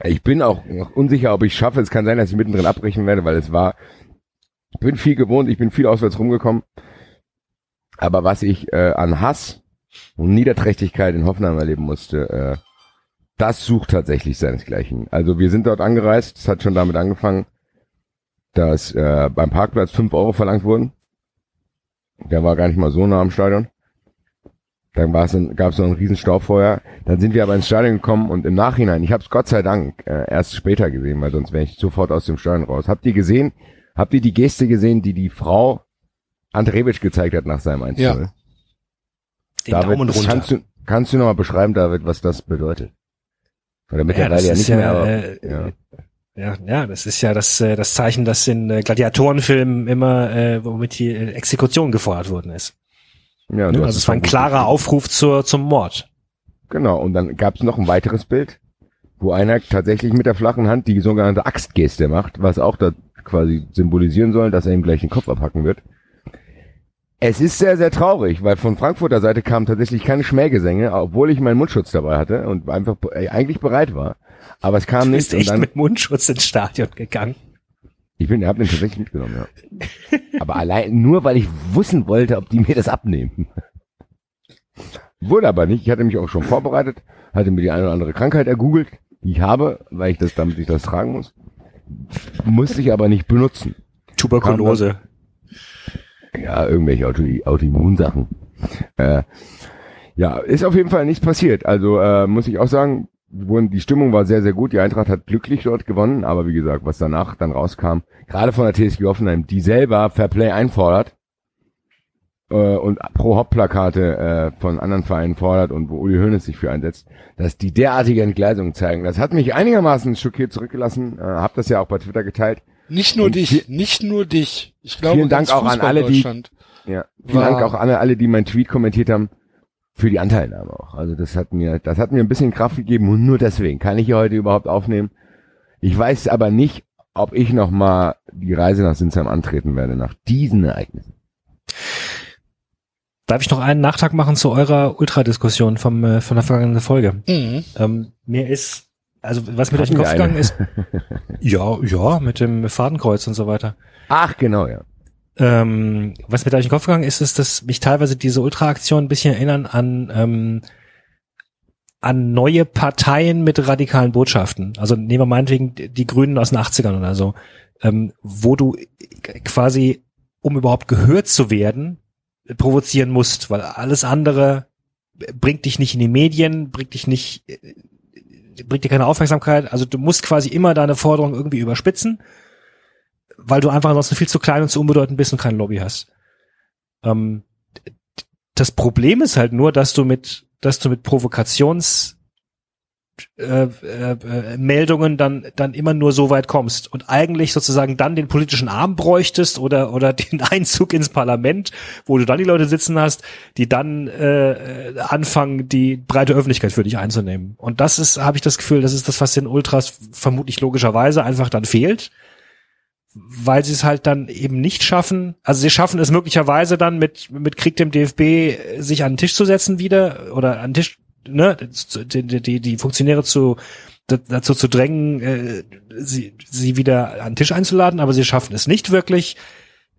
S4: Ich bin auch noch unsicher, ob ich schaffe. Es kann sein, dass ich mittendrin abbrechen werde, weil es war, ich bin viel gewohnt, ich bin viel auswärts rumgekommen. Aber was ich äh, an Hass und Niederträchtigkeit in Hoffenheim erleben musste, äh, das sucht tatsächlich seinesgleichen. Also wir sind dort angereist, es hat schon damit angefangen, dass äh, beim Parkplatz fünf Euro verlangt wurden. Der war gar nicht mal so nah am Stadion. Dann gab es noch ein riesen Staufeuer. Dann sind wir aber ins Stadion gekommen und im Nachhinein, ich habe es Gott sei Dank äh, erst später gesehen, weil sonst wäre ich sofort aus dem Stadion raus. Habt ihr gesehen, habt ihr die Geste gesehen, die die Frau Andrevic gezeigt hat nach seinem 1
S2: Ja.
S3: Den
S4: David,
S3: Daumen runter.
S4: kannst du, kannst du noch mal beschreiben, David, was das bedeutet? Oder
S3: ja,
S4: mittlerweile
S3: das
S4: ja,
S3: ist
S4: nicht
S3: ja,
S4: mehr, aber,
S3: äh,
S4: ja.
S3: ja, ja, das ist ja das, äh, das Zeichen, dass in äh, Gladiatorenfilmen immer, äh, womit die äh, Exekution gefordert worden ist.
S4: ja,
S3: Ne? Also es war ein klarer Aufruf zur, zum Mord.
S4: Genau, und dann gab es noch ein weiteres Bild, wo einer tatsächlich mit der flachen Hand die sogenannte Axtgeste macht, was auch da quasi symbolisieren soll, dass er ihm gleich den Kopf abhacken wird. Es ist sehr, sehr traurig, weil von Frankfurter Seite kamen tatsächlich keine Schmähgesänge, obwohl ich meinen Mundschutz dabei hatte und einfach äh, eigentlich bereit war. Aber es kam
S3: Du
S4: nicht
S3: bist
S4: und
S3: echt
S4: dann,
S3: mit Mundschutz ins Stadion gegangen.
S4: ich bin, hab den tatsächlich mitgenommen, ja. Aber allein nur, weil ich wissen wollte, ob die mir das abnehmen. Wurde aber nicht. Ich hatte mich auch schon vorbereitet, hatte mir die eine oder andere Krankheit ergoogelt, die ich habe, weil ich das, damit ich das tragen muss. Musste ich aber nicht benutzen.
S3: Tuberkulose.
S4: Ja, irgendwelche Auto Autoimmunsachen. Äh, ja, ist auf jeden Fall nichts passiert. Also äh, muss ich auch sagen, die Stimmung war sehr, sehr gut. Die Eintracht hat glücklich dort gewonnen, aber wie gesagt, was danach dann rauskam, gerade von der TSG Hoffenheim, die selber Fairplay einfordert äh, und pro Hauptplakate äh, von anderen Vereinen fordert und wo Uli Hoeneß sich für einsetzt, dass die derartige Entgleisungen zeigen. Das hat mich einigermaßen schockiert zurückgelassen. Äh, hab das ja auch bei Twitter geteilt.
S2: Nicht nur
S4: Und
S2: dich, nicht nur dich. Ich glaube,
S4: Vielen Dank auch an alle, die-. Ja, vielen Dank auch an alle, die meinen Tweet kommentiert haben, für die Anteilnahme auch. Also das hat mir, das hat mir ein bisschen Kraft gegeben und nur deswegen kann ich hier heute überhaupt aufnehmen. Ich weiß aber nicht, ob ich noch mal die Reise nach Sinsheim antreten werde nach diesen Ereignissen.
S3: Darf ich noch einen Nachtrag machen zu eurer Ultradiskussion vom, äh, von der vergangenen Folge?
S2: Mhm.
S3: Ähm, mir ist, also was mir durch den Kopf gegangen ist, ja, ja, mit dem Fadenkreuz und so weiter.
S4: Ach genau, ja.
S3: Ähm, was mir durch den Kopf gegangen ist, ist, dass mich teilweise diese Ultra-Aktionen ein bisschen erinnern an, ähm, an neue Parteien mit radikalen Botschaften. Also nehmen wir meinetwegen die Grünen aus den 80ern oder so, ähm, wo du quasi, um überhaupt gehört zu werden, provozieren musst, weil alles andere bringt dich nicht in die Medien, bringt dich nicht, bringt dir keine Aufmerksamkeit. Also du musst quasi immer deine Forderung irgendwie überspitzen, weil du einfach ansonsten viel zu klein und zu unbedeutend bist und kein Lobby hast. Ähm, das Problem ist halt nur, dass du mit, dass du mit Provokations äh, äh, äh, Meldungen dann dann immer nur so weit kommst und eigentlich sozusagen dann den politischen Arm bräuchtest oder oder den Einzug ins Parlament, wo du dann die Leute sitzen hast, die dann äh, anfangen, die breite Öffentlichkeit für dich einzunehmen. Und das ist, habe ich das Gefühl, das ist das, was den Ultras vermutlich logischerweise einfach dann fehlt, weil sie es halt dann eben nicht schaffen. Also sie schaffen es möglicherweise dann mit mit Krieg dem DFB sich an den Tisch zu setzen wieder oder an den Tisch ne, die, die, die Funktionäre zu dazu zu drängen, äh, sie, sie wieder an den Tisch einzuladen, aber sie schaffen es nicht wirklich,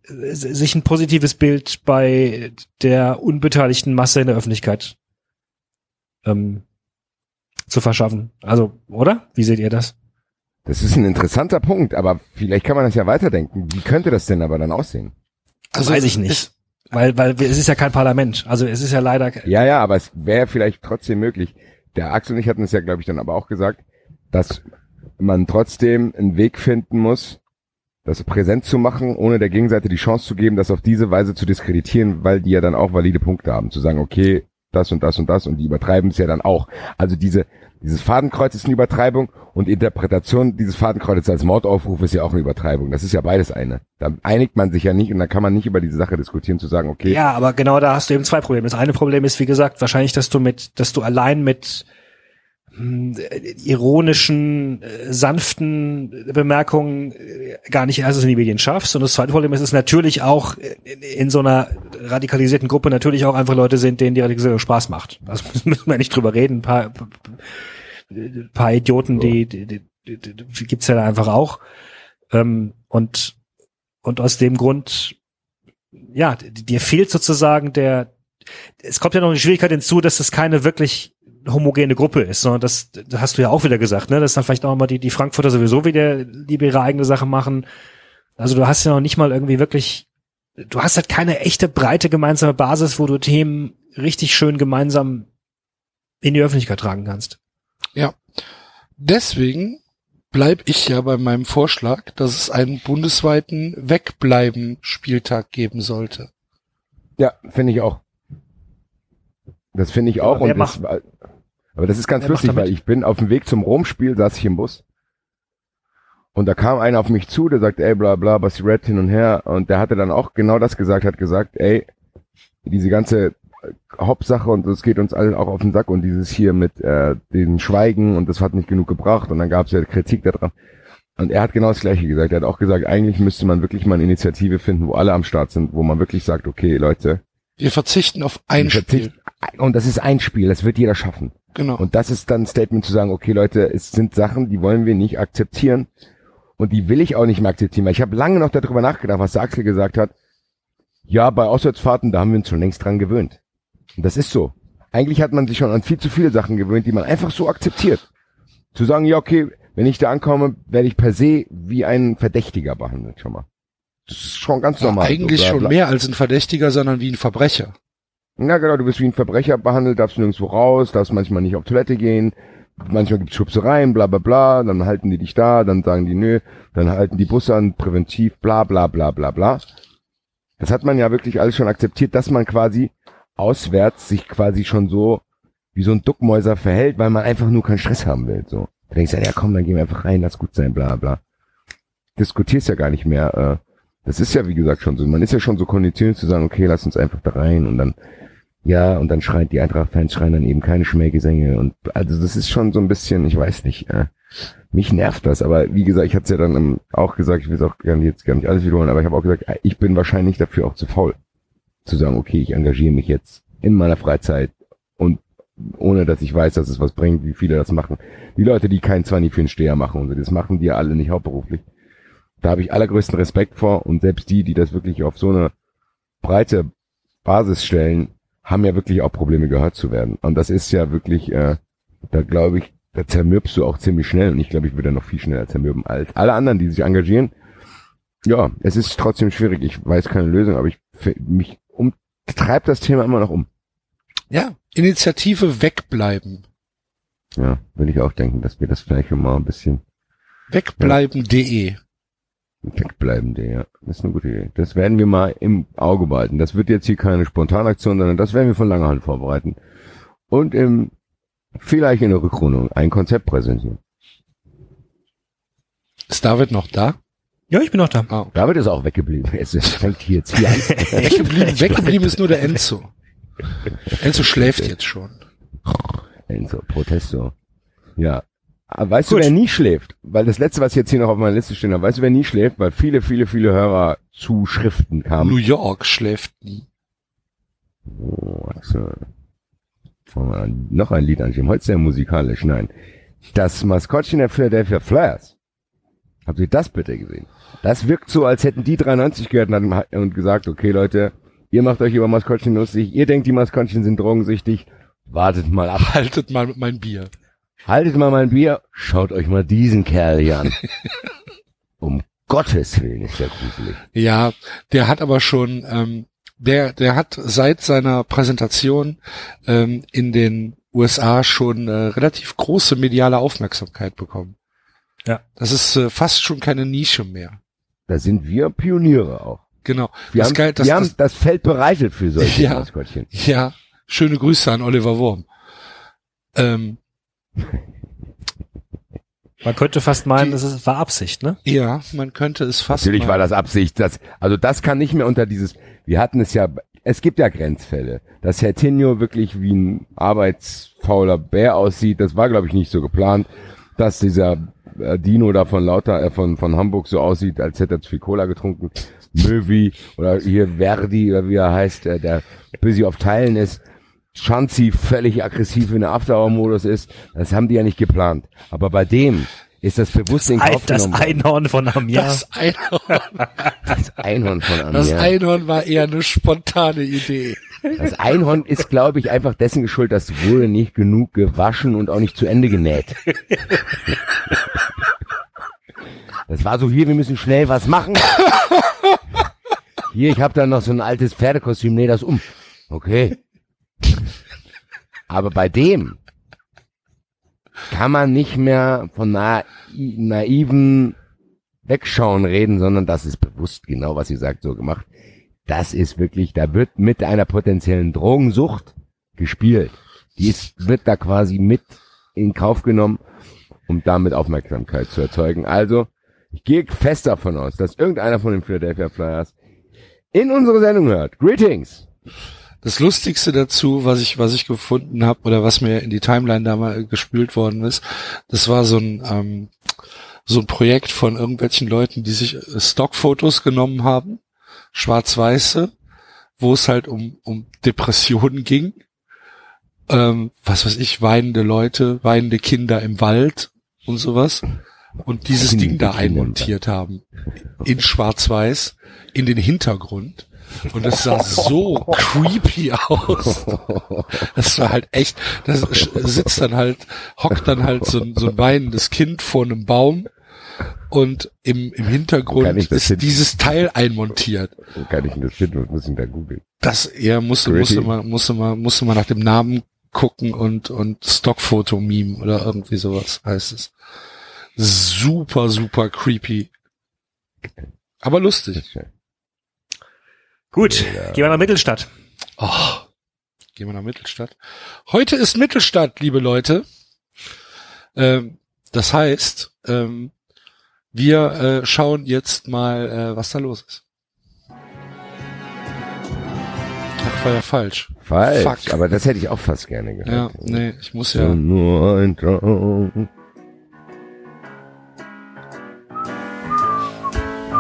S3: äh, sich ein positives Bild bei der unbeteiligten Masse in der Öffentlichkeit ähm, zu verschaffen. Also, oder? Wie seht ihr das?
S4: Das ist ein interessanter Punkt, aber vielleicht kann man das ja weiterdenken. Wie könnte das denn aber dann aussehen?
S3: Also, Weiß ich nicht. Weil, weil es ist ja kein Parlament. Also es ist ja leider.
S4: Ja, ja, aber es wäre vielleicht trotzdem möglich. Der Axel und ich hatten es ja, glaube ich, dann aber auch gesagt, dass man trotzdem einen Weg finden muss, das präsent zu machen, ohne der Gegenseite die Chance zu geben, das auf diese Weise zu diskreditieren, weil die ja dann auch valide Punkte haben. Zu sagen, okay, das und das und das und die übertreiben es ja dann auch. Also diese, dieses Fadenkreuz ist eine Übertreibung und Interpretation dieses Fadenkreuzes als Mordaufruf ist ja auch eine Übertreibung. Das ist ja beides eine. Da einigt man sich ja nicht und da kann man nicht über diese Sache diskutieren, zu sagen, okay.
S3: Ja, aber genau da hast du eben zwei Probleme. Das eine Problem ist, wie gesagt, wahrscheinlich, dass du mit, dass du allein mit ironischen, äh, sanften Bemerkungen äh, gar nicht erst in die Medien schaffst. Und das zweite Problem ist, dass natürlich auch in so einer radikalisierten Gruppe natürlich auch einfach Leute sind, denen die Radikalisierung Spaß macht. Also müssen wir nicht drüber reden. Ein paar, ein paar Idioten, die, die, die, die gibt's ja da einfach auch. Ähm, und, und aus dem Grund, ja, dir fehlt sozusagen der, es kommt ja noch eine Schwierigkeit hinzu, dass es keine wirklich homogene Gruppe ist, sondern das, das hast du ja auch wieder gesagt, ne? Dass dann vielleicht auch mal die, die Frankfurter sowieso wieder lieber ihre eigene Sache machen. Also du hast ja noch nicht mal irgendwie wirklich, du hast halt keine echte breite gemeinsame Basis, wo du Themen richtig schön gemeinsam in die Öffentlichkeit tragen kannst.
S2: Ja. Deswegen bleib ich ja bei meinem Vorschlag, dass es einen bundesweiten Wegbleiben-Spieltag geben sollte.
S4: Ja, finde ich auch. Das finde ich auch. und das, aber das ist ganz Wer lustig, weil ich bin auf dem Weg zum Rom-Spiel, saß ich im Bus. Und da kam einer auf mich zu, der sagt, ey, bla, bla, Basti Red hin und her. Und der hatte dann auch genau das gesagt, hat gesagt, ey, diese ganze Hauptsache und es geht uns allen auch auf den Sack und dieses hier mit äh, den Schweigen und das hat nicht genug gebracht und dann gab es ja Kritik daran. Und er hat genau das Gleiche gesagt. Er hat auch gesagt, eigentlich müsste man wirklich mal eine Initiative finden, wo alle am Start sind, wo man wirklich sagt, okay, Leute.
S2: Wir verzichten auf ein Spiel.
S4: Und das ist ein Spiel, das wird jeder schaffen.
S2: Genau.
S4: Und das ist dann ein Statement zu sagen, okay Leute, es sind Sachen, die wollen wir nicht akzeptieren und die will ich auch nicht mehr akzeptieren, weil ich habe lange noch darüber nachgedacht, was Axel gesagt hat. Ja, bei Auswärtsfahrten, da haben wir uns schon längst dran gewöhnt. Und das ist so. Eigentlich hat man sich schon an viel zu viele Sachen gewöhnt, die man einfach so akzeptiert. Zu sagen, ja, okay, wenn ich da ankomme, werde ich per se wie ein Verdächtiger behandelt, schon mal. Das ist schon ganz normal.
S2: Ja, eigentlich so, schon mehr als ein Verdächtiger, sondern wie ein Verbrecher.
S4: Ja, genau, du wirst wie ein Verbrecher behandelt, darfst nirgendwo raus, darfst manchmal nicht auf Toilette gehen, manchmal gibt's Schubsereien, bla bla bla, dann halten die dich da, dann sagen die nö, dann halten die Busse an, präventiv, bla bla bla bla bla. Das hat man ja wirklich alles schon akzeptiert, dass man quasi auswärts sich quasi schon so wie so ein Duckmäuser verhält, weil man einfach nur keinen Stress haben will. So. Da denkst du, ja komm, dann gehen wir einfach rein, lass gut sein, bla bla. Diskutierst ja gar nicht mehr. Äh, das ist ja wie gesagt schon so. Man ist ja schon so konditioniert zu sagen, okay, lass uns einfach da rein und dann ja, und dann schreit die Eintracht-Fans schreien dann eben keine Schmähgesänge und also das ist schon so ein bisschen, ich weiß nicht, äh, mich nervt das, aber wie gesagt, ich hatte es ja dann auch gesagt, ich will es auch gar nicht, jetzt gar nicht alles wiederholen, aber ich habe auch gesagt, ich bin wahrscheinlich dafür auch zu faul, zu sagen, okay, ich engagiere mich jetzt in meiner Freizeit und ohne dass ich weiß, dass es was bringt, wie viele das machen. Die Leute, die keinen 20 für einen Steher machen und so, das machen die ja alle nicht hauptberuflich. Da habe ich allergrößten Respekt vor und selbst die, die das wirklich auf so eine breite Basis stellen, haben ja wirklich auch Probleme gehört zu werden. Und das ist ja wirklich, äh, da glaube ich, da zermürbst du auch ziemlich schnell. Und ich glaube, ich würde noch viel schneller zermürben als alle anderen, die sich engagieren. Ja, es ist trotzdem schwierig. Ich weiß keine Lösung, aber ich mich umtreibt das Thema immer noch um.
S2: Ja, Initiative wegbleiben.
S4: Ja, würde ich auch denken, dass wir das vielleicht mal ein bisschen
S2: Wegbleiben.de.
S4: wegbleiben, der, ja. Das ist eine gute Idee. Das werden wir mal im Auge behalten. Das wird jetzt hier keine Spontanaktion, sondern das werden wir von langer Hand vorbereiten. Und im, vielleicht in der Rückrundung ein Konzept präsentieren.
S2: Ist David noch da?
S3: Ja, ich bin noch da.
S2: Ah,
S4: David ist auch weggeblieben. Es es fängt hier jetzt hier an.
S2: weggeblieben, weggeblieben ist nur der Enzo. Enzo schläft jetzt schon.
S4: Enzo, Protesto. Ja. Aber weißt
S3: Gut.
S4: du, wer nie schläft? Weil das letzte, was jetzt hier noch auf meiner Liste steht, weißt du, wer nie schläft? Weil viele, viele, viele Hörer Zuschriften
S2: New
S4: kamen.
S2: York schläft nie.
S4: Oh, also, noch ein Lied anschieben. Heute sehr musikalisch, nein. Das Maskottchen der Philadelphia Flyers. Habt ihr das bitte gesehen? Das wirkt so, als hätten die 93 gehört und gesagt, okay Leute, ihr macht euch über Maskottchen lustig, ihr denkt, die Maskottchen sind drogensüchtig, wartet mal ab.
S2: Haltet mal mit mein Bier.
S4: Haltet mal mein Bier, schaut euch mal diesen Kerl hier an. um Gottes Willen ist der gruselig.
S2: Ja, der hat aber schon, ähm, der, der hat seit seiner Präsentation ähm, in den USA schon äh, relativ große mediale Aufmerksamkeit bekommen.
S3: Ja.
S2: Das ist äh, fast schon keine Nische mehr.
S4: Da sind wir Pioniere auch.
S2: Genau.
S4: Wir,
S2: das
S4: haben,
S2: geil, dass,
S4: wir haben
S2: das,
S4: das Feld bereitet für solche
S2: Ja.
S4: Maskottchen.
S2: ja, schöne Grüße an Oliver Wurm. Ähm,
S3: Man könnte fast meinen,
S2: Die-
S3: das ist, war Absicht, ne?
S2: ja, man könnte es fast.
S4: Natürlich
S2: mal-
S4: war das Absicht. Das, also das kann nicht mehr unter dieses, wir hatten es ja, es gibt ja Grenzfälle. Dass Herr Tinio wirklich wie ein arbeitsfauler Bär aussieht, das war glaube ich nicht so geplant. Dass dieser äh, Dino da von Lauter, äh, von, von Hamburg so aussieht, als hätte er zu viel Cola getrunken. Möwi oder hier Verdi oder wie er heißt, äh, der busy auf Teilen ist. Schanzi völlig aggressiv in der After-Hour-Modus ist. Das haben die ja nicht geplant. Aber bei dem ist das bewusst in
S3: Ein,
S4: Kauf
S3: das. Einhorn von Amiens.
S2: Das Einhorn,
S4: Das Einhorn von Amiens.
S2: das Einhorn war eher eine spontane Idee.
S4: Das Einhorn ist, glaube ich, einfach dessen geschuldet, dass wurde nicht genug gewaschen und auch nicht zu Ende genäht. Das war so hier, wir müssen schnell was machen. Hier, ich habe da noch so ein altes Pferdekostüm, näh das um. Okay. Aber bei dem kann man nicht mehr von na naiven Wegschauen reden, sondern das ist bewusst genau, was sie sagt, so gemacht. Das ist wirklich, da wird mit einer potenziellen Drogensucht gespielt. Die ist, wird da quasi mit in Kauf genommen, um damit Aufmerksamkeit zu erzeugen. Also, ich gehe fest davon aus, dass irgendeiner von den Philadelphia Flyers in unsere Sendung hört. Greetings!
S2: Das Lustigste dazu, was ich, was ich gefunden habe oder was mir in die Timeline da mal gespült worden ist, das war so ein, ähm, so ein Projekt von irgendwelchen Leuten, die sich äh, Stockfotos genommen haben, schwarz-weiße, wo es halt um, um Depressionen ging. Ähm, was weiß ich, weinende Leute, weinende Kinder im Wald und sowas. Und dieses Ding da einmontiert haben. In schwarz-weiß, in den Hintergrund. Und es sah so creepy aus. Das war halt echt, das sch- sitzt dann halt, hockt dann halt so ein, so ein weinendes Kind vor einem Baum und im, im Hintergrund ist
S4: finden?
S2: dieses Teil einmontiert.
S4: Kann ich das finden? Was muss ich da googeln?
S2: Das er musste, musste man, musste man, musste man nach dem Namen gucken und, und Stockfoto-Meme oder irgendwie sowas heißt es. Super, super creepy. Aber lustig.
S3: Gut, gehen wir nach Mittelstadt.
S2: Oh, gehen wir nach Mittelstadt. Heute ist Mittelstadt, liebe Leute. Ähm, das heißt, ähm, wir äh, schauen jetzt mal, äh, was da los ist. Ach, war ja falsch.
S4: Falsch,
S2: Fuck.
S4: aber das hätte ich auch fast gerne
S2: Ja,
S4: gehört.
S2: nee, ich muss ja.
S4: Nur ein Traum.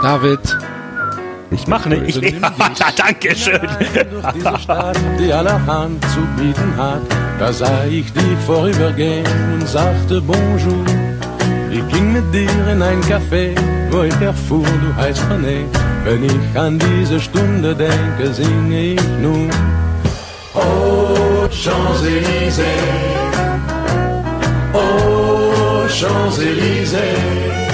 S2: David,
S3: Ich mache nicht.
S2: So
S3: Ich,
S2: nimm dich.
S3: danke schön.
S5: durch diese Stadt, die allerhand zu bieten hat. Da sah ich dich vorübergehen und sagte Bonjour. Ich ging mit dir in ein Café, wo ich erfuhr, du heißt René. Wenn ich an diese Stunde denke, singe ich nun. Oh, Champs-Élysées. Oh, Champs-Élysées.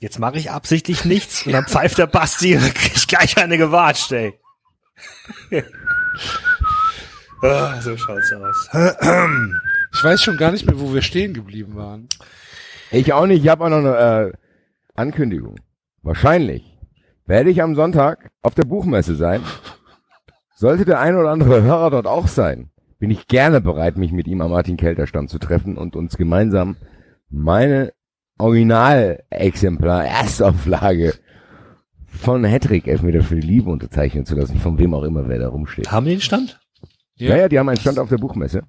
S3: Jetzt mache ich absichtlich nichts und dann pfeift der Basti ich gleich eine gewatscht, ey. ah, so schaut's aus.
S2: Ich weiß schon gar nicht mehr, wo wir stehen geblieben waren.
S4: Ich auch nicht. Ich habe auch noch eine äh, Ankündigung. Wahrscheinlich werde ich am Sonntag auf der Buchmesse sein. Sollte der ein oder andere Hörer dort auch sein, bin ich gerne bereit, mich mit ihm am Martin Kelter Stand zu treffen und uns gemeinsam meine Originalexemplar, Erstauflage von Hedrick Elfmeter für die Liebe unterzeichnen zu lassen, von wem auch immer wer da rumsteht.
S3: Haben die den Stand?
S4: Ja, ja, die haben einen Stand auf der Buchmesse.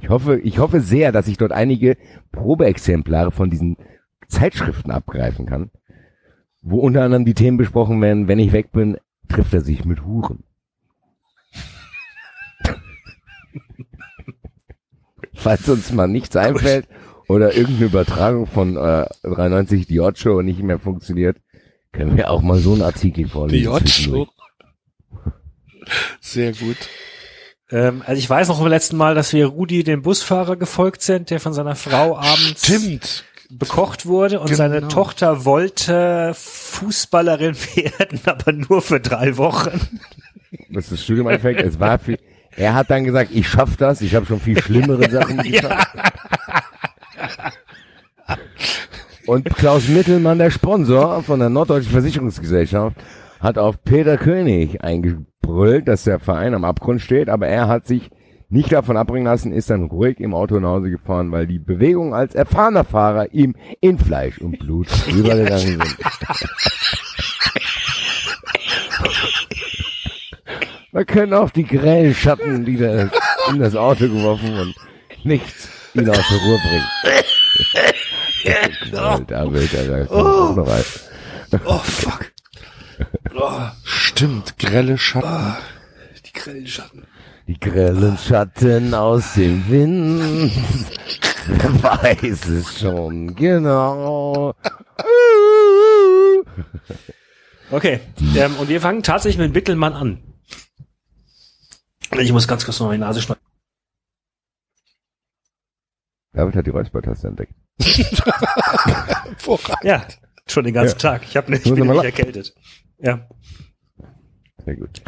S4: Ich hoffe, ich hoffe sehr, dass ich dort einige Probeexemplare von diesen Zeitschriften abgreifen kann, wo unter anderem die Themen besprochen werden, wenn ich weg bin, trifft er sich mit Huren. Falls uns mal nichts einfällt oder irgendeine Übertragung von äh, 93 die Odd-Show nicht mehr funktioniert, können wir auch mal so einen Artikel vorlesen.
S2: Die Odd-Show.
S4: zwischendurch.
S2: Sehr gut.
S3: Ähm, also ich weiß noch vom letzten Mal, dass wir Rudi, dem Busfahrer, gefolgt sind, der von seiner Frau abends
S2: Stimmt.
S3: bekocht wurde und
S2: Genau.
S3: seine Tochter wollte Fußballerin werden, aber nur für drei Wochen.
S4: Was das Studium anfängt, es war viel, er hat dann gesagt, ich schaff das, ich habe schon viel schlimmere Sachen geschafft. Und Klaus Mittelmann, der Sponsor von der Norddeutschen Versicherungsgesellschaft, hat auf Peter König eingebrüllt, dass der Verein am Abgrund steht, aber er hat sich nicht davon abbringen lassen, ist dann ruhig im Auto nach Hause gefahren, weil die Bewegungen als erfahrener Fahrer ihm in Fleisch und Blut übergegangen sind. Man können auch die grellen Schatten wieder in das Auto geworfen und nichts ihn aus der Ruhe bringen. Alter, Alter, da kommt auch noch ein.
S3: Oh fuck.
S2: Stimmt, grelle Schatten.
S3: Die Grillschatten.
S4: Die grellen Schatten aus dem Wind. Wer weiß es schon genau.
S3: Okay, ähm, und wir fangen tatsächlich mit Wickelmann an. Ich muss ganz kurz noch meine Nase schneiden.
S4: David hat die Räuspertaste entdeckt.
S3: Ja, schon den ganzen Tag. Ich, hab nicht, ich bin nicht erkältet. Ja.
S4: Sehr gut.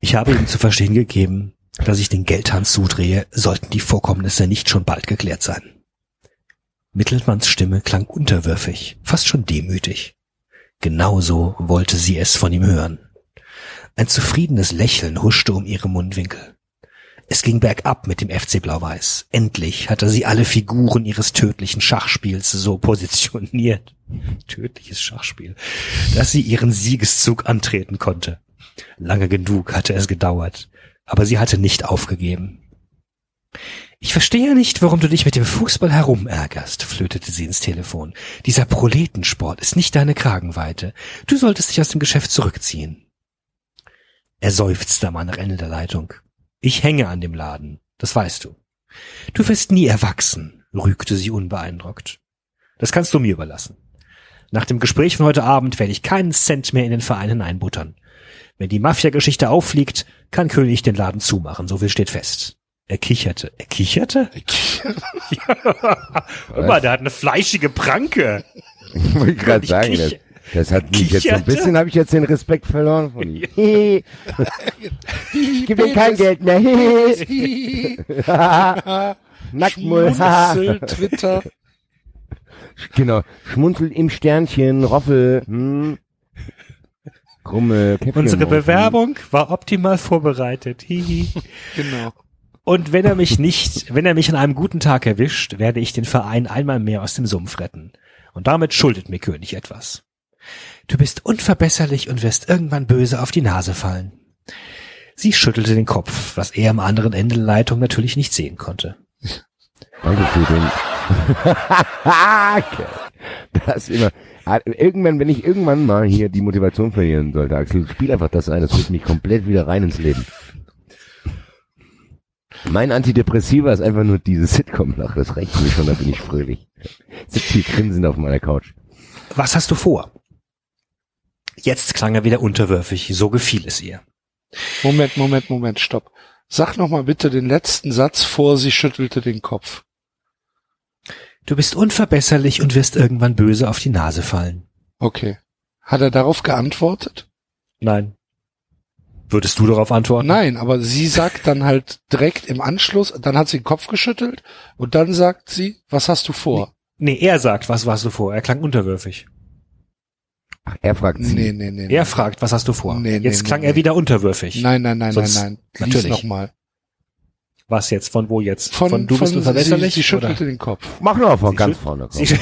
S3: Ich habe ihm zu verstehen gegeben, dass ich den Geldhahn zudrehe, sollten die Vorkommnisse nicht schon bald geklärt sein. Mittelmanns Stimme klang unterwürfig, fast schon demütig. Genauso wollte sie es von ihm hören. Ein zufriedenes Lächeln huschte um ihre Mundwinkel. Es ging bergab mit dem FC Blau-Weiß. Endlich hatte sie alle Figuren ihres tödlichen Schachspiels so positioniert. Tödliches Schachspiel, dass sie ihren Siegeszug antreten konnte. Lange genug hatte es gedauert, aber sie hatte nicht aufgegeben. Ich verstehe nicht, warum du dich mit dem Fußball herumärgerst, flötete sie ins Telefon. Dieser Proletensport ist nicht deine Kragenweite. Du solltest dich aus dem Geschäft zurückziehen. Er seufzte am anderen Ende der Leitung. Ich hänge an dem Laden, das weißt du. Du wirst nie erwachsen, rügte sie unbeeindruckt. Das kannst du mir überlassen. Nach dem Gespräch von heute Abend werde ich keinen Cent mehr in den Verein hineinbuttern. Wenn die Mafia-Geschichte auffliegt, kann König den Laden zumachen, so viel steht fest. Er kicherte. Er kicherte? ja. Guck mal, der hat eine fleischige Pranke.
S4: Ich wollte gerade sagen, das, das hat mich jetzt so ein bisschen, habe ich jetzt den Respekt verloren von ihm. Gib mir kein Geld mehr. Nacktmull.
S2: Schmunzel, Twitter.
S4: genau. Schmunzelt im Sternchen, Roffel. Hm. Krumme Käppchen.
S3: Unsere Bewerbung war optimal vorbereitet. Hihi.
S2: Genau.
S3: Und wenn er mich nicht, wenn er mich an einem guten Tag erwischt, werde ich den Verein einmal mehr aus dem Sumpf retten. Und damit schuldet mir König etwas. Du bist unverbesserlich und wirst irgendwann böse auf die Nase fallen. Sie schüttelte den Kopf, was er am anderen Ende der Leitung natürlich nicht sehen konnte.
S4: Danke für den. Das immer. Irgendwann, wenn ich irgendwann mal hier die Motivation verlieren sollte, Axel, spiel einfach das ein, das holt mich komplett wieder rein ins Leben. Mein Antidepressiva ist einfach nur diese Sitcom-Lache, das reicht mir schon, da bin ich fröhlich. Sitzt hier grinsend auf meiner Couch.
S3: Was hast du vor? Jetzt klang er wieder unterwürfig, so gefiel es ihr.
S2: Moment, Moment, Moment, stopp. Sag noch mal bitte den letzten Satz vor, sie schüttelte den Kopf.
S3: Du bist unverbesserlich und wirst irgendwann böse auf die Nase fallen.
S2: Okay. Hat er darauf geantwortet?
S3: Nein. Würdest du darauf antworten?
S2: Nein, aber sie sagt dann halt direkt im Anschluss, dann hat sie den Kopf geschüttelt und dann sagt sie, was hast du vor?
S3: Nee, er sagt, was warst du vor? Er klang unterwürfig.
S4: Ach, er fragt sie.
S2: Nee, nee, nee.
S3: Er fragt, was hast du vor?
S2: Nee, nee,
S3: Jetzt
S2: nee,
S3: klang
S2: nee.
S3: er wieder unterwürfig.
S2: Nein, nein, nein,
S3: Sonst-
S2: nein, nein.
S3: natürlich.
S2: Nochmal.
S3: Was jetzt? Von wo jetzt?
S2: Von,
S3: du bist
S2: von,
S3: unverbesserlich?
S2: sie, sie
S3: oder?
S2: schüttelte den Kopf.
S4: Mach nur von
S3: Sie
S4: ganz vorne. Komm.
S3: Sie,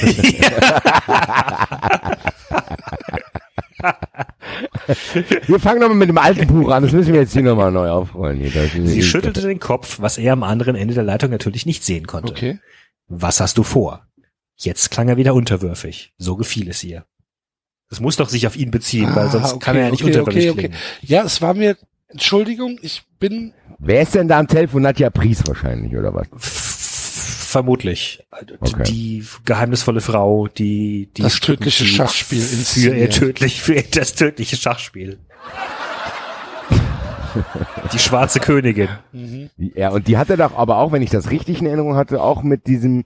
S4: Wir fangen nochmal mit dem alten Buch an. Das müssen wir jetzt hier nochmal neu aufrollen. Hier.
S3: Sie schüttelte den Kopf, was er am anderen Ende der Leitung natürlich nicht sehen konnte.
S2: Okay.
S3: Was hast du vor? Jetzt klang er wieder unterwürfig. So gefiel es ihr. Es muss doch sich auf ihn beziehen, weil
S2: Ah,
S3: sonst
S2: okay,
S3: kann er ja nicht
S2: okay,
S3: unterwürfig
S2: okay, okay.
S3: klingen.
S2: Ja, es war mir, Entschuldigung, ich bin,
S4: Wer ist denn da am Telefon? Nadja Pries wahrscheinlich, oder was?
S3: Vermutlich.
S4: Okay.
S3: Die geheimnisvolle Frau, die, die
S2: Das tödliche Schachspiel
S3: für ihr tödlich, für ihr das tödliche Schachspiel. die schwarze Königin.
S4: Ja, und die hatte doch aber auch, wenn ich das richtig in Erinnerung hatte, auch mit diesem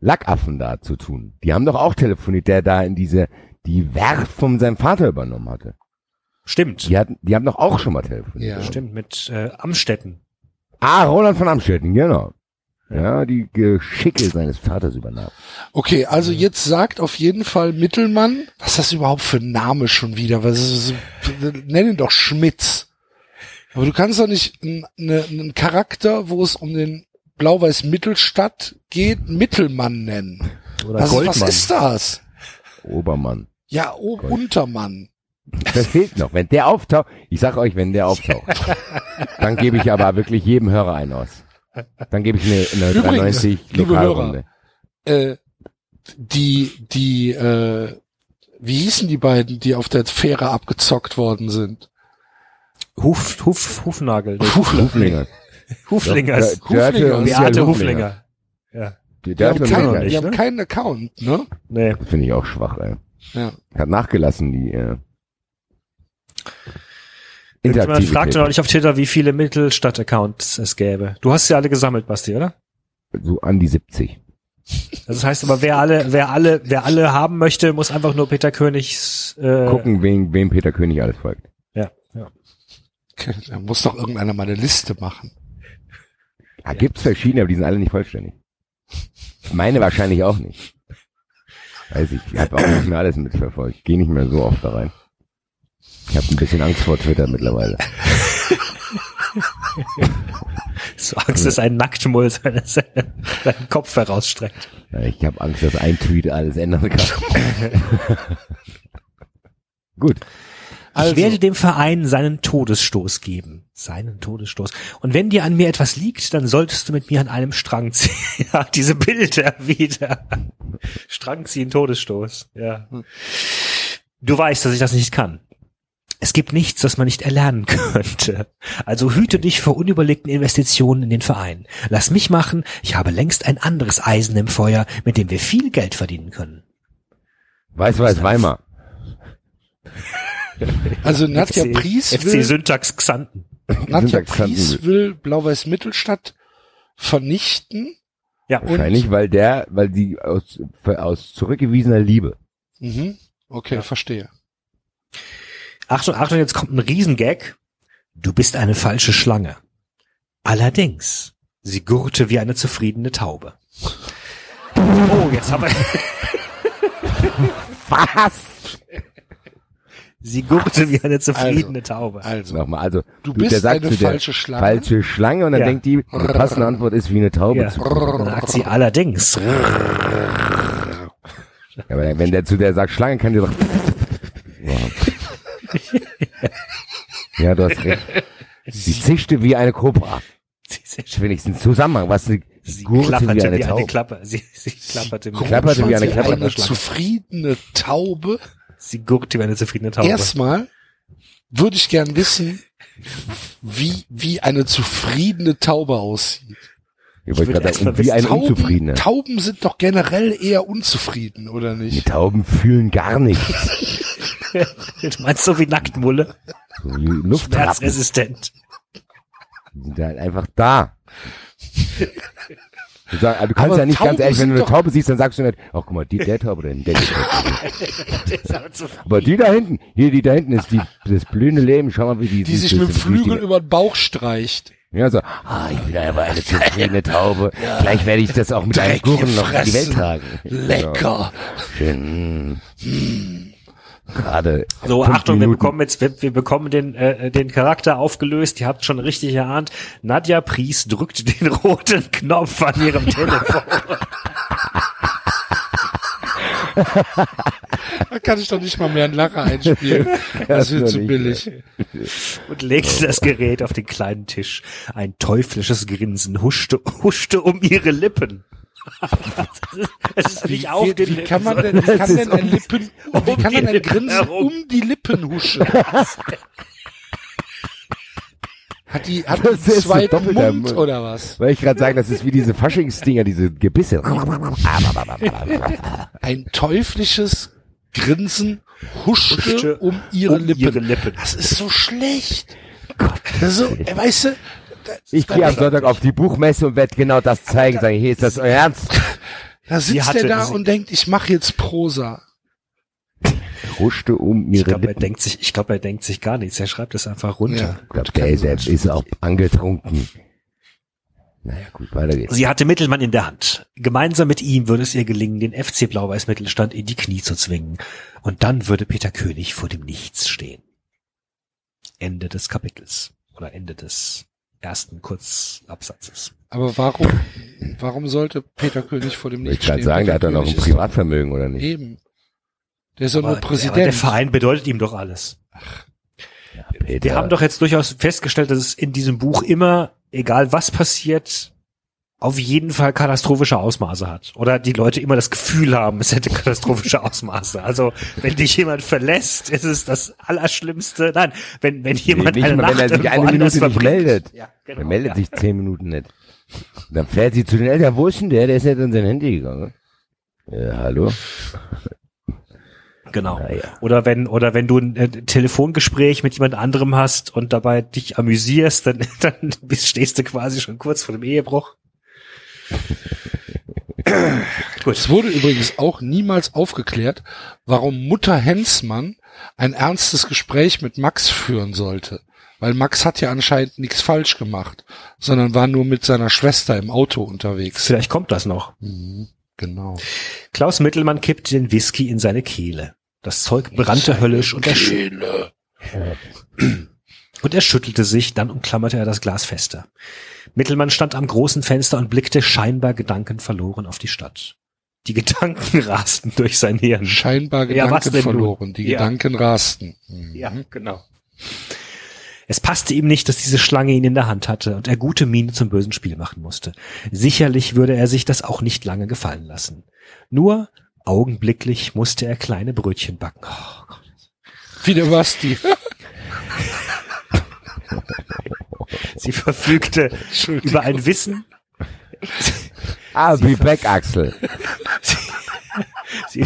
S4: Lackaffen da zu tun. Die haben doch auch telefoniert, der da in diese, die Werft von seinem Vater übernommen hatte.
S3: Stimmt.
S4: Die hatten, die haben doch auch schon mal telefoniert.
S2: ja.
S3: Stimmt, mit äh, Amstetten.
S4: Ah, Roland von Amstetten, genau. Ja, die Geschicke seines Vaters übernahm.
S2: Okay, also jetzt sagt auf jeden Fall Mittelmann, was ist das überhaupt für ein Name schon wieder? Was ist, so- nenn ihn doch Schmitz. Aber du kannst doch nicht einen, eine- einen Charakter, wo es um den Blau-Weiß Mittelstadt geht, Mittelmann nennen.
S3: Oder
S2: Was,
S3: Goldmann.
S2: was ist das?
S4: Obermann.
S2: Ja, o Untermann.
S4: Das fehlt noch. Wenn der auftaucht, ich sag euch, wenn der auftaucht, dann gebe ich aber wirklich jedem Hörer einen aus. Dann gebe ich eine, eine
S2: Übrigens,
S4: 93
S2: liebe
S4: Lokalrunde.
S2: Äh, die, die, äh, wie hießen die beiden, die auf der Fähre abgezockt worden sind?
S3: Huf, Huf, Hufnagel.
S4: Huflinger.
S2: Huflinger.
S4: und
S3: Beate
S4: Michael
S3: Huflinger. Ja.
S4: Die
S2: Die haben, keinen, die haben
S3: ne?
S2: keinen Account, ne?
S3: Nee.
S4: Finde ich auch schwach, ey.
S2: Ja.
S4: Hat nachgelassen, die äh,
S3: Jemand fragte neulich auf Twitter, wie viele Mittelstadt-Accounts es gäbe. Du hast sie alle gesammelt, Basti, oder?
S4: So an die 70.
S3: Also das heißt aber, wer alle, wer alle, wer alle haben möchte, muss einfach nur Peter Königs äh,
S4: Gucken, wem, wem Peter König alles folgt.
S3: Ja, ja.
S2: Da muss doch irgendeiner mal eine Liste machen.
S4: Da gibt's verschiedene, aber die sind alle nicht vollständig. Meine wahrscheinlich auch nicht. Weiß ich, ich habe auch nicht mehr alles mitverfolgt. Gehe nicht mehr so oft da rein. Ich habe ein bisschen Angst vor Twitter mittlerweile.
S3: So Angst, dass ein Nacktmull seine, seine, seinen Kopf herausstreckt.
S4: Ich habe Angst, dass ein Tweet alles ändern kann. Gut.
S2: Also,
S3: Ich werde dem Verein seinen Todesstoß geben. Seinen Todesstoß. Und wenn dir an mir etwas liegt, dann solltest du mit mir an einem Strang ziehen. Ja, diese Bilder wieder. Strang ziehen, Todesstoß. Ja. Du weißt, dass ich das nicht kann. Es gibt nichts, das man nicht erlernen könnte. Also hüte dich vor unüberlegten Investitionen in den Verein. Lass mich machen. Ich habe längst ein anderes Eisen im Feuer, mit dem wir viel Geld verdienen können.
S4: Weiß, weiß, Weimar.
S2: also Nadja
S3: FC
S2: Pries
S3: FC
S2: will,
S3: Syntax Xanten.
S2: Nadja
S4: Syntax
S2: Pries will Blau-Weiß Mittelstadt vernichten.
S3: Ja.
S4: Wahrscheinlich, weil der, weil die aus, aus zurückgewiesener Liebe.
S2: Mhm. Okay, verstehe.
S3: Achtung, Achtung, jetzt kommt ein Riesengag. Du bist eine falsche Schlange. Allerdings, sie gurrte wie eine zufriedene Taube. Oh, jetzt haben wir.
S4: Was?
S3: Sie gurrte wie eine zufriedene Taube.
S2: Also,
S4: Nochmal, also
S2: du
S4: der
S2: bist
S4: sagt
S2: eine
S4: zu der
S2: falsche Schlange.
S4: falsche Schlange und dann
S3: Ja.
S4: denkt die, die passende Antwort ist wie eine Taube
S3: Ja.
S4: zu
S3: Dann sagt sie allerdings.
S4: Ja, aber wenn der zu der sagt Schlange, kann die doch. Ja, du hast recht. Sie zischte wie eine Kobra.
S3: Sie, sie,
S4: wenigstens Zusammenhang. Was sie,
S3: sie
S4: gurrte
S3: klapperte
S4: wie eine
S3: wie eine
S4: Taube.
S3: Klappe. Sie, sie klapperte, wie,
S4: klapperte wie eine
S2: Sie
S4: Klappe.
S2: eine zufriedene Taube.
S3: Sie gurrte wie eine zufriedene Taube.
S2: Erstmal würde ich gern wissen, wie, wie eine zufriedene Taube aussieht.
S4: Ich wollte gerade sagen, wie eine
S2: Tauben,
S4: Unzufriedene.
S2: Tauben sind doch generell eher unzufrieden, oder
S4: Die
S2: nicht?
S4: Tauben fühlen gar nichts.
S3: Du meinst so wie Nacktmulle?
S4: So wie Luftratten.
S3: Schmerzresistent.
S4: Die sind halt einfach da. Du, sag, du kannst
S2: Aber
S4: ja nicht ganz
S2: Tauben
S4: ehrlich, wenn du eine Taube siehst, dann sagst du nicht, ach guck mal, die, der Taube, der, der, der, Aber die da hinten, hier, die da hinten ist die, das blühende Leben, schau mal, wie die,
S2: Die sich mit dem Flügel über den Bauch streicht.
S4: Ja, so, ah, ich bin aber eine zufriedene Taube. Gleich werde ich das auch mit einem
S2: Dreck
S4: Kuchen noch in die Welt tragen.
S2: Lecker.
S4: Ja, schön. mm. Gerade.
S3: So, Achtung, wir
S4: Minuten.
S3: bekommen jetzt, wir, wir bekommen den, äh, den Charakter aufgelöst. Ihr habt schon richtig erahnt. Nadja Pries drückt den roten Knopf an ihrem Telefon.
S2: Da kann ich doch nicht mal mehr einen Lacher einspielen. Das wird zu billig.
S3: und legte das Gerät auf den kleinen Tisch. Ein teuflisches Grinsen huschte, huschte um ihre Lippen. Es ist
S2: Wie,
S3: nicht auf
S2: wie,
S3: den
S2: wie
S3: Lippen,
S2: kann man denn, wie kann denn ein
S4: um-
S2: Lippen, wie
S3: um
S2: kann
S3: die
S2: man ein
S3: Lippen
S2: Grinsen
S3: herum.
S2: um die Lippen huschen? Hat die, hat
S4: Das
S2: die zwei
S4: so
S2: Mund
S4: Mund.
S2: oder was?
S4: Weil ich gerade sagen, das ist wie diese Faschingsdinger, diese Gebisse.
S2: Ein teuflisches Grinsen huschte,
S3: Huschte
S2: um ihre
S3: um
S2: Lippen.
S3: ihre Lippen.
S2: Das ist so schlecht. Das ist so, weißt du,
S4: Ich gehe am Sonntag auf die Buchmesse und werde genau das zeigen. Sage, hier ist das euer Ernst.
S2: da sitzt er da und denkt, ich mache jetzt Prosa.
S4: Huschte um
S3: Ich
S4: ihre
S3: glaube, er
S4: Lippen.
S3: denkt sich, ich glaube, er denkt sich gar nichts. Er schreibt es einfach runter.
S2: Ja.
S4: Ich glaub, der, der ist auch angetrunken. Naja, gut, weiter geht's.
S3: Sie hatte Mittelmann in der Hand. Gemeinsam mit ihm würde es ihr gelingen, den FC Blau-Weiß Mittelstand in die Knie zu zwingen. Und dann würde Peter König vor dem Nichts stehen. Ende des Kapitels. Oder Ende des ersten Kurzabsatzes.
S2: Aber warum, warum sollte Peter König vor dem
S4: Ich
S2: nicht
S4: kann
S2: stehen?
S4: sagen, der hat doch noch ein Privatvermögen, oder nicht?
S2: Eben. Der ist doch nur
S3: Aber, aber der
S2: Präsident.
S3: Verein bedeutet ihm doch alles.
S4: Peter.
S3: Wir haben doch jetzt durchaus festgestellt, dass es in diesem Buch immer, egal was passiert, auf jeden Fall katastrophische Ausmaße hat. Oder die Leute immer das Gefühl haben, es hätte katastrophische Ausmaße. Also, wenn dich jemand verlässt, ist es das Allerschlimmste. Nein, wenn, wenn jemand
S4: nicht
S3: eine
S4: mal,
S3: Nacht
S4: wenn er sich eine Minute nicht
S3: verbringt.
S4: meldet.
S3: Ja,
S4: Er
S3: genau.
S4: meldet
S3: ja.
S4: sich zehn Minuten nicht. Dann fährt sie zu den Eltern. Wo ist denn der? Der ist nicht in sein Handy gegangen. Ja, hallo?
S3: Genau.
S4: Naja.
S3: Oder wenn, oder wenn du ein äh, Telefongespräch mit jemand anderem hast und dabei dich amüsierst, dann, dann bist, stehst du quasi schon kurz vor dem Ehebruch.
S2: Es wurde übrigens auch niemals aufgeklärt, warum Mutter Hensmann ein ernstes Gespräch mit Max führen sollte. Weil Max hat ja anscheinend nichts falsch gemacht, sondern war nur mit seiner Schwester im Auto unterwegs.
S3: Vielleicht kommt das noch.
S2: Mhm, genau.
S3: Klaus Mittelmann kippte den Whisky in seine Kehle. Das Zeug brannte höllisch und er, und er schüttelte sich, dann umklammerte er das Glas fester. Mittelmann stand am großen Fenster und blickte scheinbar gedankenverloren auf die Stadt. Die Gedanken rasten durch sein Hirn.
S2: Scheinbar
S3: Ja, was
S2: Gedanken
S3: nun?
S2: verloren. Die
S3: Ja.
S2: Gedanken rasten. Mhm.
S3: Ja, genau. Es passte ihm nicht, dass diese Schlange ihn in der Hand hatte und er gute Miene zum bösen Spiel machen musste. Sicherlich würde er sich das auch nicht lange gefallen lassen. Nur augenblicklich musste er kleine Brötchen backen. Oh Gott.
S2: Wie der Basti.
S3: Sie verfügte über ein Wissen,
S4: I'll be back, Axel.
S3: Sie,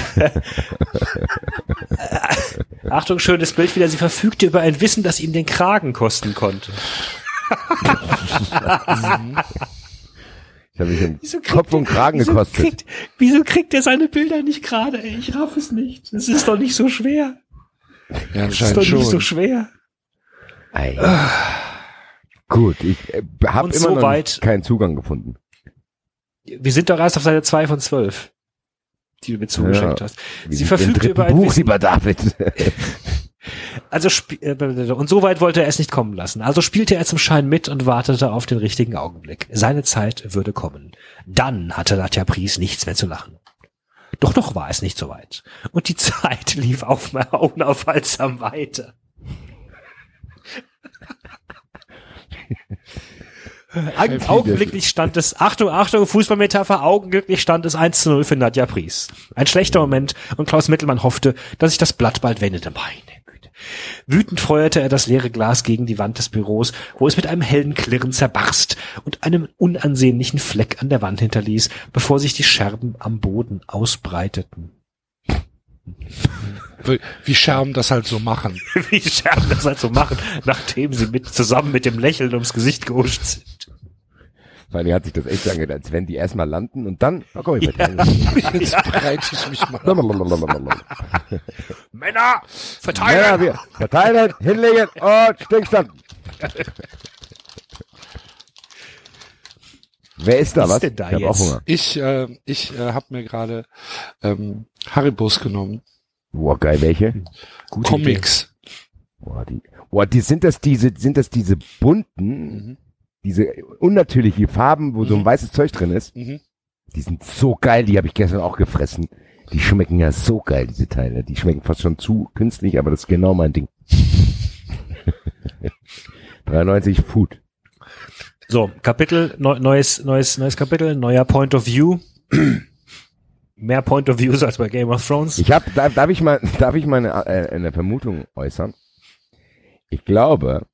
S3: Achtung, schönes Bild wieder. Sie verfügte über ein Wissen, das ihm den Kragen kosten konnte.
S4: Ich habe mich im
S3: Wieso kriegt
S4: Kopf und
S3: er-
S4: Kragen
S3: wieso
S4: gekostet.
S3: Kriegt, wieso kriegt er seine Bilder nicht gerade? ey? Ich raff es nicht. Das ist doch nicht so schwer.
S2: Ja,
S3: Das ist doch
S2: anscheinend
S3: nicht so
S2: schon.
S3: schwer.
S4: Ei. Gut, ich äh, habe immer noch
S3: soweit-
S4: nicht keinen Zugang gefunden.
S3: Wir sind doch erst auf Seite 2 von 12, die du mir zugeschickt
S4: Ja.
S3: hast. Sie
S4: dritten
S3: über ein
S4: Buch,
S3: Wissen.
S4: lieber David.
S3: Also äh, und so weit wollte er es nicht kommen lassen. Also spielte er zum Schein mit und wartete auf den richtigen Augenblick. Seine Zeit würde kommen. Dann hatte Nadja Pries nichts mehr zu lachen. Doch noch war es nicht so weit. Und die Zeit lief auf, unaufhaltsam weiter. Augen- Augenblicklich stand es, Achtung, Achtung, Fußballmetapher, augenblicklich stand es 1 zu 0 für Nadja Pries. Ein schlechter Moment und Klaus Mittelmann hoffte, dass sich das Blatt bald wendete. Meine Güte. Wütend feuerte er das leere Glas gegen die Wand des Büros, wo es mit einem hellen Klirren zerbarst und einem unansehnlichen Fleck an der Wand hinterließ, bevor sich die Scherben am Boden ausbreiteten.
S2: Wie- Wie Scherben das halt so machen.
S3: Wie Scherben das halt so machen, nachdem sie mit, zusammen mit dem Lächeln ums Gesicht gehuscht sind.
S4: Vor allem hat sich das echt so angehört, als wenn die erstmal landen und dann, oh, komm, ich
S3: Ja.
S2: Jetzt bereite ich mich mal.
S4: Männer,
S3: Männer, verteilen!
S4: wir verteilen, hinlegen und Stillstand. Wer ist da,
S3: Was
S4: was?
S3: ist denn da
S4: ich hab auch
S3: jetzt?
S4: Hunger.
S2: Ich, äh, ich äh, habe mir gerade ähm, Haribos genommen.
S4: Boah, geil, welche?
S3: Gute
S2: Comics.
S4: Boah, die, boah, die, sind das diese, sind das diese bunten,
S2: Mhm.
S4: diese unnatürliche Farben, wo so ein
S2: Mhm.
S4: weißes Zeug drin ist?
S2: Mhm.
S4: Die sind so geil, die habe ich gestern auch gefressen. Die schmecken ja so geil, diese Teile. Die schmecken fast schon zu künstlich, aber das ist genau mein Ding. 93 Food.
S3: So, Kapitel, neu, neues, neues, neues Kapitel, neuer Point of View. Mehr Point of Views als bei Game of Thrones.
S4: Ich habe, darf, darf ich mal, darf ich mal eine, äh, eine Vermutung äußern? Ich glaube,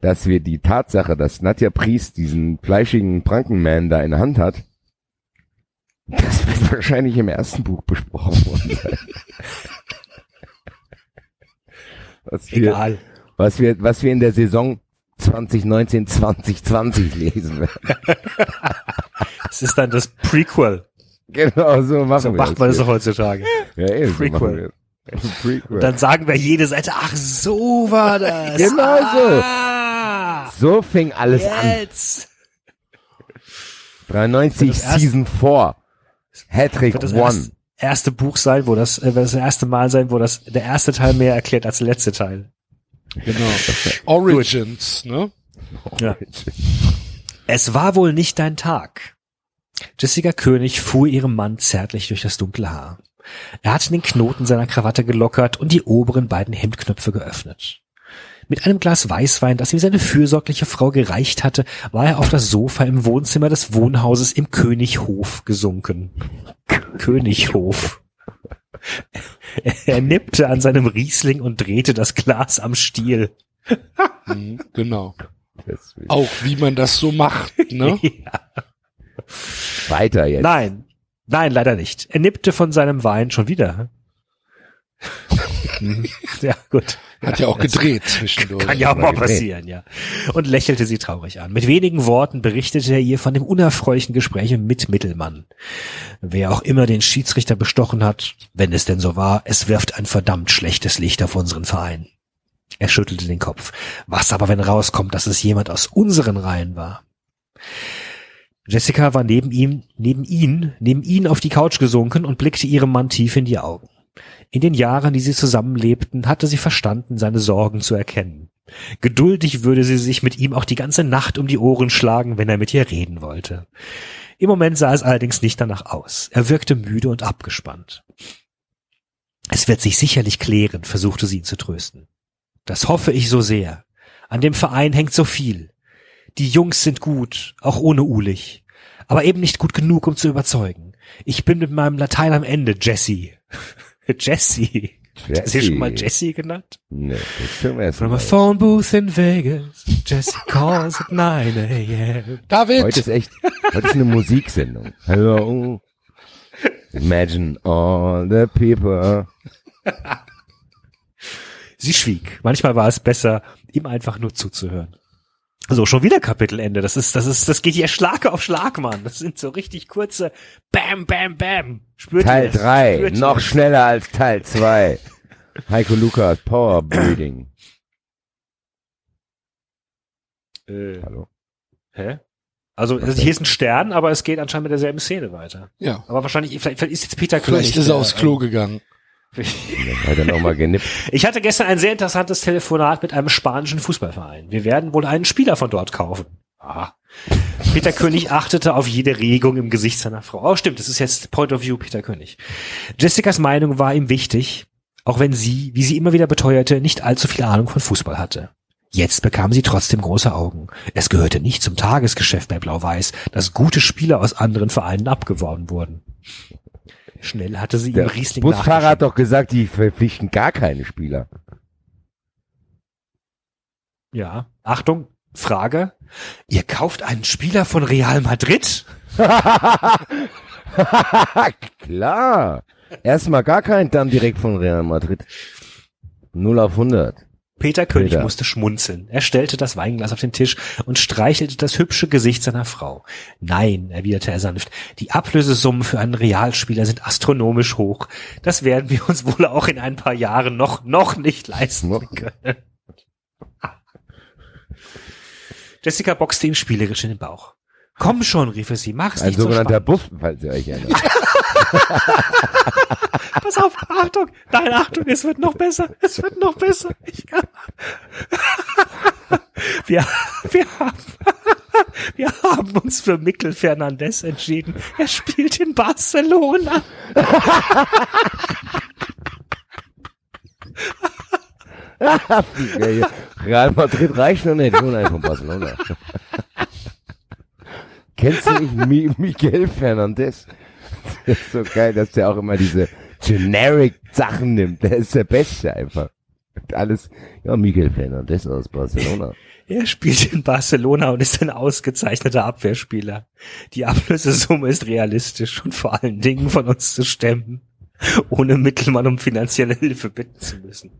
S4: dass wir die Tatsache, dass Nadja Priest diesen fleischigen Prankenman da in der Hand hat, das wird wahrscheinlich im ersten Buch besprochen worden sein. Was wir,
S3: Egal.
S4: was wir, was wir in der Saison 2019, 2020 lesen werden.
S3: Es ist dann das Prequel.
S4: Genau, so machen
S3: So
S4: wir
S3: macht man das
S4: hier.
S3: doch heutzutage.
S4: Ja, eh, so
S3: Prequel.
S4: das. Prequel.
S3: Und dann sagen wir jede Seite, ach, so war das.
S4: Genau so.
S3: Ah,
S4: so fing alles an.
S3: jetzt.
S4: 93
S3: Das erste-
S4: Season 4. Hattrick
S3: Wird das
S4: 1.
S3: erste, erste Buch sein, wo das, äh, wird das erste Mal sein, wo das, der erste Teil mehr erklärt als der letzte Teil.
S2: Genau. Origins, ne?
S3: Ja. Es war wohl nicht dein Tag. Jessica König fuhr ihrem Mann zärtlich durch das dunkle Haar. Er hatte den Knoten seiner Krawatte gelockert und die oberen beiden Hemdknöpfe geöffnet. Mit einem Glas Weißwein, das ihm seine fürsorgliche Frau gereicht hatte, war er auf das Sofa im Wohnzimmer des Wohnhauses im Könighof gesunken. Könighof. Er nippte an seinem Riesling und drehte das Glas am Stiel.
S2: Mhm, genau. Auch wie man das so macht, ne?
S3: Ja.
S4: Weiter jetzt.
S3: Nein, nein, leider nicht. Er nippte von seinem Wein schon wieder. Ja, gut.
S2: Hat ja auch gedreht zwischendurch.
S3: Kann ja auch mal passieren, ja. Und lächelte sie traurig an. Mit wenigen Worten berichtete er ihr von dem unerfreulichen Gespräch mit Mittelmann. Wer auch immer den Schiedsrichter bestochen hat, wenn es denn so war, es wirft ein verdammt schlechtes Licht auf unseren Verein. Er schüttelte den Kopf. Was aber, wenn rauskommt, dass es jemand aus unseren Reihen war? Jessica war neben ihm, neben ihn, neben ihn auf die Couch gesunken und blickte ihrem Mann tief in die Augen. In den Jahren, die sie zusammenlebten, hatte sie verstanden, seine Sorgen zu erkennen. Geduldig würde sie sich mit ihm auch die ganze Nacht um die Ohren schlagen, wenn er mit ihr reden wollte. Im Moment sah es allerdings nicht danach aus. Er wirkte müde und abgespannt. Es wird sich sicherlich klären, versuchte sie ihn zu trösten. Das hoffe ich so sehr. An dem Verein hängt so viel. Die Jungs sind gut, auch ohne Ulich. Aber eben nicht gut genug, um zu überzeugen. Ich bin mit meinem Latein am Ende, Jesse. Jesse. Hast du schon mal Jesse genannt?
S4: Nee, das können wir erst
S3: From a phone booth in Vegas, Jesse calls at 9 a.m.
S2: David!
S4: Heute ist echt, heute ist eine Musiksendung. Hello. Imagine all the people.
S3: Sie schwieg. Manchmal war es besser, ihm einfach nur zuzuhören. So, schon wieder Kapitelende. Das ist, das ist, das geht hier Schlag auf Schlag, Mann. Das sind so richtig kurze Bam, Bam, Bam. Spürt
S4: Teil
S3: ihr es?
S4: 3,
S3: Spürt ihr
S4: noch
S3: es?
S4: schneller als Teil 2. Heiko Lukas, Power Breeding.
S3: Äh,
S4: Hallo.
S3: hä? Also, also hier ist ein Stern, aber es geht anscheinend mit derselben Szene weiter.
S2: Ja.
S3: Aber wahrscheinlich, vielleicht, vielleicht ist jetzt Peter König.
S2: Vielleicht ist er aufs Klo gegangen.
S3: Ich hatte gestern ein sehr interessantes Telefonat mit einem spanischen Fußballverein. Wir werden wohl einen Spieler von dort kaufen. Ah. Peter König achtete auf jede Regung im Gesicht seiner Frau. Oh, stimmt, das ist jetzt Point of View Peter König. Jessicas Meinung war ihm wichtig, auch wenn sie, wie sie immer wieder beteuerte, nicht allzu viel Ahnung von Fußball hatte. Jetzt bekam sie trotzdem große Augen. Es gehörte nicht zum Tagesgeschäft bei Blau-Weiß, dass gute Spieler aus anderen Vereinen abgeworben wurden. Schnell hatte sie ihm
S4: Der
S3: Riesling
S4: Busfahrer hat doch gesagt, die verpflichten gar keine Spieler.
S3: Ja. Achtung, Frage. Ihr kauft einen Spieler von Real Madrid?
S4: Klar. Erstmal gar keinen, dann direkt von Real Madrid. 0 auf 100.
S3: Peter König
S4: Peter.
S3: musste schmunzeln. Er stellte das Weinglas auf den Tisch und streichelte das hübsche Gesicht seiner Frau. Nein, erwiderte er sanft, die Ablösesummen für einen Realspieler sind astronomisch hoch. Das werden wir uns wohl auch in ein paar Jahren noch, noch nicht leisten können. Jessica boxte ihm spielerisch in den Bauch. Komm schon, rief er sie, mach's
S4: Ein
S3: nicht so
S4: sogenannter. Buff, falls ihr euch erinnert.
S3: Pass auf, Achtung, nein, Achtung, es wird noch besser, es wird noch besser. Ich kann. Wir, wir haben, wir haben uns für Mikkel Fernandez entschieden. Er spielt in Barcelona.
S4: Real Madrid reicht noch nicht, nur von Barcelona. Kennst du nicht Mi Miguel Fernandez? Das ist so geil, dass der auch immer diese generic Sachen nimmt. Der ist der Beste einfach. Und alles, ja, Miguel Fernandez aus Barcelona.
S3: Er spielt in Barcelona und ist ein ausgezeichneter Abwehrspieler. Die Ablösesumme ist realistisch und vor allen Dingen von uns zu stemmen, ohne Mittelmann um finanzielle Hilfe bitten zu müssen.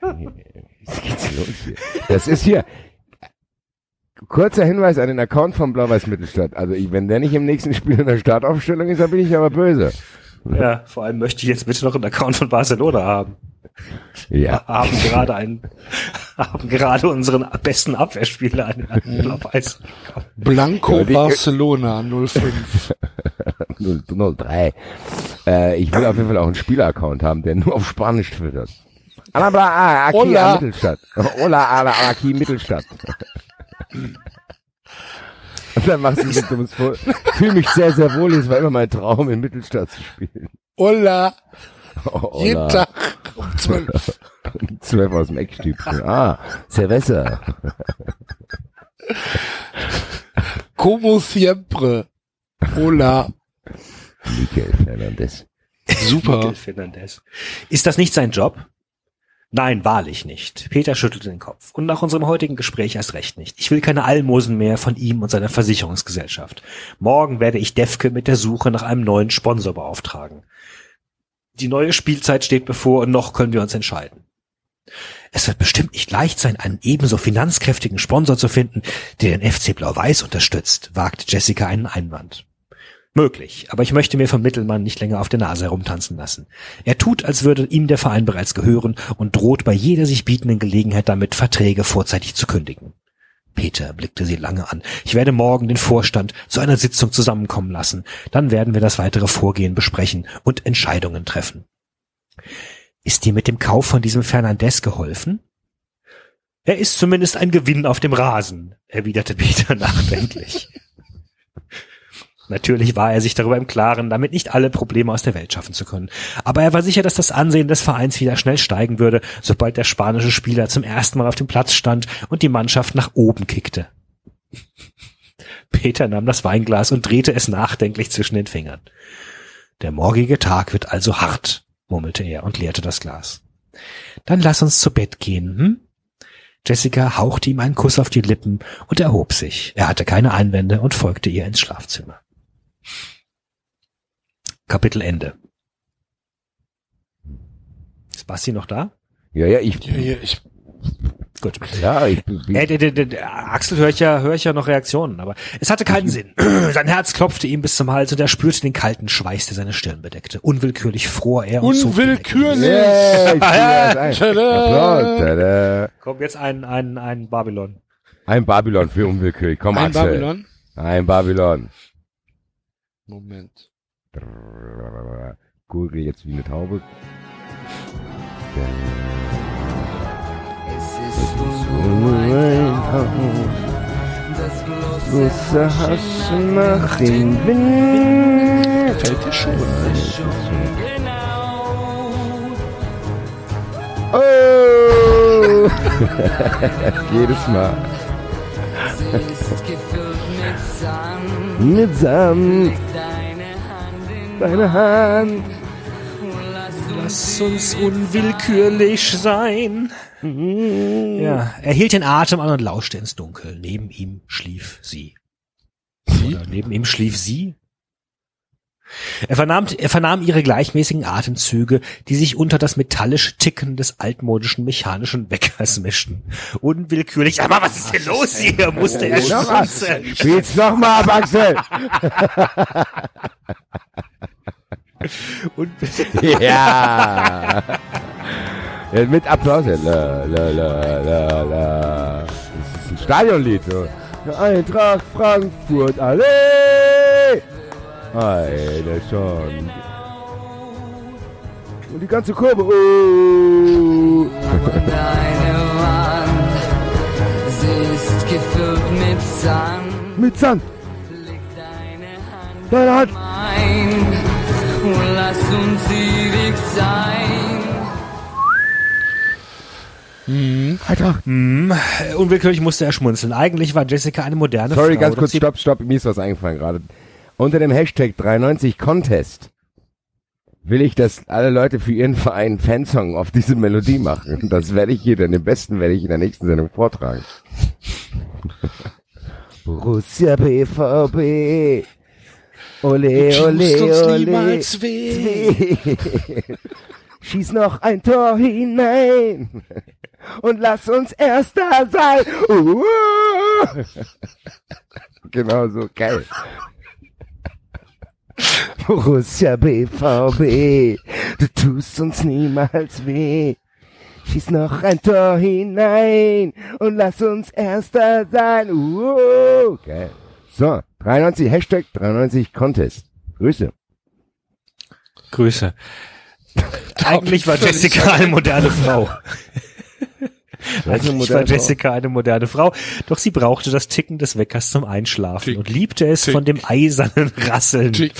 S4: Was geht's los hier? Das ist hier. Kurzer Hinweis an den Account von Blau-Weiß Mittelstadt. Also ich, wenn der nicht im nächsten Spiel in der Startaufstellung ist, dann bin ich aber böse.
S3: Ja, vor allem möchte ich jetzt bitte noch einen Account von Barcelona haben.
S4: Ja.
S3: Haben gerade einen, haben gerade unseren besten Abwehrspieler einen Blau-Weiß.
S2: Blanco
S4: Ja, die-
S2: Barcelona 05.
S4: 003. Äh, ich will auf jeden Fall auch einen Spieleraccount haben, der nur auf Spanisch twittert. Alabla, Aki. Mittelstadt. Hola, ala, Aki Mittelstadt. Und dann machst du ein dummes Vor. Fühle mich sehr, sehr wohl. Es war immer mein Traum, in Mittelstadt zu spielen.
S2: Hola,
S4: Oh,
S2: jeden
S4: hola.
S2: Tag um 12.
S4: Zwölf aus dem Eckstübchen. Ah, Cerveza.
S2: Como siempre. Hola.
S4: Miguel Fernandez.
S2: Super.
S3: Miguel Fernandez. Ist das nicht sein Job? Nein, wahrlich nicht. Peter schüttelte den Kopf. Und nach unserem heutigen Gespräch erst recht nicht. Ich will keine Almosen mehr von ihm und seiner Versicherungsgesellschaft. Morgen werde ich Defke mit der Suche nach einem neuen Sponsor beauftragen. Die neue Spielzeit steht bevor und noch können wir uns entscheiden. Es wird bestimmt nicht leicht sein, einen ebenso finanzkräftigen Sponsor zu finden, der den FC Blau-Weiß unterstützt, wagte Jessica einen Einwand. Möglich, aber ich möchte mir vom Mittelmann nicht länger auf der Nase herumtanzen lassen. Er tut, als würde ihm der Verein bereits gehören und droht bei jeder sich bietenden Gelegenheit damit, Verträge vorzeitig zu kündigen. Peter blickte sie lange an. Ich werde morgen den Vorstand zu einer Sitzung zusammenkommen lassen. Dann werden wir das weitere Vorgehen besprechen und Entscheidungen treffen. Ist dir mit dem Kauf von diesem Fernandez geholfen? Er ist zumindest ein Gewinn auf dem Rasen, erwiderte Peter nachdenklich. Natürlich war er sich darüber im Klaren, damit nicht alle Probleme aus der Welt schaffen zu können. Aber er war sicher, dass das Ansehen des Vereins wieder schnell steigen würde, sobald der spanische Spieler zum ersten Mal auf dem Platz stand und die Mannschaft nach oben kickte. Peter nahm das Weinglas und drehte es nachdenklich zwischen den Fingern. Der morgige Tag wird also hart, murmelte er und leerte das Glas. Dann lass uns zu Bett gehen, hm? Jessica hauchte ihm einen Kuss auf die Lippen und erhob sich. Er hatte keine Einwände und folgte ihr ins Schlafzimmer. Kapitel Ende. Ist Basti noch da?
S4: Ja, ja, ich,
S2: Ja, ja, ich,
S3: Gut.
S4: ja, ich,
S3: Äh, der, der, der, der Axel höre ich ja, höre ich ja noch Reaktionen, aber es hatte keinen Sinn. Sein Herz klopfte ihm bis zum Hals und er spürte den kalten Schweiß, der seine Stirn bedeckte. Unwillkürlich fror er und.
S2: Unwillkürlich.
S4: yeah, ich ein.
S2: Tada.
S4: Applaus, tada.
S3: Komm, jetzt ein, ein, ein Babylon.
S4: Ein Babylon für unwillkürlich. Komm,
S2: Ein
S4: Axel.
S2: Babylon.
S4: Ein Babylon.
S2: Moment.
S4: Gurgel jetzt wie eine Taube. Große Haschen nach dem Wind.
S2: Gefällt dir schon?
S4: Oh! Jedes Mal. Mit Samt. Deine Hand.
S3: Lass uns unwillkürlich sein. Ja, er hielt den Atem an und lauschte ins Dunkel. Neben ihm schlief sie.
S2: Sie?
S3: Oder neben ihm schlief sie. Er vernahm, er vernahm ihre gleichmäßigen Atemzüge, die sich unter das metallische Ticken des altmodischen mechanischen Weckers mischten. Unwillkürlich, aber was ist denn los hier? Musste er schmunzeln.
S4: Spiel's noch mal ab, Axel.
S3: Und
S4: ja. ja. Mit Applaus. Ja. La, la, la, la, la. Das ist ein Stadionlied. So. Eintracht Frankfurt, alle. Eine schon. Und die ganze Kurve. Oh.
S6: Deine Wand, sie ist gefüllt mit Sand.
S4: Mit Sand.
S6: Leg deine Hand
S4: Deine Hand.
S6: Und lass uns ewig sein.
S4: Eintracht.
S3: unwillkürlich musste er schmunzeln. Eigentlich war Jessica eine moderne
S4: Sorry,
S3: Frau.
S4: ganz
S3: doch
S4: kurz, stopp, stopp, mir ist was eingefallen gerade. Unter dem Hashtag 93 Contest will ich, dass alle Leute für ihren Verein Fansong auf diese Melodie machen. Das werde ich hier, dann den besten werde ich in der nächsten Sendung vortragen. Borussia BVB. Ole, ole,
S2: uns
S4: ole.
S2: niemals weh.
S4: Schieß noch ein Tor hinein und lass uns Erster sein. Uh. Genau so, geil. Borussia BVB, du tust uns niemals weh. Schieß noch ein Tor hinein und lass uns Erster sein. Uh. Geil. So, 93, Hashtag 93 Contest. Grüße.
S3: Grüße. Eigentlich war Jessica eine moderne Frau. Eigentlich war Jessica eine moderne Frau, doch sie brauchte das Ticken des Weckers zum Einschlafen
S2: Tick,
S3: und liebte es
S2: tick,
S3: von dem eisernen Rasseln.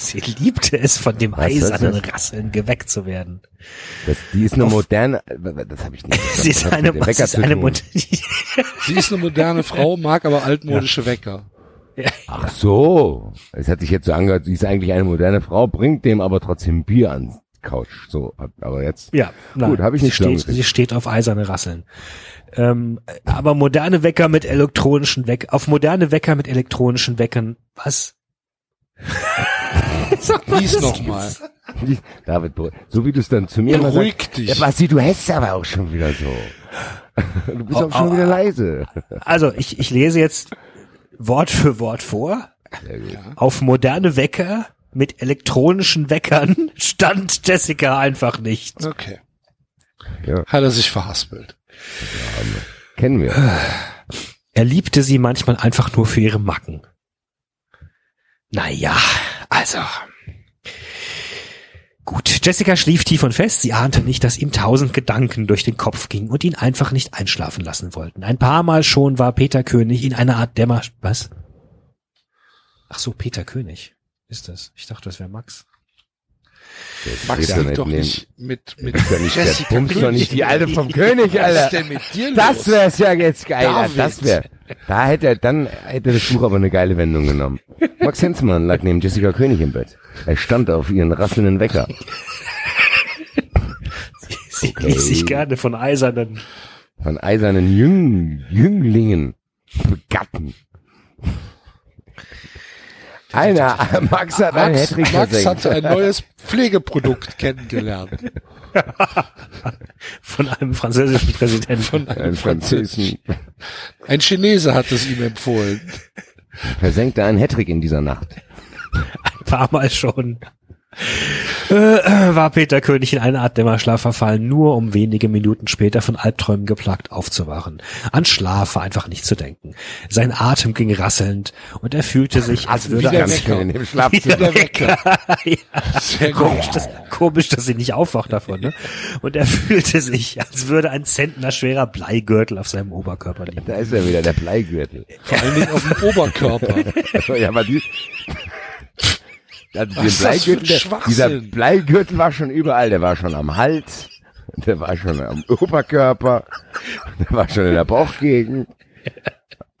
S3: sie liebte es von dem
S4: Was
S3: eisernen? Rasseln geweckt zu werden.
S4: Das, die ist eine moderne, das habe ich nicht.
S3: Sie ist eine,
S4: Wecker
S3: ist eine
S2: Sie ist eine moderne Frau, mag aber altmodische Wecker.
S4: Ach so. Es hat sich jetzt so angehört, sie ist eigentlich eine moderne Frau, bringt dem aber trotzdem Bier ans Couch. So, aber jetzt.
S3: Ja, nein,
S4: Gut, hab ich
S3: sie
S4: nicht
S3: steht,
S4: zusammengekriegt.
S3: Sie steht auf eiserne Rasseln. Ähm, aber moderne Wecker mit elektronischen Weck, auf moderne Wecker mit elektronischen Weckern, was?
S2: Lies nochmal.
S4: David, so wie du es dann zu mir immer
S2: Beruhig
S4: sagst.
S2: dich.
S4: Ja, Basti, du hättest aber auch schon wieder so. Du bist
S3: Oh,
S4: auch schon
S3: oh,
S4: wieder leise.
S3: Also ich, ich lese jetzt Wort für Wort vor. Auf moderne Wecker mit elektronischen Weckern stand Jessica einfach nicht.
S2: Okay.
S4: Ja.
S2: Hat er sich verhaspelt.
S4: Kennen wir.
S3: Er liebte sie manchmal einfach nur für ihre Macken. Naja, also. Gut, Jessica schlief tief und fest. Sie ahnte nicht, dass ihm tausend Gedanken durch den Kopf gingen und ihn einfach nicht einschlafen lassen wollten. Ein paar Mal schon war Peter König in einer Art Dämmer... Was? Ach so, Peter König ist das. Ich dachte, das wäre Max.
S2: Max
S4: Ja,
S2: liegt
S4: mit
S2: doch
S4: dem-
S2: nicht mit, mit
S4: ja nicht der
S2: Jessica
S4: Bums doch nicht die Alte vom König,
S2: Was ist
S4: Alter.
S2: denn mit dir
S4: Das
S2: los?
S4: wär's ja jetzt geil.
S2: David.
S4: Das wär. Da hätte er, dann hätte das Buch aber eine geile Wendung genommen. Max Hensmann lag neben Jessica König im Bett. Er stand auf ihren rasselnden Wecker.
S3: Sie
S4: Okay.
S3: ließ sich gerne von eisernen...
S4: Von eisernen Jüng, Jünglingen begatten. Einer, Max hat einen
S2: Max,
S4: Hattrick
S2: Max
S4: versenkt.
S2: hat ein neues Pflegeprodukt kennengelernt.
S3: von einem französischen Präsidenten.
S2: Von
S4: Ein
S2: einem
S4: Französen
S2: Ein Chinese hat es ihm empfohlen.
S4: versenkte einen Hattrick in dieser Nacht.
S3: ein paar Mal schon. Äh, war Peter König in eine Art Dämmerschlaf verfallen, nur um wenige Minuten später von Albträumen geplagt aufzuwachen. An Schlaf war einfach nicht zu denken. Sein Atem ging rasselnd und er fühlte sich, als
S4: Also
S3: würde
S4: wieder schön in dem Schlafzimmer.
S3: der Wecker. ja, komisch, dass, komisch, dass sie nicht aufwacht davon. Ne? Und er fühlte sich, als würde ein Zentner schwerer Bleigürtel auf seinem Oberkörper liegen.
S4: Da ist er wieder, der Bleigürtel.
S2: Vor Dingen auf dem Oberkörper.
S4: ja, aber die, also der,
S2: Schwachsinn?
S4: dieser Bleigürtel war schon überall. Der war schon am Hals, der war schon am Oberkörper, der war schon in der Bauchgegend,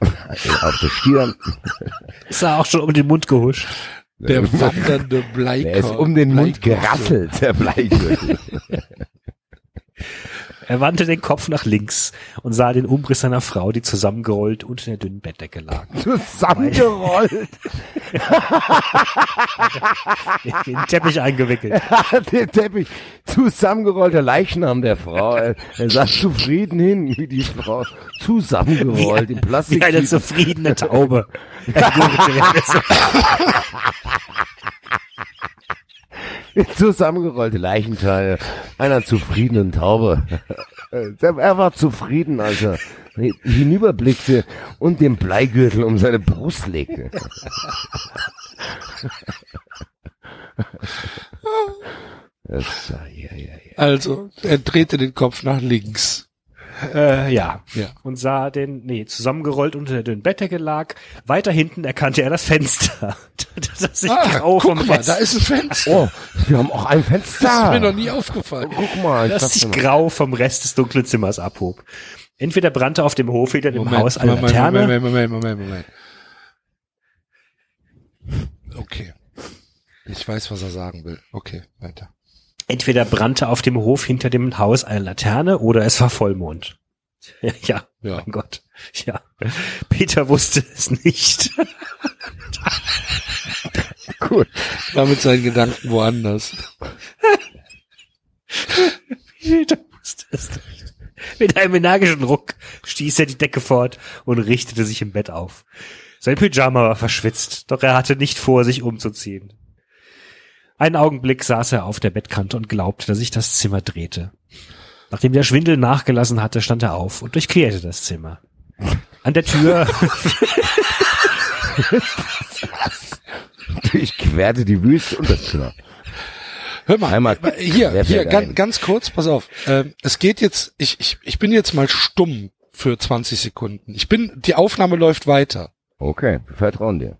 S4: auf der Stirn.
S3: Ist er auch schon um den Mund gehuscht.
S2: Der wandernde Bleikörper.
S4: Der ist um den Mund
S2: Bleigürtel.
S4: gerasselt, der Bleigürtel.
S3: Er wandte den Kopf nach links und sah den Umriss seiner Frau, die zusammengerollt unter der dünnen Bettdecke lag.
S4: Zusammengerollt.
S3: Den Teppich eingewickelt.
S4: der Teppich. Zusammengerollter Leichnam der Frau. Er, er sah zufrieden hin, wie die Frau zusammengerollt in
S3: Wie
S4: Plastik.
S3: eine zufriedene Taube. Er gurgelte während er so-
S4: Zusammengerollte Leichenteile einer zufriedenen Taube. Er war zufrieden, als er hinüberblickte und den Bleigürtel um seine Brust legte. Das, ja, ja, ja.
S2: Also, er drehte den Kopf nach links.
S3: Äh, ja.
S2: Ja.
S3: Und sah den, nee, zusammengerollt unter der dünnen Bettdecke lag. Weiter hinten erkannte er das Fenster. das sich grau
S2: Ah, guck
S3: vom
S2: mal,
S3: Rest,
S2: da ist ein Fenster.
S4: Oh, wir haben auch ein
S2: Das ist
S4: Fenster.
S2: mir noch nie aufgefallen.
S4: Guck mal, ich
S3: das sich grau vom Rest des dunklen Zimmers abhob. Entweder brannte auf dem Hof hinter dem Haus eine
S2: Moment,
S3: Laterne.
S2: Moment, Moment, Moment, Moment. Okay. Ich weiß, was er sagen will. Okay, weiter.
S3: Entweder brannte auf dem Hof hinter dem Haus eine Laterne oder es war Vollmond. Ja, ja,
S2: Ja.
S3: mein Gott. Ja. Peter wusste es nicht.
S4: Gut.
S2: War mit seinen Gedanken woanders.
S3: Peter wusste es nicht. Mit einem energischen Ruck stieß er die Decke fort und richtete sich im Bett auf. Sein Pyjama war verschwitzt, doch er hatte nicht vor, sich umzuziehen. Einen Augenblick saß er auf der Bettkante und glaubte, dass sich das Zimmer drehte. Nachdem der Schwindel nachgelassen hatte, stand er auf und durchquerte das Zimmer. An der Tür,
S4: Ich querte die Wüste und das Zimmer.
S2: Hör mal,
S4: Einmal
S2: hier, hier, ganz, ganz kurz, pass auf. Ähm, es geht jetzt, ich, ich, ich bin jetzt mal stumm für 20 Sekunden. Ich bin, die Aufnahme läuft weiter.
S4: Okay, wir vertrauen dir.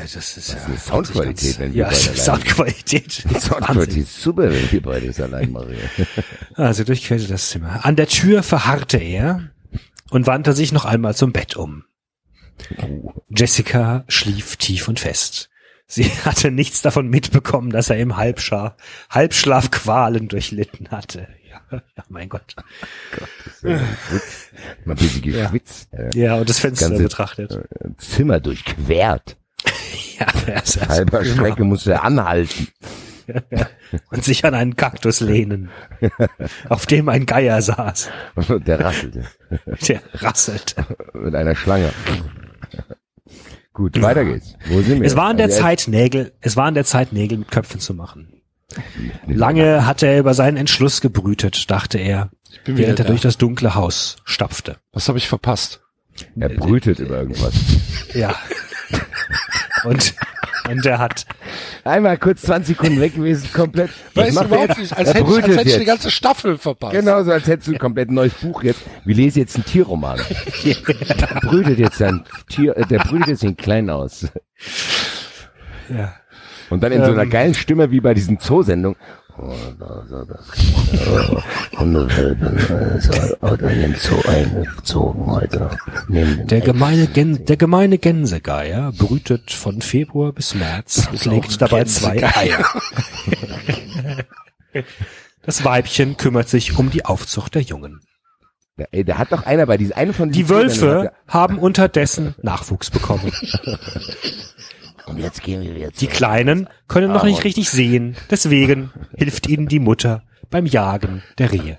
S3: Das ist
S4: Das ist Soundqualität, wenn wir
S3: ja,
S4: beide allein
S3: Soundqualität.
S4: Die Soundqualität ist super, wenn wir beide es allein machen.
S3: Also durchquerte das Zimmer. An der Tür verharrte er und wandte sich noch einmal zum Bett um. Jessica schlief tief und fest. Sie hatte nichts davon mitbekommen, dass er im Halbschlaf, Halbschlaf Qualen durchlitten hatte. Ja, ja mein Gott.
S4: Man bin ich geschwitzt. Äh,
S3: Ja, und das Fenster
S4: Ganze-
S3: betrachtet.
S4: Zimmer durchquert.
S3: Ja, er ist
S4: Halber Strecke musste er anhalten.
S3: und sich an einen Kaktus lehnen, auf dem ein Geier saß.
S4: Und der rasselte.
S3: Der rasselte.
S4: Mit einer Schlange. Gut, weiter geht's. Wo sind wir?
S3: Es war an der
S4: Also
S3: Zeit Nägel, es war an der Zeit Nägel mit Köpfen zu machen. Lange hatte er über seinen Entschluss gebrütet, dachte er, während er
S2: da.
S3: durch das dunkle Haus stapfte.
S2: Was habe ich verpasst?
S4: Er brütet über irgendwas.
S3: Ja. Und, und er hat,
S4: Einmal kurz 20 Sekunden weg gewesen, komplett. Was
S2: Weiß
S4: macht er
S2: überhaupt
S4: jetzt?
S2: nicht, als hätte, ich, als
S4: brütet
S2: hätte ich eine
S4: jetzt.
S2: ganze Staffel verpasst.
S4: Genau so, als hättest du ein komplett neues Buch jetzt. Wir lesen jetzt einen Tierroman. der brütet jetzt sein Tier, äh, der brütet jetzt den Kleinen aus.
S3: ja,
S4: Und dann in so einer
S3: Ähm.
S4: geilen Stimme wie bei diesen Zoosendungen.
S3: Der gemeine, Gen, der gemeine Gänsegeier brütet von Februar bis März und legt dabei zwei Eier. Das Weibchen kümmert sich um die Aufzucht der Jungen.
S4: Ja, ey, da hat doch einer bei diesen eine von
S3: Die
S4: diesen Zoosendungen
S3: Wölfe haben unterdessen Nachwuchs bekommen.
S4: Und jetzt gehen wir jetzt.
S3: Die Kleinen können noch nicht richtig sehen, deswegen hilft ihnen die Mutter beim Jagen der Rehe.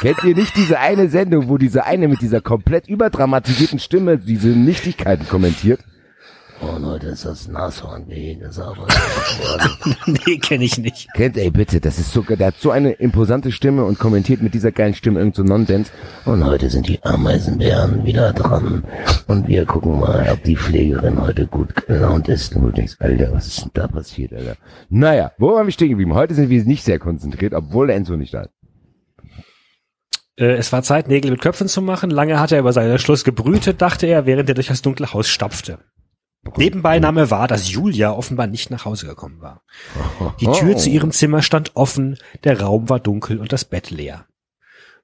S4: Kennt ihr nicht diese eine Sendung, wo diese eine mit dieser komplett überdramatisierten Stimme diese Nichtigkeiten kommentiert? Und heute ist das Nashorngehege sauber geworden.
S3: nee, kenne ich nicht.
S4: Kennt, ey, bitte, das ist sogar, der hat so eine imposante Stimme und kommentiert mit dieser geilen Stimme irgend so Nonsens. Und heute sind die Ameisenbären wieder dran. Und wir gucken mal, ob die Pflegerin heute gut gelaunt ist. Und du denkst, Alter, was ist denn da passiert, Alter? Naja, wo waren wir stehen geblieben? Heute sind wir nicht sehr konzentriert, obwohl der Enzo nicht da ist.
S3: Äh, es war Zeit, Nägel mit Köpfen zu machen. Lange hatte er über seinen Schluss gebrütet, dachte er, während er durch das dunkle Haus stapfte. Nebenbei nahm er wahr, dass Julia offenbar nicht nach Hause gekommen war. Die Tür
S4: Oh.
S3: zu ihrem Zimmer stand offen, der Raum war dunkel und das Bett leer.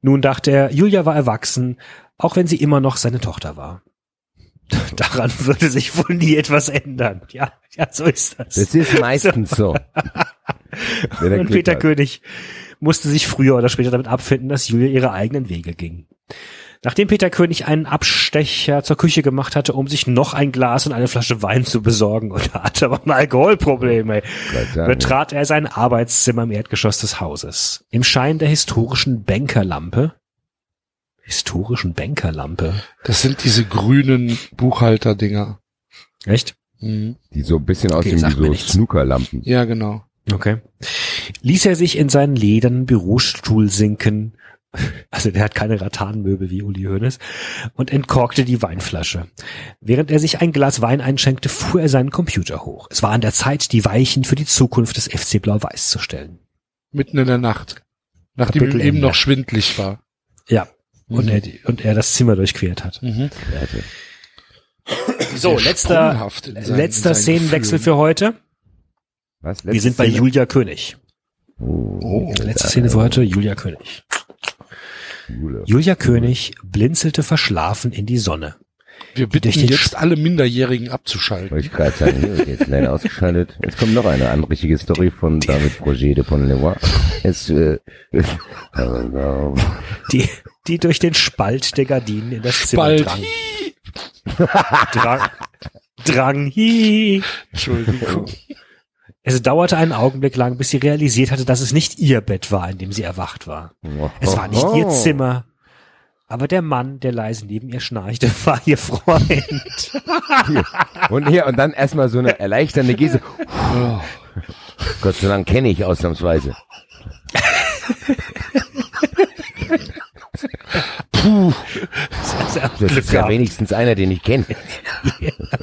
S3: Nun dachte er, Julia war erwachsen, auch wenn sie immer noch seine Tochter war. Daran würde sich wohl nie etwas ändern. Ja, ja, so ist das.
S4: Das ist meistens so. Er
S3: Und Peter
S4: hat.
S3: König musste sich früher oder später damit abfinden, dass Julia ihre eigenen Wege ging. Nachdem Peter König einen Abstecher zur Küche gemacht hatte, um sich noch ein Glas und eine Flasche Wein zu besorgen, und er hatte aber ein Alkoholproblem, ey, betrat er sein Arbeitszimmer im Erdgeschoss des Hauses. Im Schein der historischen Bankerlampe, historischen Bankerlampe,
S2: Das sind diese grünen Buchhalterdinger.
S3: echt?
S2: Mhm.
S4: Die so ein bisschen
S3: Okay,
S4: aussehen
S3: sagt
S4: wie so. Snookerlampen.
S2: Ja, genau.
S3: Okay. Ließ er sich in seinen ledernen Bürostuhl sinken, also der hat keine Rattanmöbel wie Uli Hoeneß, und entkorkte die Weinflasche. Während er sich ein Glas Wein einschenkte, fuhr er seinen Computer hoch. Es war an der Zeit, die Weichen für die Zukunft des FC Blau-Weiß zu stellen.
S2: Mitten in der Nacht. Nachdem ihm eben noch schwindlig war.
S3: Ja. Und,
S2: Mhm.
S3: er, die- und er das Zimmer durchquert hat.
S2: Mhm.
S3: So,
S2: Sehr
S3: letzter,
S2: seinen-
S3: letzter Szenenwechsel
S2: Gefühlen.
S3: für heute.
S4: Was?
S3: Wir sind bei
S4: Szene?
S3: Julia König.
S4: Oh,
S3: Letzte Szene für heute, Julia König.
S4: Jule.
S3: Julia König blinzelte verschlafen in die Sonne.
S2: Wir bitten jetzt alle Minderjährigen abzuschalten.
S4: Wollte ich gerade sagen, hier, jetzt leider ausgeschaltet. Jetzt kommt noch eine anrichtige Story von David Froger de Ponleroy. Jetzt, äh,
S3: die, die durch den Spalt der Gardinen in das Zimmer
S2: Spalt.
S3: drang. drang. Drang. Hi.
S2: Entschuldigung.
S3: Es dauerte einen Augenblick lang, bis sie realisiert hatte, dass es nicht ihr Bett war, in dem sie erwacht war. Es war nicht ihr Zimmer. Aber der Mann, der leise neben ihr schnarchte, war ihr Freund.
S4: Und hier, und dann erstmal so eine erleichternde Geste.
S2: Oh.
S4: Gott sei Dank kenne ich ausnahmsweise.
S2: Puh.
S3: Das
S4: Das ist ja wenigstens einer, den ich kenne.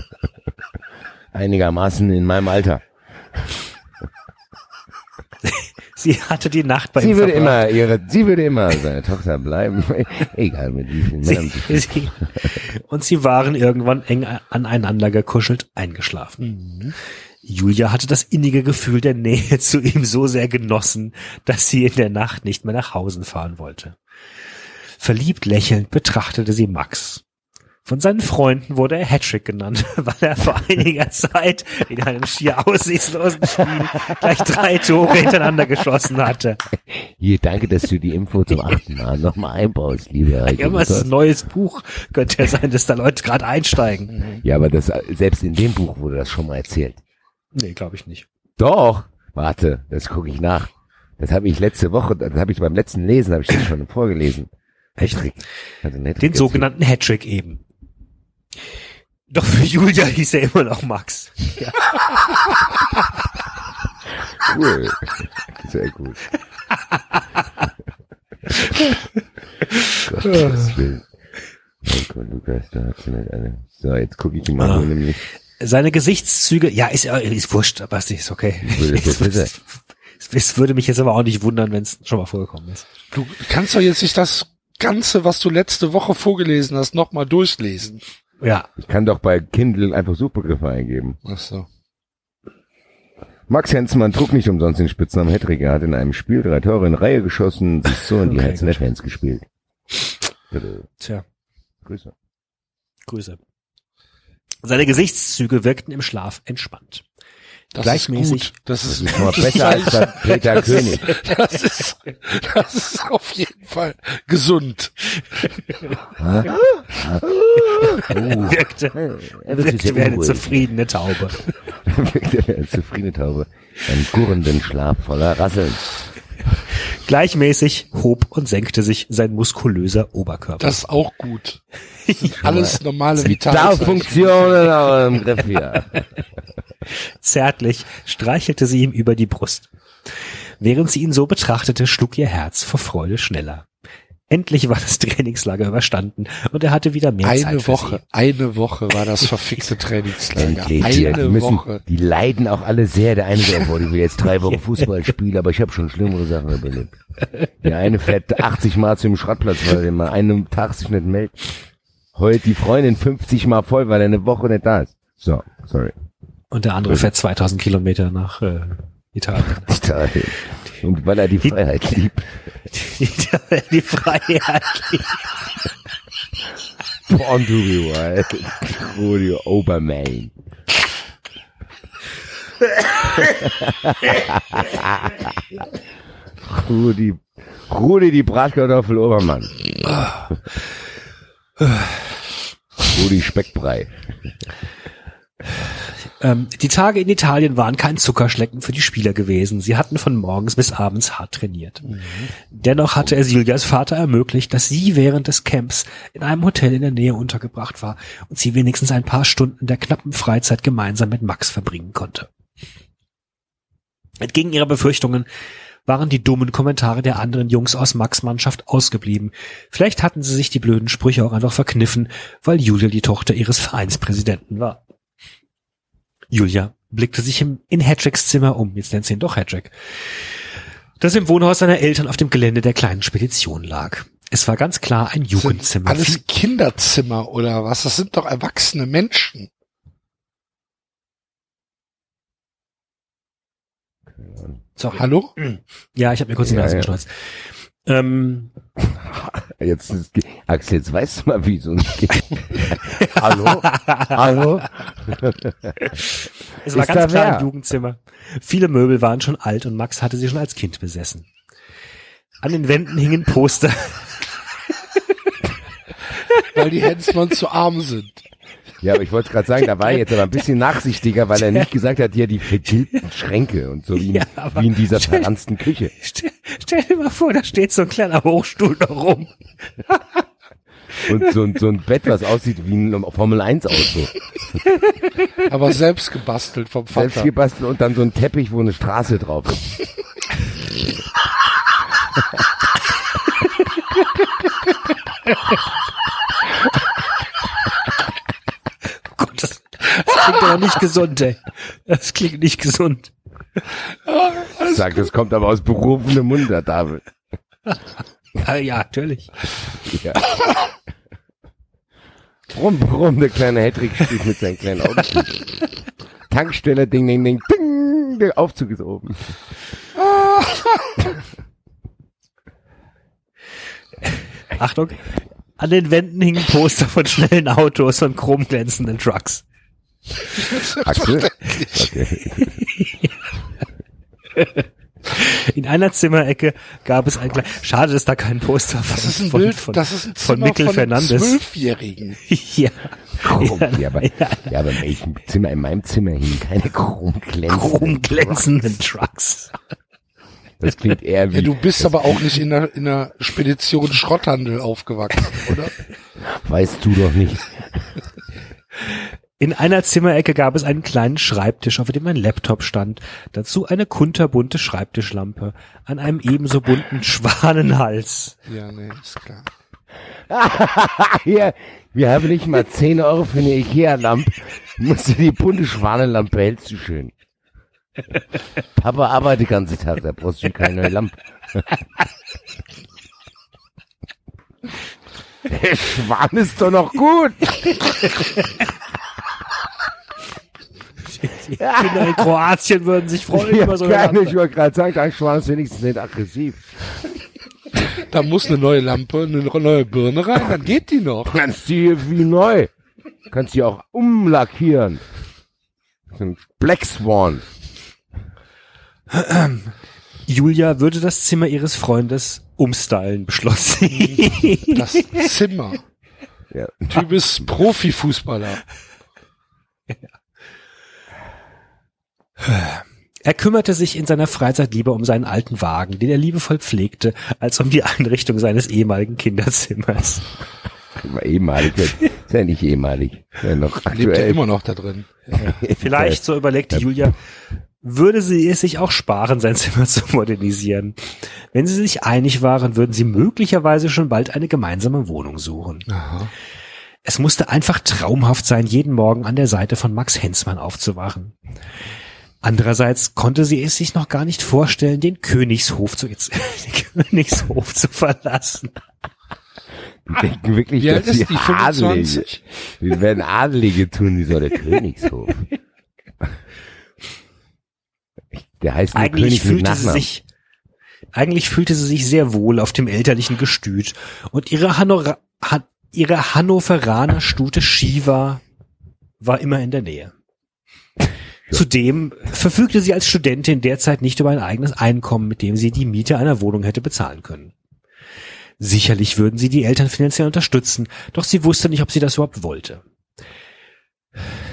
S4: Einigermaßen in meinem Alter.
S3: Sie hatte die Nacht bei
S4: Sie
S3: ihm
S4: würde
S3: verbracht.
S4: immer ihre, sie würde immer seine Tochter bleiben. Egal mit wie vielen Männern
S3: Sie,
S4: sie
S3: sie, und sie waren irgendwann eng aneinander gekuschelt eingeschlafen.
S2: Mhm.
S3: Julia hatte das innige Gefühl der Nähe zu ihm so sehr genossen, dass sie in der Nacht nicht mehr nach Hause fahren wollte. Verliebt lächelnd betrachtete sie Max. Von seinen Freunden wurde er Hattrick genannt, weil er vor einiger Zeit in einem schier aussichtslosen Spiel gleich drei Tore hintereinander geschossen hatte.
S4: Hier, danke, dass du die Info zum achten Mal nochmal einbaust, lieber Herr
S3: Ja, was ist ein neues Buch? Könnte ja sein, dass da Leute gerade einsteigen.
S4: Ja, aber das, selbst in dem Buch wurde das schon mal erzählt.
S3: Nee, glaube ich nicht.
S4: Doch. Warte, das gucke ich nach. Das habe ich letzte Woche, das habe ich beim letzten Lesen, habe ich das schon vorgelesen. Hattrick. Also
S3: Den sogenannten Hattrick eben. Doch für Julia hieß er immer noch Max. Ja.
S4: Cool. Sehr gut. Gottes Willen. Oh Gott, Lukas, da hast du nicht eine. So, jetzt gucke ich die mal
S3: Ah.
S4: so nämlich.
S3: Seine Gesichtszüge, ja, ist, äh, ist wurscht, aber es ist okay. Es würde mich jetzt aber auch nicht wundern, wenn es schon mal vorgekommen ist.
S2: Du kannst doch jetzt nicht das Ganze, was du letzte Woche vorgelesen hast, nochmal durchlesen.
S3: Ja,
S4: Ich kann doch bei Kindle einfach Suchbegriffe eingeben.
S2: Ach so.
S4: Max Hensmann trug nicht umsonst den Spitznamen Hattrick. Er hat in einem Spiel drei Tore in Reihe geschossen, sich so in die
S3: Okay,
S4: Herzen der. Fans gespielt. Bitte.
S3: tja,
S4: Grüße.
S3: Grüße. Seine Gesichtszüge wirkten im Schlaf entspannt.
S2: Das
S3: Gleichmäßig.
S2: ist gut. Das ist,
S4: Das ist mal besser als bei Peter
S2: das
S4: König.
S2: Ist, das ist, das ist auf jeden Fall gesund.
S3: Wirkte,
S4: Er wirkte
S3: wie eine zufriedene Taube.
S4: wirkte wie eine zufriedene Taube. Ein gurrenden Schlaf voller Rasseln.
S3: Gleichmäßig hob und senkte sich sein muskulöser Oberkörper.
S2: Das ist auch gut. Das sind alles normale
S4: Da
S2: Vitalzeichen.
S4: Funktionen aber im Griff hier.
S3: Zärtlich streichelte sie ihm über die Brust. Während sie ihn so betrachtete, schlug ihr Herz vor Freude schneller. Endlich war das Trainingslager überstanden und er hatte wieder mehr Zeit
S2: Eine Woche, eine Woche war das verfickte Trainingslager.
S4: Endlich hier. Die
S2: Eine
S4: müssen,
S2: Woche.
S4: die leiden auch alle sehr. Der eine sagt, boah, ich will jetzt drei Wochen Fußball spielen, aber ich habe schon schlimmere Sachen überlebt. Der eine fährt 80 Mal zu dem Schrottplatz, weil er mal einen Tag sich nicht meldet. Heult die Freundin 50 Mal voll, weil er eine Woche nicht da ist. So, sorry.
S3: Und der andere fährt 2000 Kilometer nach äh, Italien.
S4: Italien. Und weil er die Freiheit liebt.
S3: Die, die Freiheit.
S4: Born to be wild. Rudy Obermain. Rudi, Rudi die Bratkartoffel Obermann. Rudi Speckbrei.
S3: Ähm, die Tage in Italien waren kein Zuckerschlecken für die Spieler gewesen. Sie hatten von morgens bis abends hart trainiert. Dennoch hatte es Julias Vater ermöglicht, dass sie während des Camps in einem Hotel in der Nähe untergebracht war und sie wenigstens ein paar Stunden der knappen Freizeit gemeinsam mit Max verbringen konnte. Entgegen ihrer Befürchtungen waren die dummen Kommentare der anderen Jungs aus Max Mannschaft ausgeblieben. Vielleicht hatten sie sich die blöden Sprüche auch einfach verkniffen, weil Julia die Tochter ihres Vereinspräsidenten war. Julia blickte sich im, in Hedricks Zimmer um. Jetzt nennt sie ihn doch Hedrick. Das im Wohnhaus seiner Eltern auf dem Gelände der kleinen Spedition lag. Es war ganz klar ein
S2: Sind
S3: Jugendzimmer.
S2: alles Kinderzimmer oder was? Das sind doch erwachsene Menschen.
S3: Sorry.
S2: Hallo?
S3: Ja, ich habe mir kurz die
S4: Ja,
S3: Nase
S4: ja.
S3: geschneuzt. Ähm,
S4: Jetzt ist, Axel, jetzt weißt du mal, wie so ein Hallo? Hallo?
S3: es war
S4: Ist
S3: ganz klar
S4: wer?
S3: ein Jugendzimmer. Viele Möbel waren schon alt und Max hatte sie schon als Kind besessen. An den Wänden hingen Poster.
S2: Weil die Hensmann zu arm sind.
S4: Ja, aber ich wollte gerade sagen, da war er jetzt aber ein bisschen nachsichtiger, weil er nicht gesagt hat, hier die vergilbten Schränke und so wie, in-
S3: Ja, aber-
S4: wie in dieser verranzten Küche.
S3: Stell, stell dir mal vor, da steht so ein kleiner Hochstuhl noch rum.
S4: Und so, ein- so ein Bett, was aussieht wie ein Formel-1-Auto.
S2: Aber selbst gebastelt vom
S4: Selbst
S2: Vater.
S4: gebastelt und dann so ein Teppich, wo eine Straße drauf ist.
S3: Oh Gott, das, das klingt aber nicht gesund, ey. Das klingt nicht gesund.
S4: Sagt, das kommt aber aus berufenem Munde, David.
S3: Ja, ja, natürlich.
S4: Ja. Brumm, brumm, der kleine Hedrick spielt mit seinen kleinen Augen. Tankstelle, ding, ding, ding, ding, der Aufzug ist oben.
S3: Achtung. An den Wänden hingen Poster von schnellen Autos und chromglänzenden Trucks.
S4: Axel? Okay.
S3: In einer Zimmerecke gab es ein kleines, schade, dass da kein Poster von,
S2: Das ist ein
S3: von,
S2: Bild,
S3: von,
S2: das ist ein
S3: von Mikkel
S2: von
S3: Fernandes.
S2: Zwölfjährigen.
S3: ja.
S4: Chrom,
S3: Ja,
S4: ja, aber,
S3: ja.
S4: ja, aber in welchem Zimmer, in meinem Zimmer hingen keine chromglänzenden.
S3: Chromglänzenden Trucks.
S4: Das klingt eher wie,
S2: Ja, du bist aber auch nicht in der, in der Spedition Schrotthandel aufgewachsen, oder?
S4: weißt du doch nicht.
S3: In einer Zimmerecke gab es einen kleinen Schreibtisch, auf dem ein Laptop stand. Dazu eine kunterbunte Schreibtischlampe an einem ebenso bunten Schwanenhals.
S2: Ja, nee, ist klar.
S4: Hier, wir haben nicht mal 10 Euro für eine Ikea-Lampe. Musst du die bunte Schwanenlampe hältst du schön. Papa arbeitet den ganzen Tag, da brauchst du keine neue Lampe. Der Schwan ist doch noch gut.
S3: Die Kinder in Kroatien würden sich freuen
S4: Ja,
S3: über so eine
S4: keine, ich wollte gerade sagen, der Schwan ist wenigstens nicht aggressiv.
S2: Da muss eine neue Lampe, eine neue Birne rein, dann geht die noch.
S4: Kannst du hier wie neu. Kannst die auch umlackieren. So ein Black Swan.
S3: Julia würde das Zimmer ihres Freundes umstylen, beschloss sie.
S2: Das Zimmer.
S4: Ja.
S2: Typ ist Profifußballer.
S3: Er kümmerte sich in seiner Freizeit lieber um seinen alten Wagen, den er liebevoll pflegte, als um die Einrichtung seines ehemaligen Kinderzimmers.
S4: Immer ehemalig. Ist ja nicht ehemalig. Ist Ja, noch
S2: Lebt ja immer noch da drin.
S3: Vielleicht, so überlegte Julia, würde sie es sich auch sparen, sein Zimmer zu modernisieren. Wenn sie sich einig waren, würden sie möglicherweise schon bald eine gemeinsame Wohnung suchen.
S2: Aha.
S3: Es musste einfach traumhaft sein, jeden Morgen an der Seite von Max Hensmann aufzuwachen. Andererseits konnte sie es sich noch gar nicht vorstellen, den Königshof zu, jetzt, den Königshof zu verlassen.
S4: Die denken wirklich,
S2: Wie alt
S4: dass
S2: ist
S4: sie
S2: die?
S4: Adelige.
S2: 25?
S4: Wir werden Adelige tun, die soll der Königshof. Der heißt nur
S3: Eigentlich
S4: König
S3: fühlte sie sich, eigentlich fühlte sie sich sehr wohl auf dem elterlichen Gestüt und ihre, Hanora, Han, ihre Hannoveraner Stute Shiva war immer in der Nähe. Zudem verfügte sie als Studentin derzeit nicht über ein eigenes Einkommen, mit dem sie die Miete einer Wohnung hätte bezahlen können. Sicherlich würden sie die Eltern finanziell unterstützen, doch sie wusste nicht, ob sie das überhaupt wollte.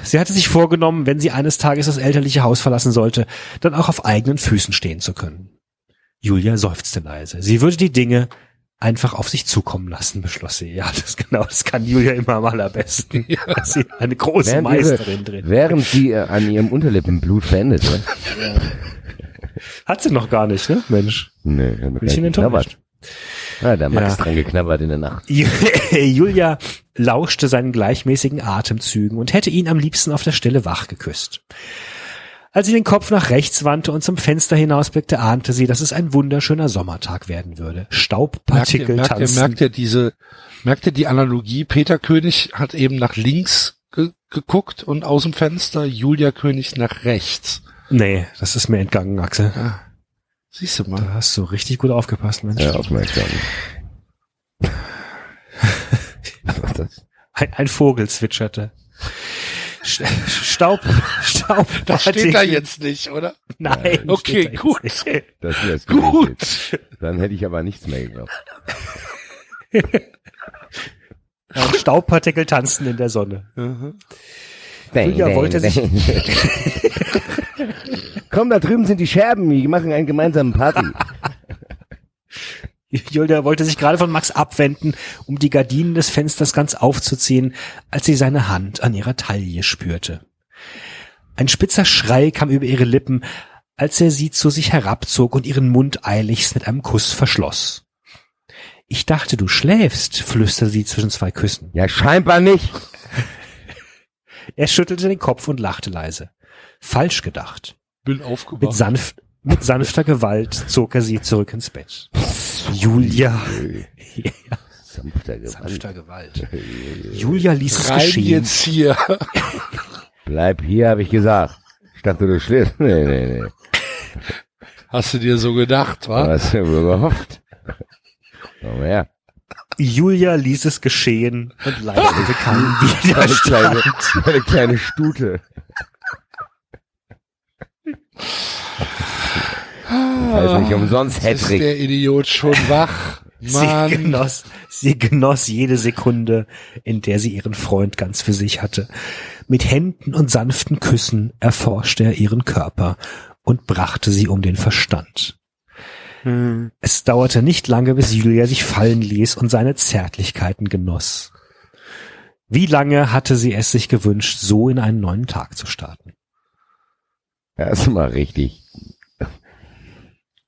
S3: Sie hatte sich vorgenommen, wenn sie eines Tages das elterliche Haus verlassen sollte, dann auch auf eigenen Füßen stehen zu können. Julia seufzte leise. Sie würde die Dinge einfach auf sich zukommen lassen, beschloss sie. Ja, das genau, das kann Julia immer am allerbesten. Ja. Sie ist eine große
S4: Während,
S3: Meisterin
S4: ihre,
S3: drin.
S4: während sie äh, an ihrem Unterlippenblut verendet. Ne?
S3: Hat sie noch gar nicht, ne? Mensch.
S4: Nee, hat noch
S3: Bisschen enttäuscht.
S4: Ah, der Max
S3: Ja.
S4: dran geknabbert in der Nacht.
S3: Julia lauschte seinen gleichmäßigen Atemzügen und hätte ihn am liebsten auf der Stelle wach geküsst. Als sie den Kopf nach rechts wandte und zum Fenster hinausblickte, ahnte sie, dass es ein wunderschöner Sommertag werden würde.
S2: Merkt ihr,
S3: Staubpartikel
S2: merkt, ihr,
S3: tanzen.
S2: merkt ihr diese, merkt ihr die Analogie? Peter König hat eben nach links ge geguckt und aus dem Fenster, Julia König nach rechts.
S3: Nee, das ist mir entgangen, Axel.
S2: Siehst du
S3: Da
S2: mal.
S3: hast du richtig gut aufgepasst, Mensch.
S4: Ja, aufmerksam. Was war das?
S3: Ein, ein Vogel zwitscherte. Staub, Staub.
S2: Das steht da jetzt nicht, oder?
S3: Nein.
S2: Okay,
S3: da jetzt
S2: gut.
S4: Das wär's
S2: Gut.
S4: Dann hätte ich aber nichts mehr geglaubt.
S3: Ja, Staubpartikel tanzen in der Sonne. Julia wollte sich-
S4: Komm, da drüben sind die Scherben, wir machen einen gemeinsamen Party.
S3: Julia wollte sich gerade von Max abwenden, um die Gardinen des Fensters ganz aufzuziehen, als sie seine Hand an ihrer Taille spürte. Ein spitzer Schrei kam über ihre Lippen, als er sie zu sich herabzog und ihren Mund eiligst mit einem Kuss verschloss. Ich dachte, du schläfst, flüsterte sie zwischen zwei Küssen.
S4: Ja, scheinbar nicht.
S3: Er schüttelte den Kopf und lachte leise. Falsch gedacht.
S2: Bin
S3: Mit,
S2: aufgewacht.
S3: sanft, mit sanfter Gewalt zog er sie zurück ins Bett. Julia. Ja,
S4: Sanfter Gewalt.
S3: sanfter Gewalt. Julia ließ es
S2: Rein
S3: geschehen.
S2: jetzt hier.
S4: Bleib hier, habe ich gesagt. Ich dachte, du schläfst. Nee, nee, nee.
S2: Hast du dir so gedacht, wa?
S4: Was hast du wohl gehofft? Komm her.
S3: Julia ließ es geschehen und leistete keinen
S4: Eine kleine,
S3: Widerstand.
S4: eine kleine Stute. Heißt nicht umsonst
S2: Ist
S4: Hattrick.
S2: der Idiot schon wach?
S3: Sie
S2: Mann.
S3: genoss, sie genoss jede Sekunde, in der sie ihren Freund ganz für sich hatte. Mit Händen und sanften Küssen erforschte er ihren Körper und brachte sie um den Verstand. Es dauerte nicht lange, bis Julia sich fallen ließ und seine Zärtlichkeiten genoss. Wie lange hatte sie es sich gewünscht, so in einen neuen Tag zu starten?
S4: Erstmal richtig.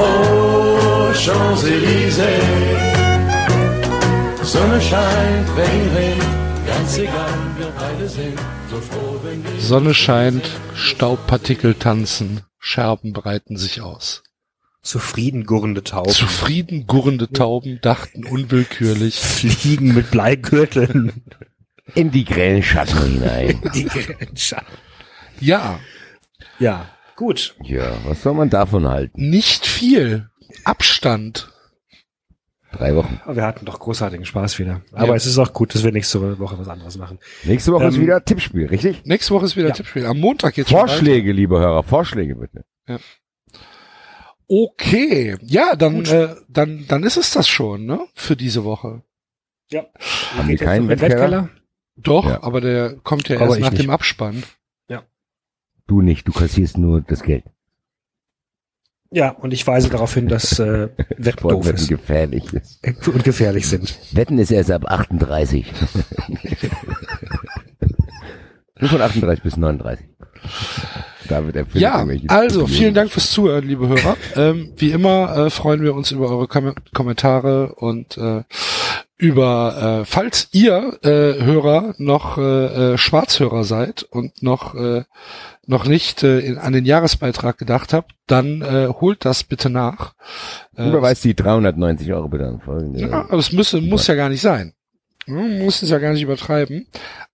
S5: Oh, Champs-Élysées. Sonne scheint, Regen regnet, ganz egal, wir beide sind so froh, wenn wir
S2: Sonne scheint, Staubpartikel tanzen, Scherben breiten sich aus.
S3: Zufrieden gurrende Tauben.
S2: Zufrieden gurrende Tauben dachten unwillkürlich,
S3: Fliegen mit Bleigürteln.
S4: In die grellen Schatten hinein.
S3: Die Grenze.
S2: ja,
S3: Ja, gut.
S4: Ja, was soll man davon halten?
S2: nicht viel. Abstand.
S4: Drei Wochen.
S3: Aber wir hatten doch großartigen Spaß wieder. Aber
S2: Ja.
S3: es ist auch gut, dass wir nächste Woche was anderes machen.
S4: Nächste Woche ist
S3: Ähm,
S4: wieder Tippspiel, richtig?
S2: Nächste Woche ist wieder
S3: Ja.
S2: Tippspiel. Am Montag jetzt.
S4: Vorschläge, liebe Hörer, Vorschläge bitte.
S2: Okay, ja, dann, äh, dann, dann ist es das schon, ne? Für diese Woche.
S3: Ja.
S4: Haben
S3: jetzt
S4: keinen Wettkeller?
S2: Doch,
S4: Ja.
S2: aber der kommt ja
S3: Aber
S2: erst nach
S3: nicht.
S2: dem Abspann.
S4: Du nicht, du kassierst nur das Geld.
S3: Ja, und ich weise darauf hin, dass äh, Wetten doof ist
S4: gefährlich ist.
S3: und gefährlich sind.
S4: Wetten ist erst ab 38. Nur von 38 bis 39. Da wird er
S2: Ja, also vielen Dank fürs Zuhören, liebe Hörer. ähm, wie immer äh, freuen wir uns über eure Kom Kommentare und äh, über, äh, falls ihr äh, Hörer noch äh, äh, Schwarzhörer seid und noch äh, noch nicht äh, in, an den Jahresbeitrag gedacht habt, dann äh, holt das bitte nach. Äh,
S4: Überweist die 390 Euro bitte an folgende.
S2: ja, aber es muss, muss ja gar nicht sein. Man muss es ja gar nicht übertreiben.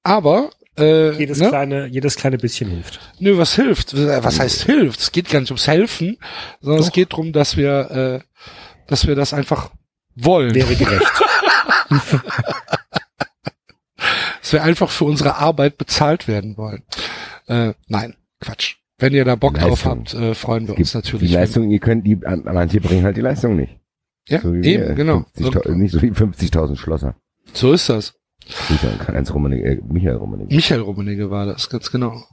S2: Aber äh,
S3: Jedes
S2: ne?
S3: kleine, jedes kleine bisschen hilft.
S2: Nö, was hilft? Was heißt hilft? Es geht gar nicht ums Helfen, sondern es
S3: Doch.
S2: geht darum, dass wir, äh, dass wir das einfach wollen.
S3: Wäre gerecht.
S2: dass wir einfach für unsere Arbeit bezahlt werden wollen. Äh, nein, Quatsch. Wenn ihr da Bock drauf
S4: Leistung.
S2: habt, äh, freuen wir uns natürlich.
S4: Die Leistung, ihr könnt die, an- manche bringen halt die Leistung nicht.
S2: ja,
S4: So
S2: eben,
S4: wir.
S2: genau.
S4: 50.000 nicht so wie 50.000 Schlosser.
S2: So ist das.
S4: An Karl-Heinz Rummenigge, äh, Michael Rummenigge.
S2: Michael Rummenigge war das, ganz genau.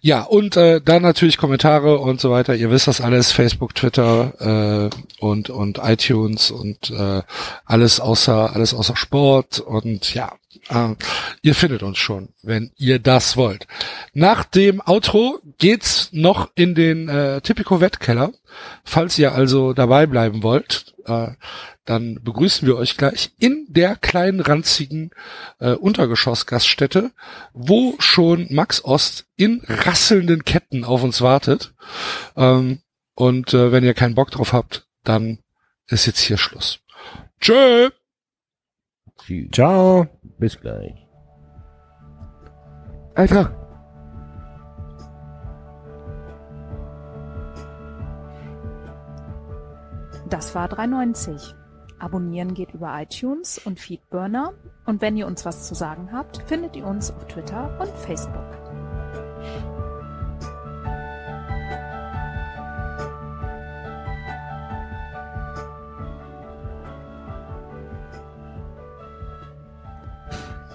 S2: Ja, und äh, dann natürlich Kommentare und so weiter. Ihr wisst das alles, Facebook, Twitter äh, und und iTunes und äh, alles außer alles außer Sport und ja, äh, ihr findet uns schon, wenn ihr das wollt. Nach dem Outro geht's noch in den äh, Typico Wettkeller. Falls ihr also dabei bleiben wollt, äh, dann begrüßen wir euch gleich in der kleinen ranzigen äh, Untergeschoss-Gaststätte, wo schon Max Ost in rasselnden Ketten auf uns wartet. Ähm, und äh, wenn ihr keinen Bock drauf habt, dann ist jetzt hier Schluss. Tschö!
S4: Tschüss.
S3: Ciao.
S4: Bis gleich. Alter.
S1: Das war 390. Abonnieren geht über iTunes und Feedburner. Und wenn ihr uns was zu sagen habt, findet ihr uns auf Twitter und Facebook.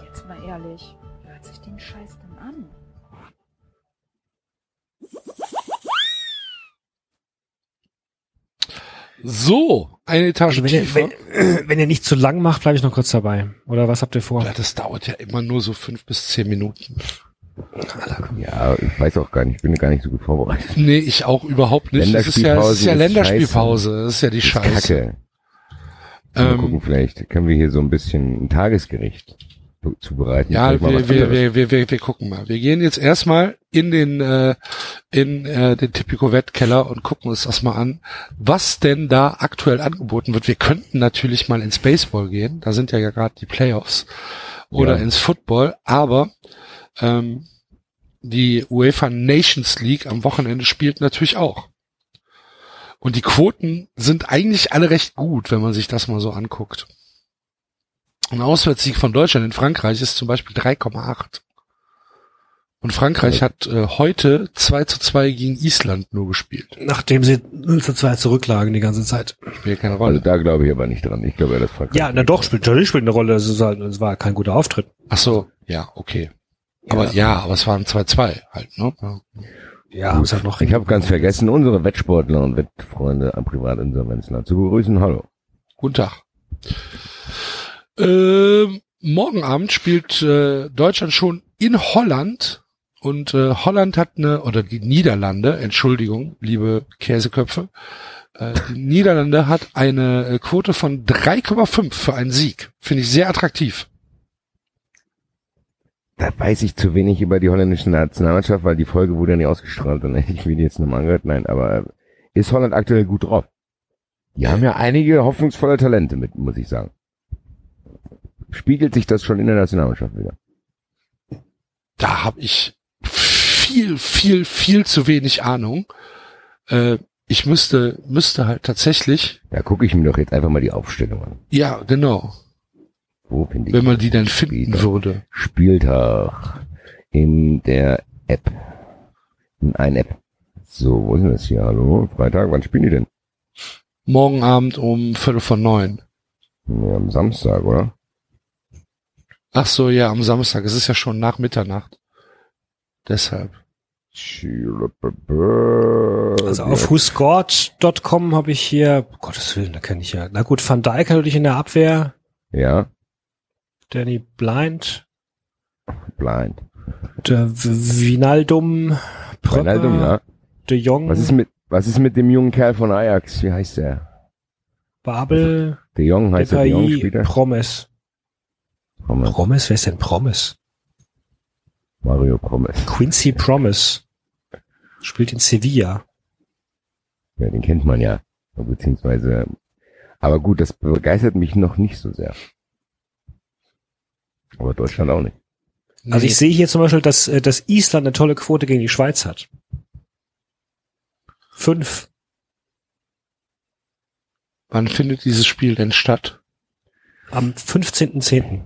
S1: Jetzt mal ehrlich, hört sich den Scheiß denn an?
S2: So, eine Etage
S3: Also wenn, ihr,
S2: tiefer.
S3: wenn, wenn ihr nicht zu lang macht, bleibe ich noch kurz dabei. Oder was habt ihr vor?
S2: Ja, das dauert ja immer nur so fünf bis zehn Minuten.
S4: Ja, ich weiß auch gar nicht, ich bin gar nicht so gut vorbereitet.
S2: Nee, ich auch überhaupt nicht. Es ist ja, es ist ja
S4: Länderspielpause.
S2: Das ist ja die
S4: Das ist
S2: Scheiße.
S4: Kacke. Mal
S2: Ähm,
S4: gucken, vielleicht können wir hier so ein bisschen ein Tagesgericht zubereiten.
S2: Ja, wir, wir, wir, wir, wir, wir gucken mal. Wir gehen jetzt erstmal in den äh, in äh, den Tipico Wettkeller und gucken uns das mal an, was denn da aktuell angeboten wird. Wir könnten natürlich mal ins Baseball gehen, da sind ja gerade die Playoffs oder
S4: Ja.
S2: ins Football, aber ähm, die UEFA Nations League am Wochenende spielt natürlich auch. Und die Quoten sind eigentlich alle recht gut, wenn man sich das mal so anguckt. Ein Auswärtssieg von Deutschland in Frankreich ist zum Beispiel 3,8. Und Frankreich hat äh, heute 2 zu 2 gegen Island nur gespielt.
S3: Nachdem sie 0 zu 2 zurücklagen die ganze Zeit.
S2: Spielt keine
S4: Also
S2: Rolle.
S4: da glaube ich aber nicht dran. Ich glaube, das Frankreich.
S3: Ja, na doch, spielt natürlich spielt eine Rolle. Es halt, es war kein guter Auftritt.
S2: Ach so, ja, okay. Aber ja, aber es waren 2-2 halt, ne? Ja.
S3: Ja, ist halt noch.
S4: Ich habe ganz vergessen, unsere Wettsportler und Wettfreunde am Privatinsolvenzland zu begrüßen. Hallo.
S2: Guten Tag. Ähm, morgen Abend spielt äh, Deutschland schon in Holland und äh, Holland hat eine, oder die Niederlande, Entschuldigung, liebe Käseköpfe, äh, die Niederlande hat eine äh, Quote von 3,5 für einen Sieg. Finde ich sehr attraktiv.
S4: Da weiß ich zu wenig über die holländische Nationalmannschaft, weil die Folge wurde ja nicht ausgestrahlt und hätte ich mir die jetzt nochmal angehört. Nein, aber äh, ist Holland aktuell gut drauf? Die haben ja einige hoffnungsvolle Talente mit, muss ich sagen. Spiegelt sich das schon in der Nationalmannschaft wieder?
S2: Da habe ich viel, viel, viel zu wenig Ahnung. Äh, ich müsste, müsste halt tatsächlich,
S4: Da gucke ich mir doch jetzt einfach mal die Aufstellung an.
S2: ja, genau,
S4: Wo finde ich
S2: wenn man die dann finden
S4: Spieltag.
S2: würde.
S4: Spieltag in der App. In einer App. So, wo ist denn das hier? Hallo? Freitag? Wann spielen die denn?
S2: Morgen Abend um Viertel von neun.
S4: Ja, am Samstag, oder?
S2: Ach so, ja, am Samstag. Es ist ja schon nach Mitternacht. Deshalb.
S3: Also auf whoscored.com habe ich hier, um Gottes Willen, da kenne ich ja. Na gut, Van Dijk natürlich in der Abwehr.
S4: Ja,
S3: Danny Blind.
S4: blind.
S3: Der Vinaldum. Pröpper,
S4: Ronaldo, ja.
S3: De Jong.
S4: Was ist mit, was ist mit dem jungen Kerl von Ajax? Wie heißt der?
S3: Babel,
S4: De Jong heißt der De Jong Spieler.
S3: Promes.
S4: Promes.
S3: Promes? Wer ist denn Promes?
S4: Mario Promes.
S3: Quincy Promise. Spielt in Sevilla.
S4: Ja, den kennt man ja. Beziehungsweise, aber gut, das begeistert mich noch nicht so sehr. Aber Deutschland auch nicht.
S3: Also ich sehe hier zum Beispiel, dass, äh, dass Island eine tolle Quote gegen die Schweiz hat. Fünf.
S2: Wann findet dieses Spiel denn statt?
S3: Am 15.10.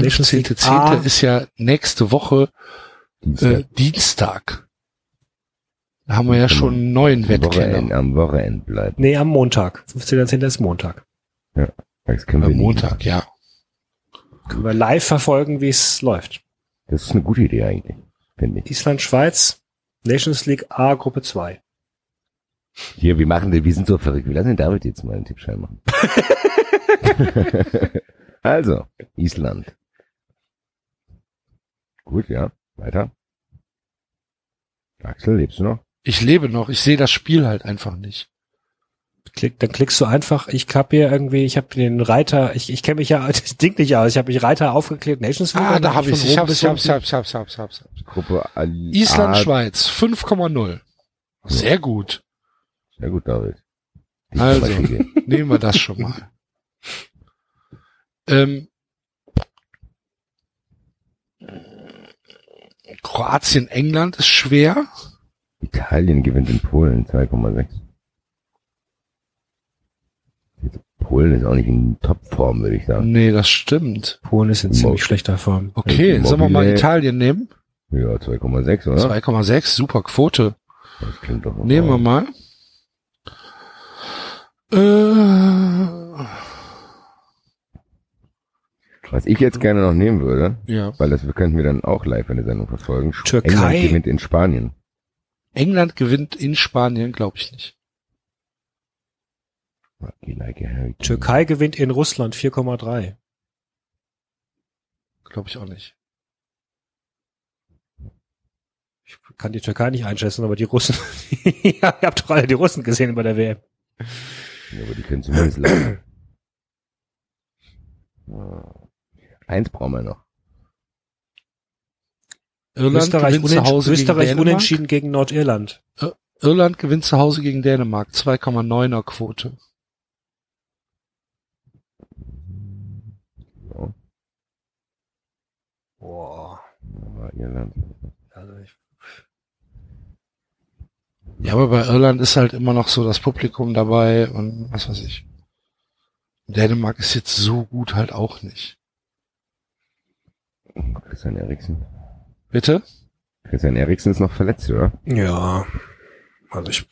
S3: Nations League
S2: 15.10.
S3: A.
S2: ist ja nächste Woche
S4: Dienstag.
S2: äh, Dienstag. Da haben wir ja schon einen neuen
S4: am Wochenende,
S2: Wettkenner.
S4: am Wochenende bleiben.
S3: Nee, am Montag. 15.10. ist Montag.
S4: Das können wir
S2: Am Montag, ja.
S3: Können wir live verfolgen, wie es läuft.
S4: Das ist eine gute Idee eigentlich, finde ich.
S3: Island, Schweiz, Nations League A, Gruppe 2.
S4: Hier, wir machen den, wir sind so verrückt. Wir lassen den David jetzt mal einen Tippschein machen. also, Island. Gut, ja. Weiter. Axel, lebst du noch?
S2: Ich lebe noch, ich sehe das Spiel halt einfach nicht.
S3: Klick, dann klickst du einfach, ich hab hier irgendwie, ich habe den Reiter, ich, ich kenne mich ja das Ding nicht aus, ich habe mich Reiter aufgeklebt, Nations League.
S2: Ah, da habe ich, ich hab's, ich hab's, ich hab's, ich hab's, ich hab's, ich hab's.
S4: Gruppe Ali
S2: Island,
S4: A.
S2: Schweiz, 5,0. Sehr gut.
S4: Sehr gut, David. Die
S2: Also. Nehmen wir das schon mal. Ähm, Kroatien, England ist schwer.
S4: Italien gewinnt in Polen 2,6. Polen ist auch nicht in Topform, würde ich sagen.
S2: Nee, das stimmt.
S3: Polen ist in
S4: Mo-
S3: ziemlich schlechter Form.
S2: Okay, sollen wir mal Italien nehmen?
S4: Ja, 2,6, oder?
S2: 2,6, super Quote.
S4: Das klingt doch
S2: Nehmen wir mal. Äh,
S4: Was ich jetzt gerne noch nehmen würde,
S2: ja.
S4: weil das könnten wir dann auch live in der Sendung verfolgen.
S3: Türkei.
S4: England gewinnt in Spanien.
S2: England gewinnt in Spanien, glaube ich nicht.
S4: Like.
S3: Türkei gewinnt in Russland 4,3.
S2: Glaube ich auch nicht.
S3: Ich kann die Türkei nicht einschätzen, aber die Russen, ja, ihr habt doch alle die Russen gesehen bei der WM.
S4: Ja, aber die können zumindest laufen. Eins brauchen wir noch.
S2: Irland
S3: Österreich,
S2: gewinnt zu Hause
S3: Österreich
S2: gegen Dänemark.
S3: unentschieden gegen Nordirland.
S2: Irland gewinnt zu Hause gegen Dänemark. 2,9er Quote.
S4: So,
S3: Boah.
S4: Irland.
S3: Also ich,
S2: Ja, aber bei Irland ist halt immer noch so das Publikum dabei und was weiß ich. Dänemark ist jetzt so gut halt auch nicht.
S4: Christian Eriksen.
S2: Bitte?
S4: Christian Eriksen ist noch verletzt, oder?
S3: ja. Also ich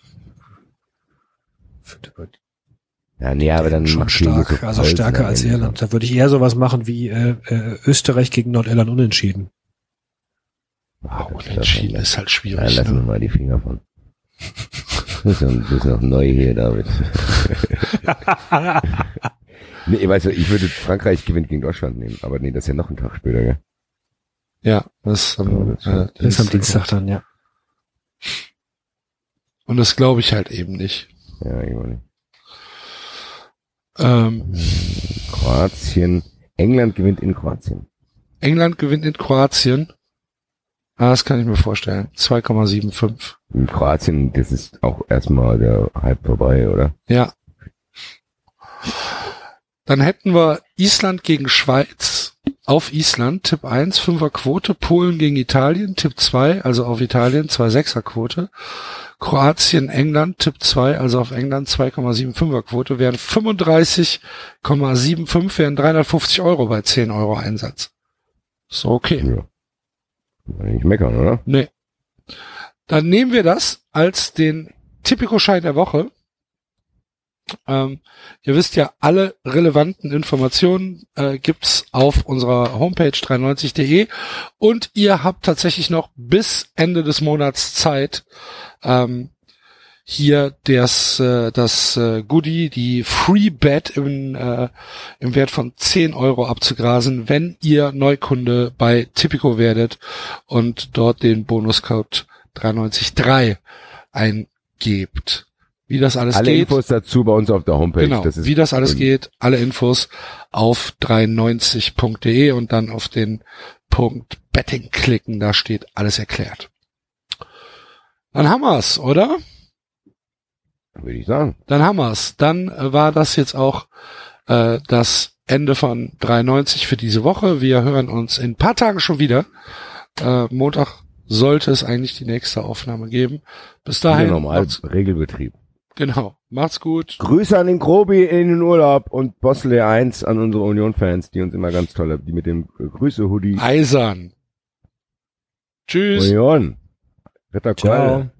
S4: Ja, nee, aber dann
S3: schon stark,
S4: so
S3: also stärker als. Irland. Da würde ich eher sowas machen wie äh, äh, Österreich gegen Nordirland unentschieden.
S4: Das
S2: unentschieden ist halt
S4: Ja,
S2: schwierig.
S4: lassen wir
S2: Ne?
S4: mal die Finger von. Du du bist noch neu hier, David. nee, weißt du, ich würde Frankreich gewinnt gegen Deutschland nehmen, aber nee, das ist ja noch ein Tag später, gell?
S2: Ja, das ist am, äh,
S3: Das ist am Dienstag dann, ja.
S2: Und das glaube ich halt eben nicht.
S4: Ja, ich nicht.
S2: Ähm,
S4: Kroatien. England gewinnt in Kroatien.
S2: England gewinnt in Kroatien. Ah, das kann ich mir vorstellen. 2,75.
S4: In Kroatien, das ist auch erstmal der Hype vorbei, oder?
S2: Ja. Dann hätten wir Island gegen Schweiz auf Island, Tipp 1, 5er Quote, Polen gegen Italien, Tipp 2, also auf Italien, 2,6er Quote, Kroatien, England, Tipp 2, also auf England, 2,75er Quote, wären 35,75, wären 350 Euro bei 10 Euro Einsatz. So, okay.
S4: Ja. Nicht meckern, oder?
S2: Nee. Dann nehmen wir das als den Tipico-Schein der Woche. Ähm, ihr wisst ja, alle relevanten Informationen äh, gibt's auf unserer Homepage 93.de und ihr habt tatsächlich noch bis Ende des Monats Zeit, ähm, hier das, äh, das äh, Goodie, die Free Bet im, äh, im Wert von 10 Euro abzugrasen, wenn ihr Neukunde bei Tipico werdet und dort den Bonuscode 933 eingebt. Wie das alles
S4: Alle
S2: geht.
S4: Infos dazu bei uns auf der Homepage.
S2: Genau,
S4: das
S2: wie das alles geht, alle Infos auf 93.de und dann auf den Punkt Betting klicken, da steht alles erklärt. Dann haben wir's, oder?
S4: Würde ich sagen.
S2: Dann haben wir's. Dann äh, war das jetzt auch äh, das Ende von 93 für diese Woche. Wir hören uns in ein paar Tagen schon wieder. Äh, Montag sollte es eigentlich die nächste Aufnahme geben. Bis dahin.
S4: normal Regelbetrieb.
S2: Genau. Macht's gut.
S4: Grüße an den Grobi in den Urlaub und Bosley 1 an unsere Union-Fans, die uns immer ganz toll, die mit dem Grüße-Hoodie
S2: Eisern. Tschüss.
S4: Union. Ritter
S3: Ciao.